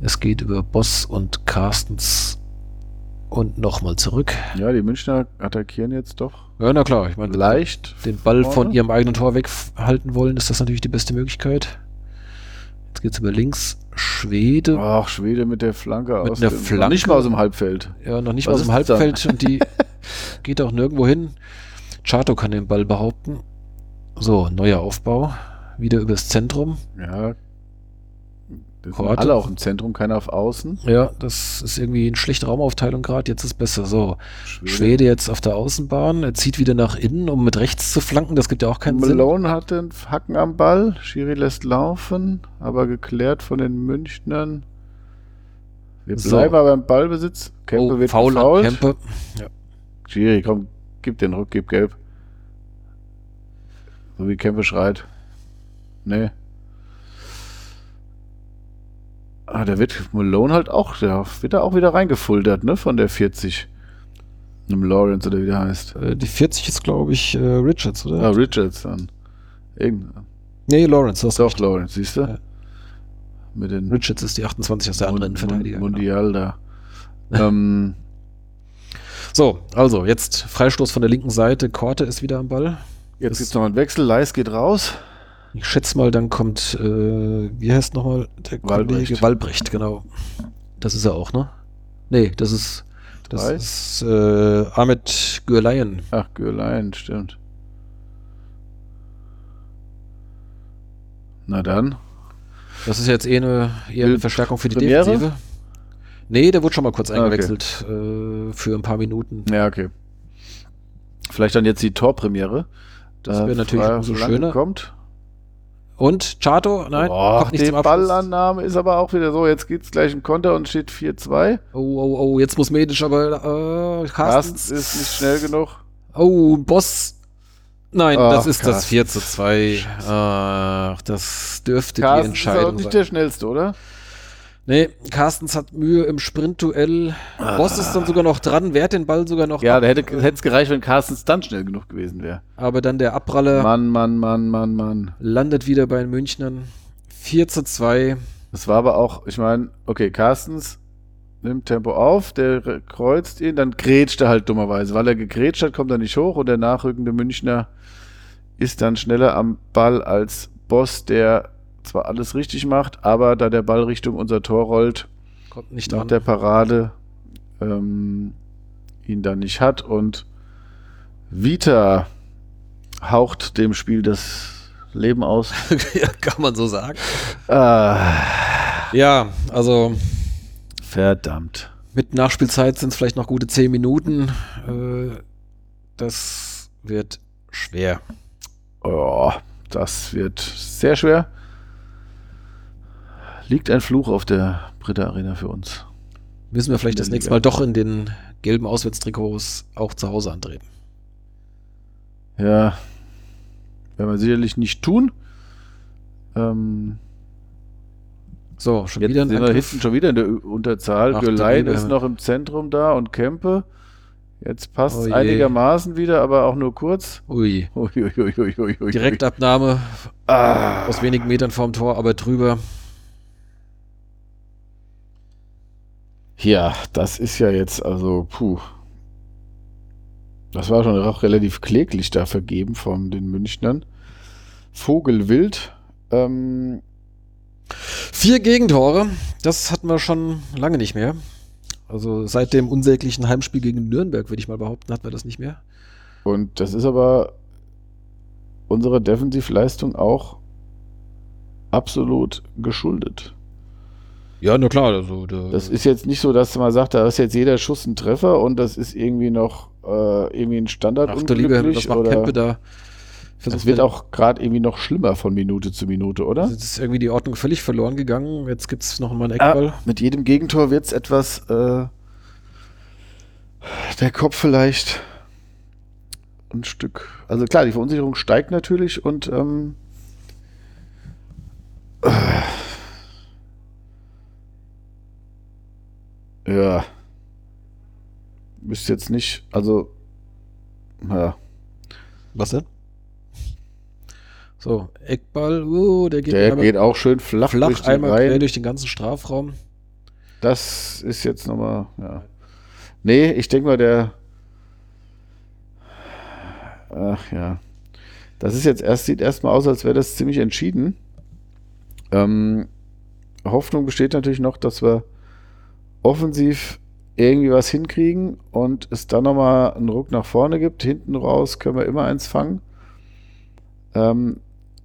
Es geht über Boss und Carstens und nochmal zurück. Ja, die Münchner attackieren jetzt doch Ja, na klar, ich meine, leicht. den Ball von vorne. ihrem eigenen Tor weghalten wollen, ist das natürlich die beste Möglichkeit. Jetzt geht's über links. Schwede, Ach, Schwede mit der Flanke Mit aus einer dem, Flanke? Nicht mal aus dem Halbfeld. ja, noch nicht was aus dem Halbfeld und die geht auch nirgendwo hin. Chato kann den Ball behaupten. So, neuer Aufbau. Wieder übers Zentrum. Ja. Das sind alle auch im Zentrum, keiner auf Außen. Ja, das ist irgendwie eine schlechte Raumaufteilung gerade. Jetzt ist besser. So, Schwede jetzt auf der Außenbahn. Er zieht wieder nach innen, um mit rechts zu flanken. Das gibt ja auch keinen Sinn. Malone hat den Hacken am Ball. Schiri lässt laufen, aber geklärt von den Münchnern. Wir So. bleiben aber im Ballbesitz. Kempe oh, wird faul. Kempe. Ja. Schiri, komm, gib den Ruck, gib gelb. So wie Kempe schreit. Nee. Ah, der wird Malone halt auch, der wird da auch wieder reingefultert, ne, von der 40. Einem Lawrence oder wie der heißt. Äh, Die 40 ist, glaube ich, äh, Richards, oder? Ah, Richards dann. Irgend, Nee, Lawrence. du hast doch, recht. Lawrence, siehst du? Ja. Mit den Richards ist die 28 aus der anderen Mund- Innenverteidiger. genau. Mundial da. ähm, So, also jetzt Freistoß von der linken Seite. Korte ist wieder am Ball. jetzt gibt es nochmal einen Wechsel. Leis geht raus. Ich schätze mal, dann kommt, äh, wie heißt nochmal der Walbrecht. Kollege? Walbrecht, genau. Das ist er auch, ne? Nee, das ist, das Drei? ist äh, Ahmed Gürleyen. Ach, Gürlein, stimmt. Na dann. Das ist jetzt eh eine, eher eine Verstärkung für die Premiere? Defensive. Nee, der wurde schon mal kurz Ah, okay. eingewechselt äh, für ein paar Minuten. Ja, okay. Vielleicht dann jetzt die Torpremiere. Das Da wäre natürlich Freier umso schöner. Kommt. Und Chato? Nein, Boah, kommt nicht die zum Abschluss. Ballannahme ist aber auch wieder so. Jetzt gibt's gleich einen Konter und steht 4-2. Oh, oh, oh, jetzt muss Medic aber äh, Carstens Carstens. ist nicht schnell genug. Oh, Boss. Nein, Ach, das ist das Carstens. 4 zu 2. Ach, das dürfte die Carstens ist auch Entscheidung nicht sein. der schnellste, oder? Nee, Carstens hat Mühe im Sprintduell. Boss ist dann sogar noch dran, wehrt den Ball sogar noch Ja, ab, da hätte es gereicht, wenn Carstens dann schnell genug gewesen wäre. aber dann der Abpraller Mann, Mann, Mann, Mann, Mann. landet wieder bei den Münchnern. 4 zu 2. Das war aber auch, ich meine, okay, Carstens nimmt Tempo auf, der re- kreuzt ihn, dann grätscht er halt dummerweise. Weil er gegrätscht hat, kommt er nicht hoch und der nachrückende Münchner ist dann schneller am Ball als Boss, der zwar alles richtig macht, aber da der Ball Richtung unser Tor rollt, Kommt nicht nach dran. der Parade ähm, ihn dann nicht hat und Vita haucht dem Spiel das Leben aus. ja, kann man so sagen. Ah, Ja, also verdammt. mit Nachspielzeit sind es vielleicht noch gute 10 Minuten. Äh, das wird schwer. Oh, das wird sehr schwer. Liegt ein Fluch auf der Britta Arena für uns. Müssen wir vielleicht das nächste. Mal doch in den gelben Auswärtstrikots auch zu Hause antreten. Ja, werden wir sicherlich nicht tun. Ähm, So, schon wieder ein sind wir hinten schon wieder in der Ü- Unterzahl. Liga. ist noch im Zentrum da und Kempe. Jetzt passt Oh einigermaßen wieder, aber auch nur kurz. Ui, Ui, ui, ui, ui, ui, ui. Direktabnahme Ah, aus wenigen Metern vorm Tor, aber drüber. Ja, das ist ja jetzt also, puh. Das war schon auch relativ kläglich da vergeben von den Münchnern. Vogelwild. Ähm, Vier Gegentore, das hatten wir schon lange nicht mehr. Also seit dem unsäglichen Heimspiel gegen Nürnberg, würde ich mal behaupten, hatten wir das nicht mehr. und das ist aber unserer Defensivleistung auch absolut geschuldet. Ja, na klar, also der, Das ist jetzt nicht so, dass man sagt, da ist jetzt jeder Schuss ein Treffer und das ist irgendwie noch äh, irgendwie ein Standard achte Liga, das unglücklich macht Kempe da. das versucht wird auch gerade irgendwie noch schlimmer von Minute zu Minute, oder? Also, Es ist irgendwie die Ordnung völlig verloren gegangen. Jetzt gibt es noch mal einen Eckball. Ah, mit jedem Gegentor wird es etwas äh, der Kopf vielleicht ein Stück. Also klar, die Verunsicherung steigt natürlich und ähm, äh, ja. Müsste jetzt nicht, also ja, Was denn? So, Eckball, uh, der geht, der einmal geht auch schön flach, flach durch einmal quer durch den ganzen Strafraum. Das ist jetzt nochmal, ja. Nee, ich denke mal, der. Ach ja. Das ist jetzt erst, sieht erstmal aus, als wäre das ziemlich entschieden. Ähm, Hoffnung besteht natürlich noch, dass wir offensiv irgendwie was hinkriegen und es dann nochmal einen Ruck nach vorne gibt. Hinten raus können wir immer eins fangen. Ähm,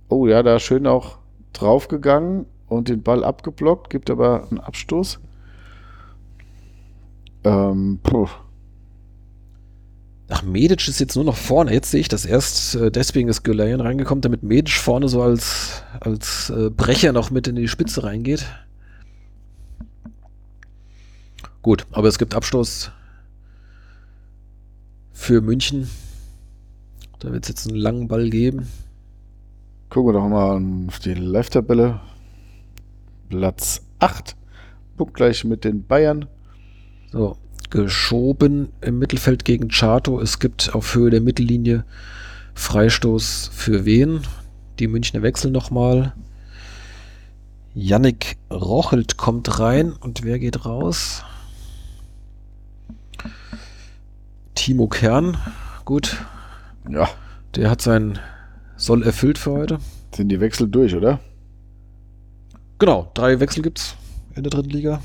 oh ja, da schön auch draufgegangen und den Ball abgeblockt, gibt aber einen Abstoß. Ähm, puh. Ach, Medic ist jetzt nur noch vorne. Jetzt sehe ich das erst. Äh, deswegen ist Gulayan reingekommen, damit Medic vorne so als, als äh, Brecher noch mit in die Spitze reingeht. Gut, aber es gibt Abstoß für München. Da wird es jetzt einen langen Ball geben. Gucken wir doch mal auf die Live-Tabelle. Platz 8. Punktgleich mit den Bayern. So, geschoben im Mittelfeld gegen Chato. Es gibt auf Höhe der Mittellinie Freistoß für wen? Die Münchner wechseln nochmal. Yannick Rochelt kommt rein und wer geht raus? Timo Kern. Gut. Ja. Der hat sein Soll erfüllt für heute. Sind die Wechsel durch, oder? Genau, drei Wechsel gibt's in der dritten Liga.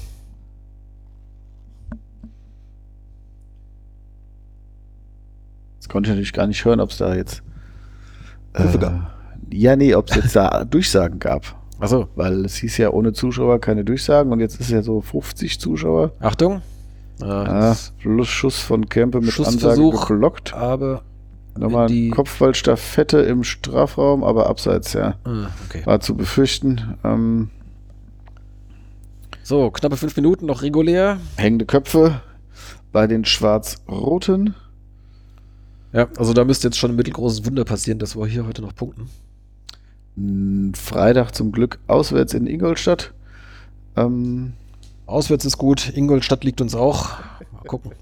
Das konnte ich natürlich gar nicht hören, ob es da jetzt. Äh, ja, nee, ob es jetzt da Durchsagen gab. Achso, Weil es hieß ja ohne Zuschauer keine Durchsagen und jetzt ist ja so 50 Zuschauer. Achtung. Ah, plus Schuss von Kempe mit Ansage geblockt. Aber Nochmal die- Kopfballstaffette im Strafraum, aber abseits, ja. äh, okay. War zu befürchten. Ähm, So, knappe fünf Minuten noch regulär. hängende Köpfe bei den Schwarz-Roten. Ja, also da müsste jetzt schon ein mittelgroßes Wunder passieren, dass wir hier heute noch punkten. Freitag zum Glück auswärts in Ingolstadt. Ähm, Auswärts ist gut, Ingolstadt liegt uns auch. Mal gucken.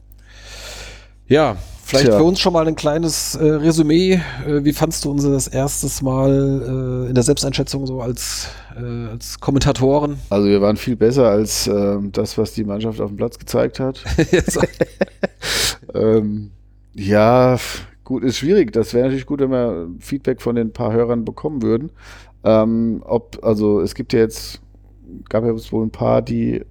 Ja, vielleicht Tja. für uns schon mal ein kleines äh, Resümee. Äh, wie fandst du uns das erstes Mal äh, in der Selbsteinschätzung so als, äh, als Kommentatoren? also wir waren viel besser als ähm, das, was die Mannschaft auf dem Platz gezeigt hat. Ähm, ja, gut, ist schwierig. Das wäre natürlich gut, wenn wir Feedback von den paar Hörern bekommen würden. Ähm, ob, also es gibt ja jetzt, gab ja wohl ein paar, die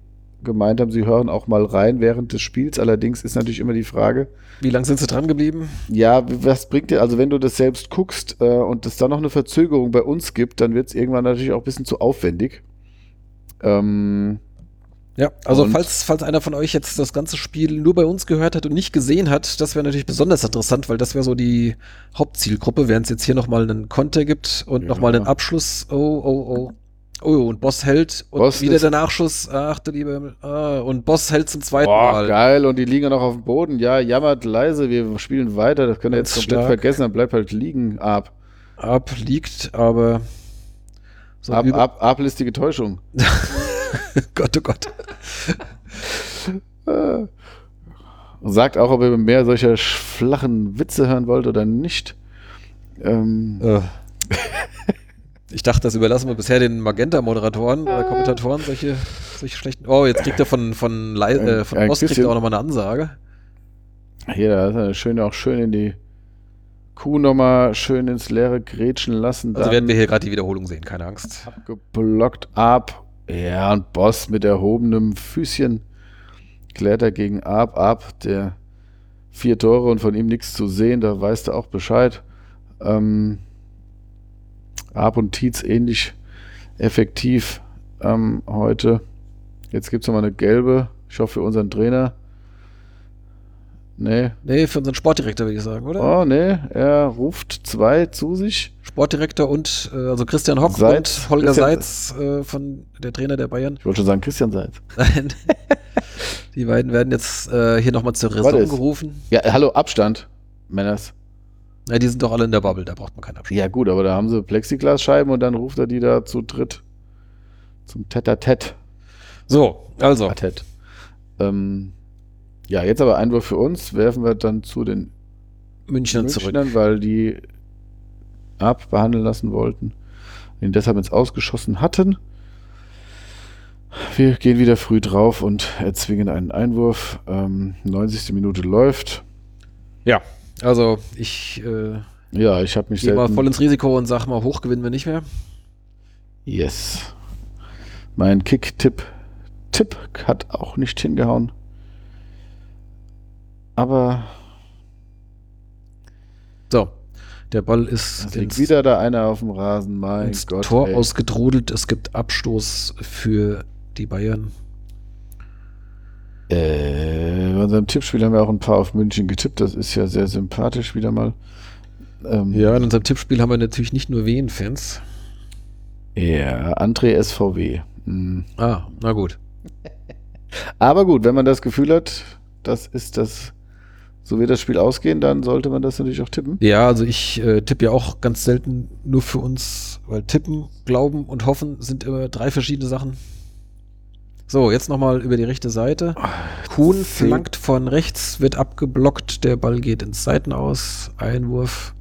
gemeint haben, sie hören auch mal rein während des Spiels. Allerdings ist natürlich immer die Frage, Wie lange sind sie dran geblieben? ja, was bringt dir, also wenn du das selbst guckst äh, und es dann noch eine Verzögerung bei uns gibt, dann wird es irgendwann natürlich auch ein bisschen zu aufwendig. Ähm, Ja, also falls, falls einer von euch jetzt das ganze Spiel nur bei uns gehört hat und nicht gesehen hat, das wäre natürlich besonders interessant, weil das wäre so die Hauptzielgruppe, während es jetzt hier nochmal einen Konter gibt und Ja. nochmal einen Abschluss. Oh, oh, oh. Oh, und Boss hält und Boss wieder ist- der Nachschuss. Ach du lieber. Ah, und Boss hält zum zweiten Boah, Mal. geil. Und die liegen ja noch auf dem Boden. Ja, jammert leise. Wir spielen weiter. Das könnt ihr jetzt komplett stark. vergessen. Dann bleibt halt liegen. Ab. Ab liegt, aber so Ab, über- ab, ablistige Täuschung. Gott, oh Gott. Sagt auch, ob ihr mehr solcher flachen Witze hören wollt oder nicht. Ähm, Äh. Ich dachte, das überlassen wir bisher den Magenta-Moderatoren oder Kommentatoren, solche, solche schlechten. Oh, jetzt kriegt er von, von, Lei- äh, von Ein Boss kriegt bisschen- er auch nochmal eine Ansage. hier, da ist er schön, auch schön in die Kuh nochmal schön ins Leere grätschen lassen. Also werden wir hier gerade die Wiederholung sehen, keine Angst. abgeblockt ab. Ja, und Boss mit erhobenem Füßchen klärt er gegen Ab ab. Der vier Tore und von ihm nichts zu sehen, da weißt du auch Bescheid. Ähm, Ab und Tietz ähnlich effektiv ähm, heute. Jetzt gibt es nochmal eine gelbe. Ich hoffe für unseren Trainer. Nee. Nee, für unseren Sportdirektor würde ich sagen, oder? Oh, nee. Er ruft zwei zu sich. Sportdirektor und äh, also Christian Hock Seitz. und Holger Christian- Seitz äh, von der Trainer der Bayern. Ich wollte schon sagen, Christian Seitz. Nein. Die beiden werden jetzt äh, hier nochmal zur Raison gerufen. Ja, hallo, Abstand. Männers. Ja, die sind doch alle in der Bubble, da braucht man keinen Abstand. Ja, gut, aber da haben sie Plexiglasscheiben und dann ruft er die da zu dritt zum Tete-a-Tete. So, also. A-Tet. Ähm, ja, jetzt aber Einwurf für uns. Werfen wir dann zu den München zurück. Münchnern, weil die abbehandeln lassen wollten. Ihn deshalb ins Ausgeschossen hatten. Wir gehen wieder früh drauf und erzwingen einen Einwurf. Ähm, 90. Minute läuft. Ja, also ich äh, Ja, ich habe mich gehe mal selten- voll ins Risiko und sag mal, hoch gewinnen wir nicht mehr. Yes. Mein Kick-Tipp Tipp hat auch nicht hingehauen. Aber So, Der Ball ist Es liegt wieder da einer auf dem Rasen. Mein ins Gott. Tor ey. ausgedrudelt. Es gibt Abstoß für die Bayern. Äh, bei unserem Tippspiel haben wir auch ein paar auf München getippt. Das ist ja sehr sympathisch wieder mal. Ähm, Ja, in unserem Tippspiel haben wir natürlich nicht nur Wien-Fans. Ja, André SVW. Hm. Ah, na gut. Aber gut, wenn man das Gefühl hat, das ist das, so wird das Spiel ausgehen, dann sollte man das natürlich auch tippen. Ja, also ich äh, tippe ja auch ganz selten nur für uns, weil tippen, glauben und hoffen sind immer drei verschiedene Sachen. So, jetzt nochmal über die rechte Seite. Kuhn flankt von rechts, wird abgeblockt, der Ball geht ins Seitenaus, Einwurf.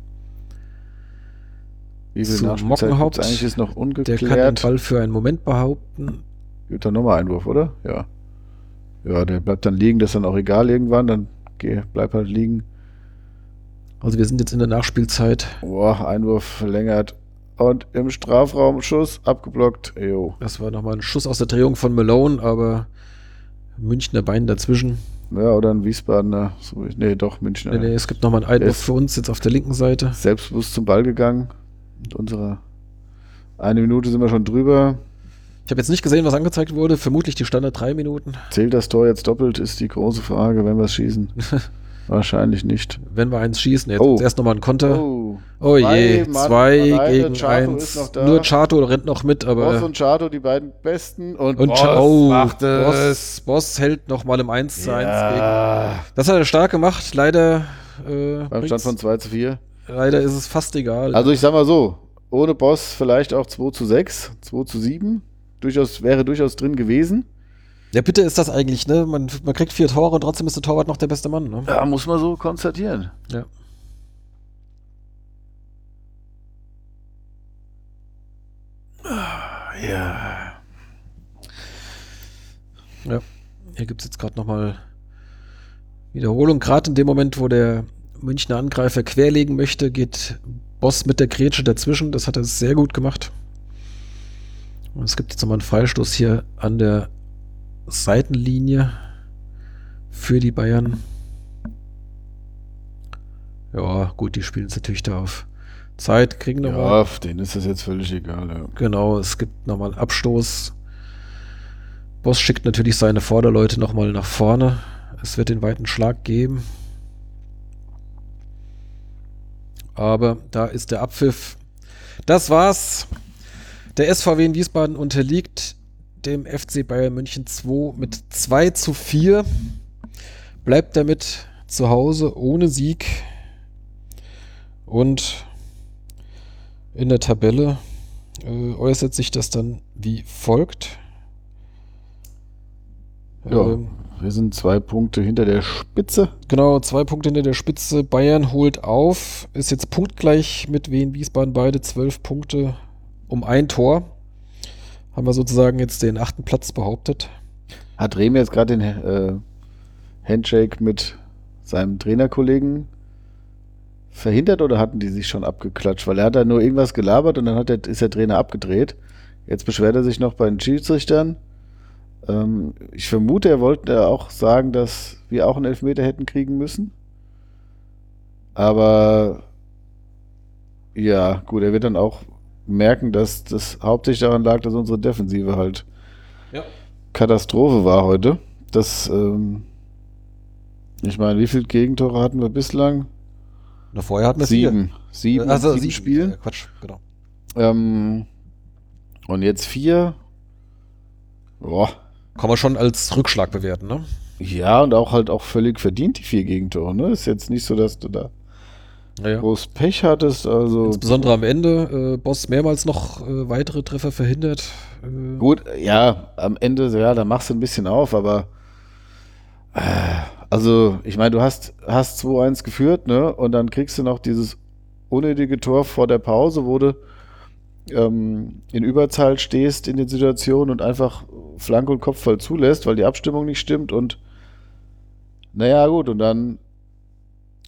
Wie viel Zu Mockenhaupt. eigentlich ist noch Der kann den ungeklärt. Ball für einen Moment behaupten. Gibt da nochmal Einwurf, oder? Ja. Ja, der bleibt dann liegen, das ist dann auch egal irgendwann, dann geh, bleib halt liegen. Also wir sind jetzt in der Nachspielzeit. Boah, Einwurf verlängert. Und im Strafraum Schuss abgeblockt. Jo. Das war nochmal ein Schuss aus der Drehung von Malone, aber Münchner Bein dazwischen. Ja, oder ein Wiesbadener. So, nee, doch, Münchner. Nee, nee, es gibt nochmal einen Einwurf für uns jetzt auf der linken Seite. Selbstbewusst zum Ball gegangen. Mit unserer eine Minute sind wir schon drüber. Ich habe jetzt nicht gesehen, was angezeigt wurde. Vermutlich die Standard drei Minuten. Zählt das Tor jetzt doppelt, ist die große Frage, wenn wir es schießen. Wahrscheinlich nicht. Wenn wir eins schießen, jetzt Oh. erst nochmal ein Konter. Oh, Oh, je, Mann zwei alleine, gegen Chato eins. Nur Chato rennt noch mit, Boss aber. und Chato, die beiden besten. Und, Und Boss oh, macht es. Boss, Boss hält nochmal im 1 zu 1 gegen. Ja, Das hat er stark gemacht. Leider, äh, beim Stand von 2 zu 4. leider ist es fast egal. Also ich sag mal so, ohne Boss vielleicht auch 2 zu 6, 2 zu 7. Durchaus, wäre durchaus drin gewesen. Ja, bitte ist das eigentlich, ne? Man, man kriegt vier Tore und trotzdem ist der Torwart noch der beste Mann, ne? Ja, muss man so konstatieren. Ja. Ja. Hier gibt es jetzt gerade nochmal Wiederholung. Gerade in dem Moment, wo der Münchner Angreifer querlegen möchte, geht Boss mit der Grätsche dazwischen. Das hat er sehr gut gemacht. Und es gibt jetzt nochmal einen Freistoß hier an der Seitenlinie für die Bayern. Ja, gut, die spielen es natürlich da auf Zeit, kriegen Ja, nochmal. auf denen ist das jetzt völlig egal. Ja. Genau, es gibt nochmal Abstoß. Boss schickt natürlich seine Vorderleute nochmal nach vorne. Es wird den weiten Schlag geben. Aber da ist der Abpfiff. Das war's. Der SVW in Wiesbaden unterliegt dem FC Bayern München 2 mit 2 zu 4. Bleibt damit zu Hause ohne Sieg. Und in der Tabelle äh, äußert sich das dann wie folgt. Ja, Ähm, wir sind zwei Punkte hinter der Spitze. Genau, zwei Punkte hinter der Spitze. Bayern holt auf, ist jetzt punktgleich mit Wien Wiesbaden beide zwölf Punkte um ein Tor. Haben wir sozusagen jetzt den achten Platz behauptet. Hat Rehm jetzt gerade den äh, Handshake mit seinem Trainerkollegen verhindert oder hatten die sich schon abgeklatscht? Weil er hat da nur irgendwas gelabert und dann hat der, ist der Trainer abgedreht. Jetzt beschwert er sich noch bei den Schiedsrichtern. Ähm, ich vermute, er wollte da auch sagen, dass wir auch einen Elfmeter hätten kriegen müssen. Aber ja, gut, er wird dann auch merken, dass das hauptsächlich daran lag, dass unsere Defensive halt Ja. Katastrophe war heute. Das, ähm, ich meine, wie viele Gegentore hatten wir bislang? Na, vorher hatten wir Sieben. Sieben. Also sieben sieben Spielen. Äh, Quatsch, genau. Ähm, und jetzt vier. Boah. Kann man schon als Rückschlag bewerten, ne? Ja, und auch halt auch völlig verdient, die vier Gegentore. Ne? Ist jetzt nicht so, dass du da Naja. groß Pech hattest. Also Insbesondere am Ende, äh, Boss mehrmals noch äh, weitere Treffer verhindert. Äh, Gut, ja, am Ende, ja, da machst du ein bisschen auf, aber äh, also, ich meine, du hast, hast 2-1 geführt, ne? Und dann kriegst du noch dieses unnötige Tor vor der Pause, wo du ähm, in Überzahl stehst in den Situationen und einfach Flanke und Kopfball zulässt, weil die Abstimmung nicht stimmt und naja, gut, und dann,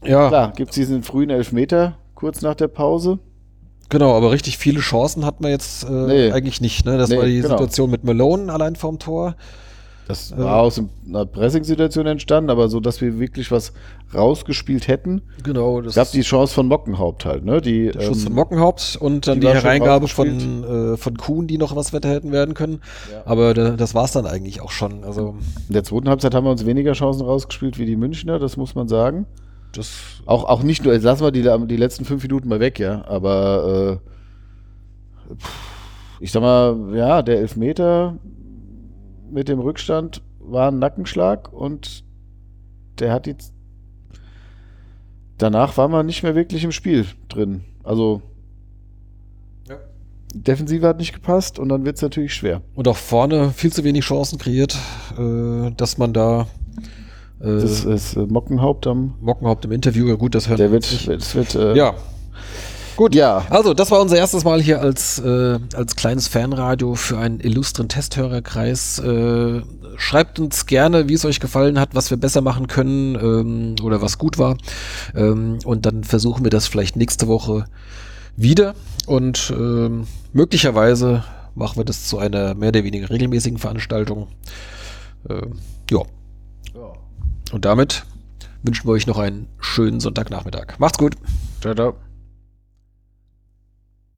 Ja, klar, gibt es diesen frühen Elfmeter kurz nach der Pause. genau, aber richtig viele Chancen hat man jetzt äh, Nee. eigentlich nicht. Ne? Das Nee, war die genau. Situation mit Malone allein vorm Tor. Das war äh, aus einer Pressing-Situation entstanden, aber so, dass wir wirklich was rausgespielt hätten. Genau. Das gab die Chance von Mockenhaupt halt, ne? Die, der Schuss ähm, von Mockenhaupt und dann die, die Hereingabe von, äh, von Kuhn, die noch was weiter hätten werden können. Ja. Aber da, das war es dann eigentlich auch schon. Also In der zweiten Halbzeit haben wir uns weniger Chancen rausgespielt wie die Münchner, das muss man sagen. Das auch, auch nicht nur, jetzt lassen wir die, die letzten fünf Minuten mal weg, ja. Aber äh, ich sag mal, ja, der Elfmeter mit dem Rückstand war ein Nackenschlag und der hat jetzt. Danach war man nicht mehr wirklich im Spiel drin. Also. Ja. Defensive hat nicht gepasst und dann wird es natürlich schwer. Und auch vorne viel zu wenig Chancen kreiert, äh, dass man da. Äh, das ist äh, Mockenhaupt am. Mockenhaupt im Interview, ja gut, das hört Der wird, wird, wird äh, ja, Gut, ja. Also, das war unser erstes Mal hier als, äh, als kleines Fanradio für einen illustren Testhörerkreis. Äh, schreibt uns gerne, wie es euch gefallen hat, was wir besser machen können ähm, oder was gut war. Ähm, und dann versuchen wir das vielleicht nächste Woche wieder. Und ähm, möglicherweise machen wir das zu einer mehr oder weniger regelmäßigen Veranstaltung. Ähm, ja. Und damit wünschen wir euch noch einen schönen Sonntagnachmittag. Macht's gut. Ciao, ciao.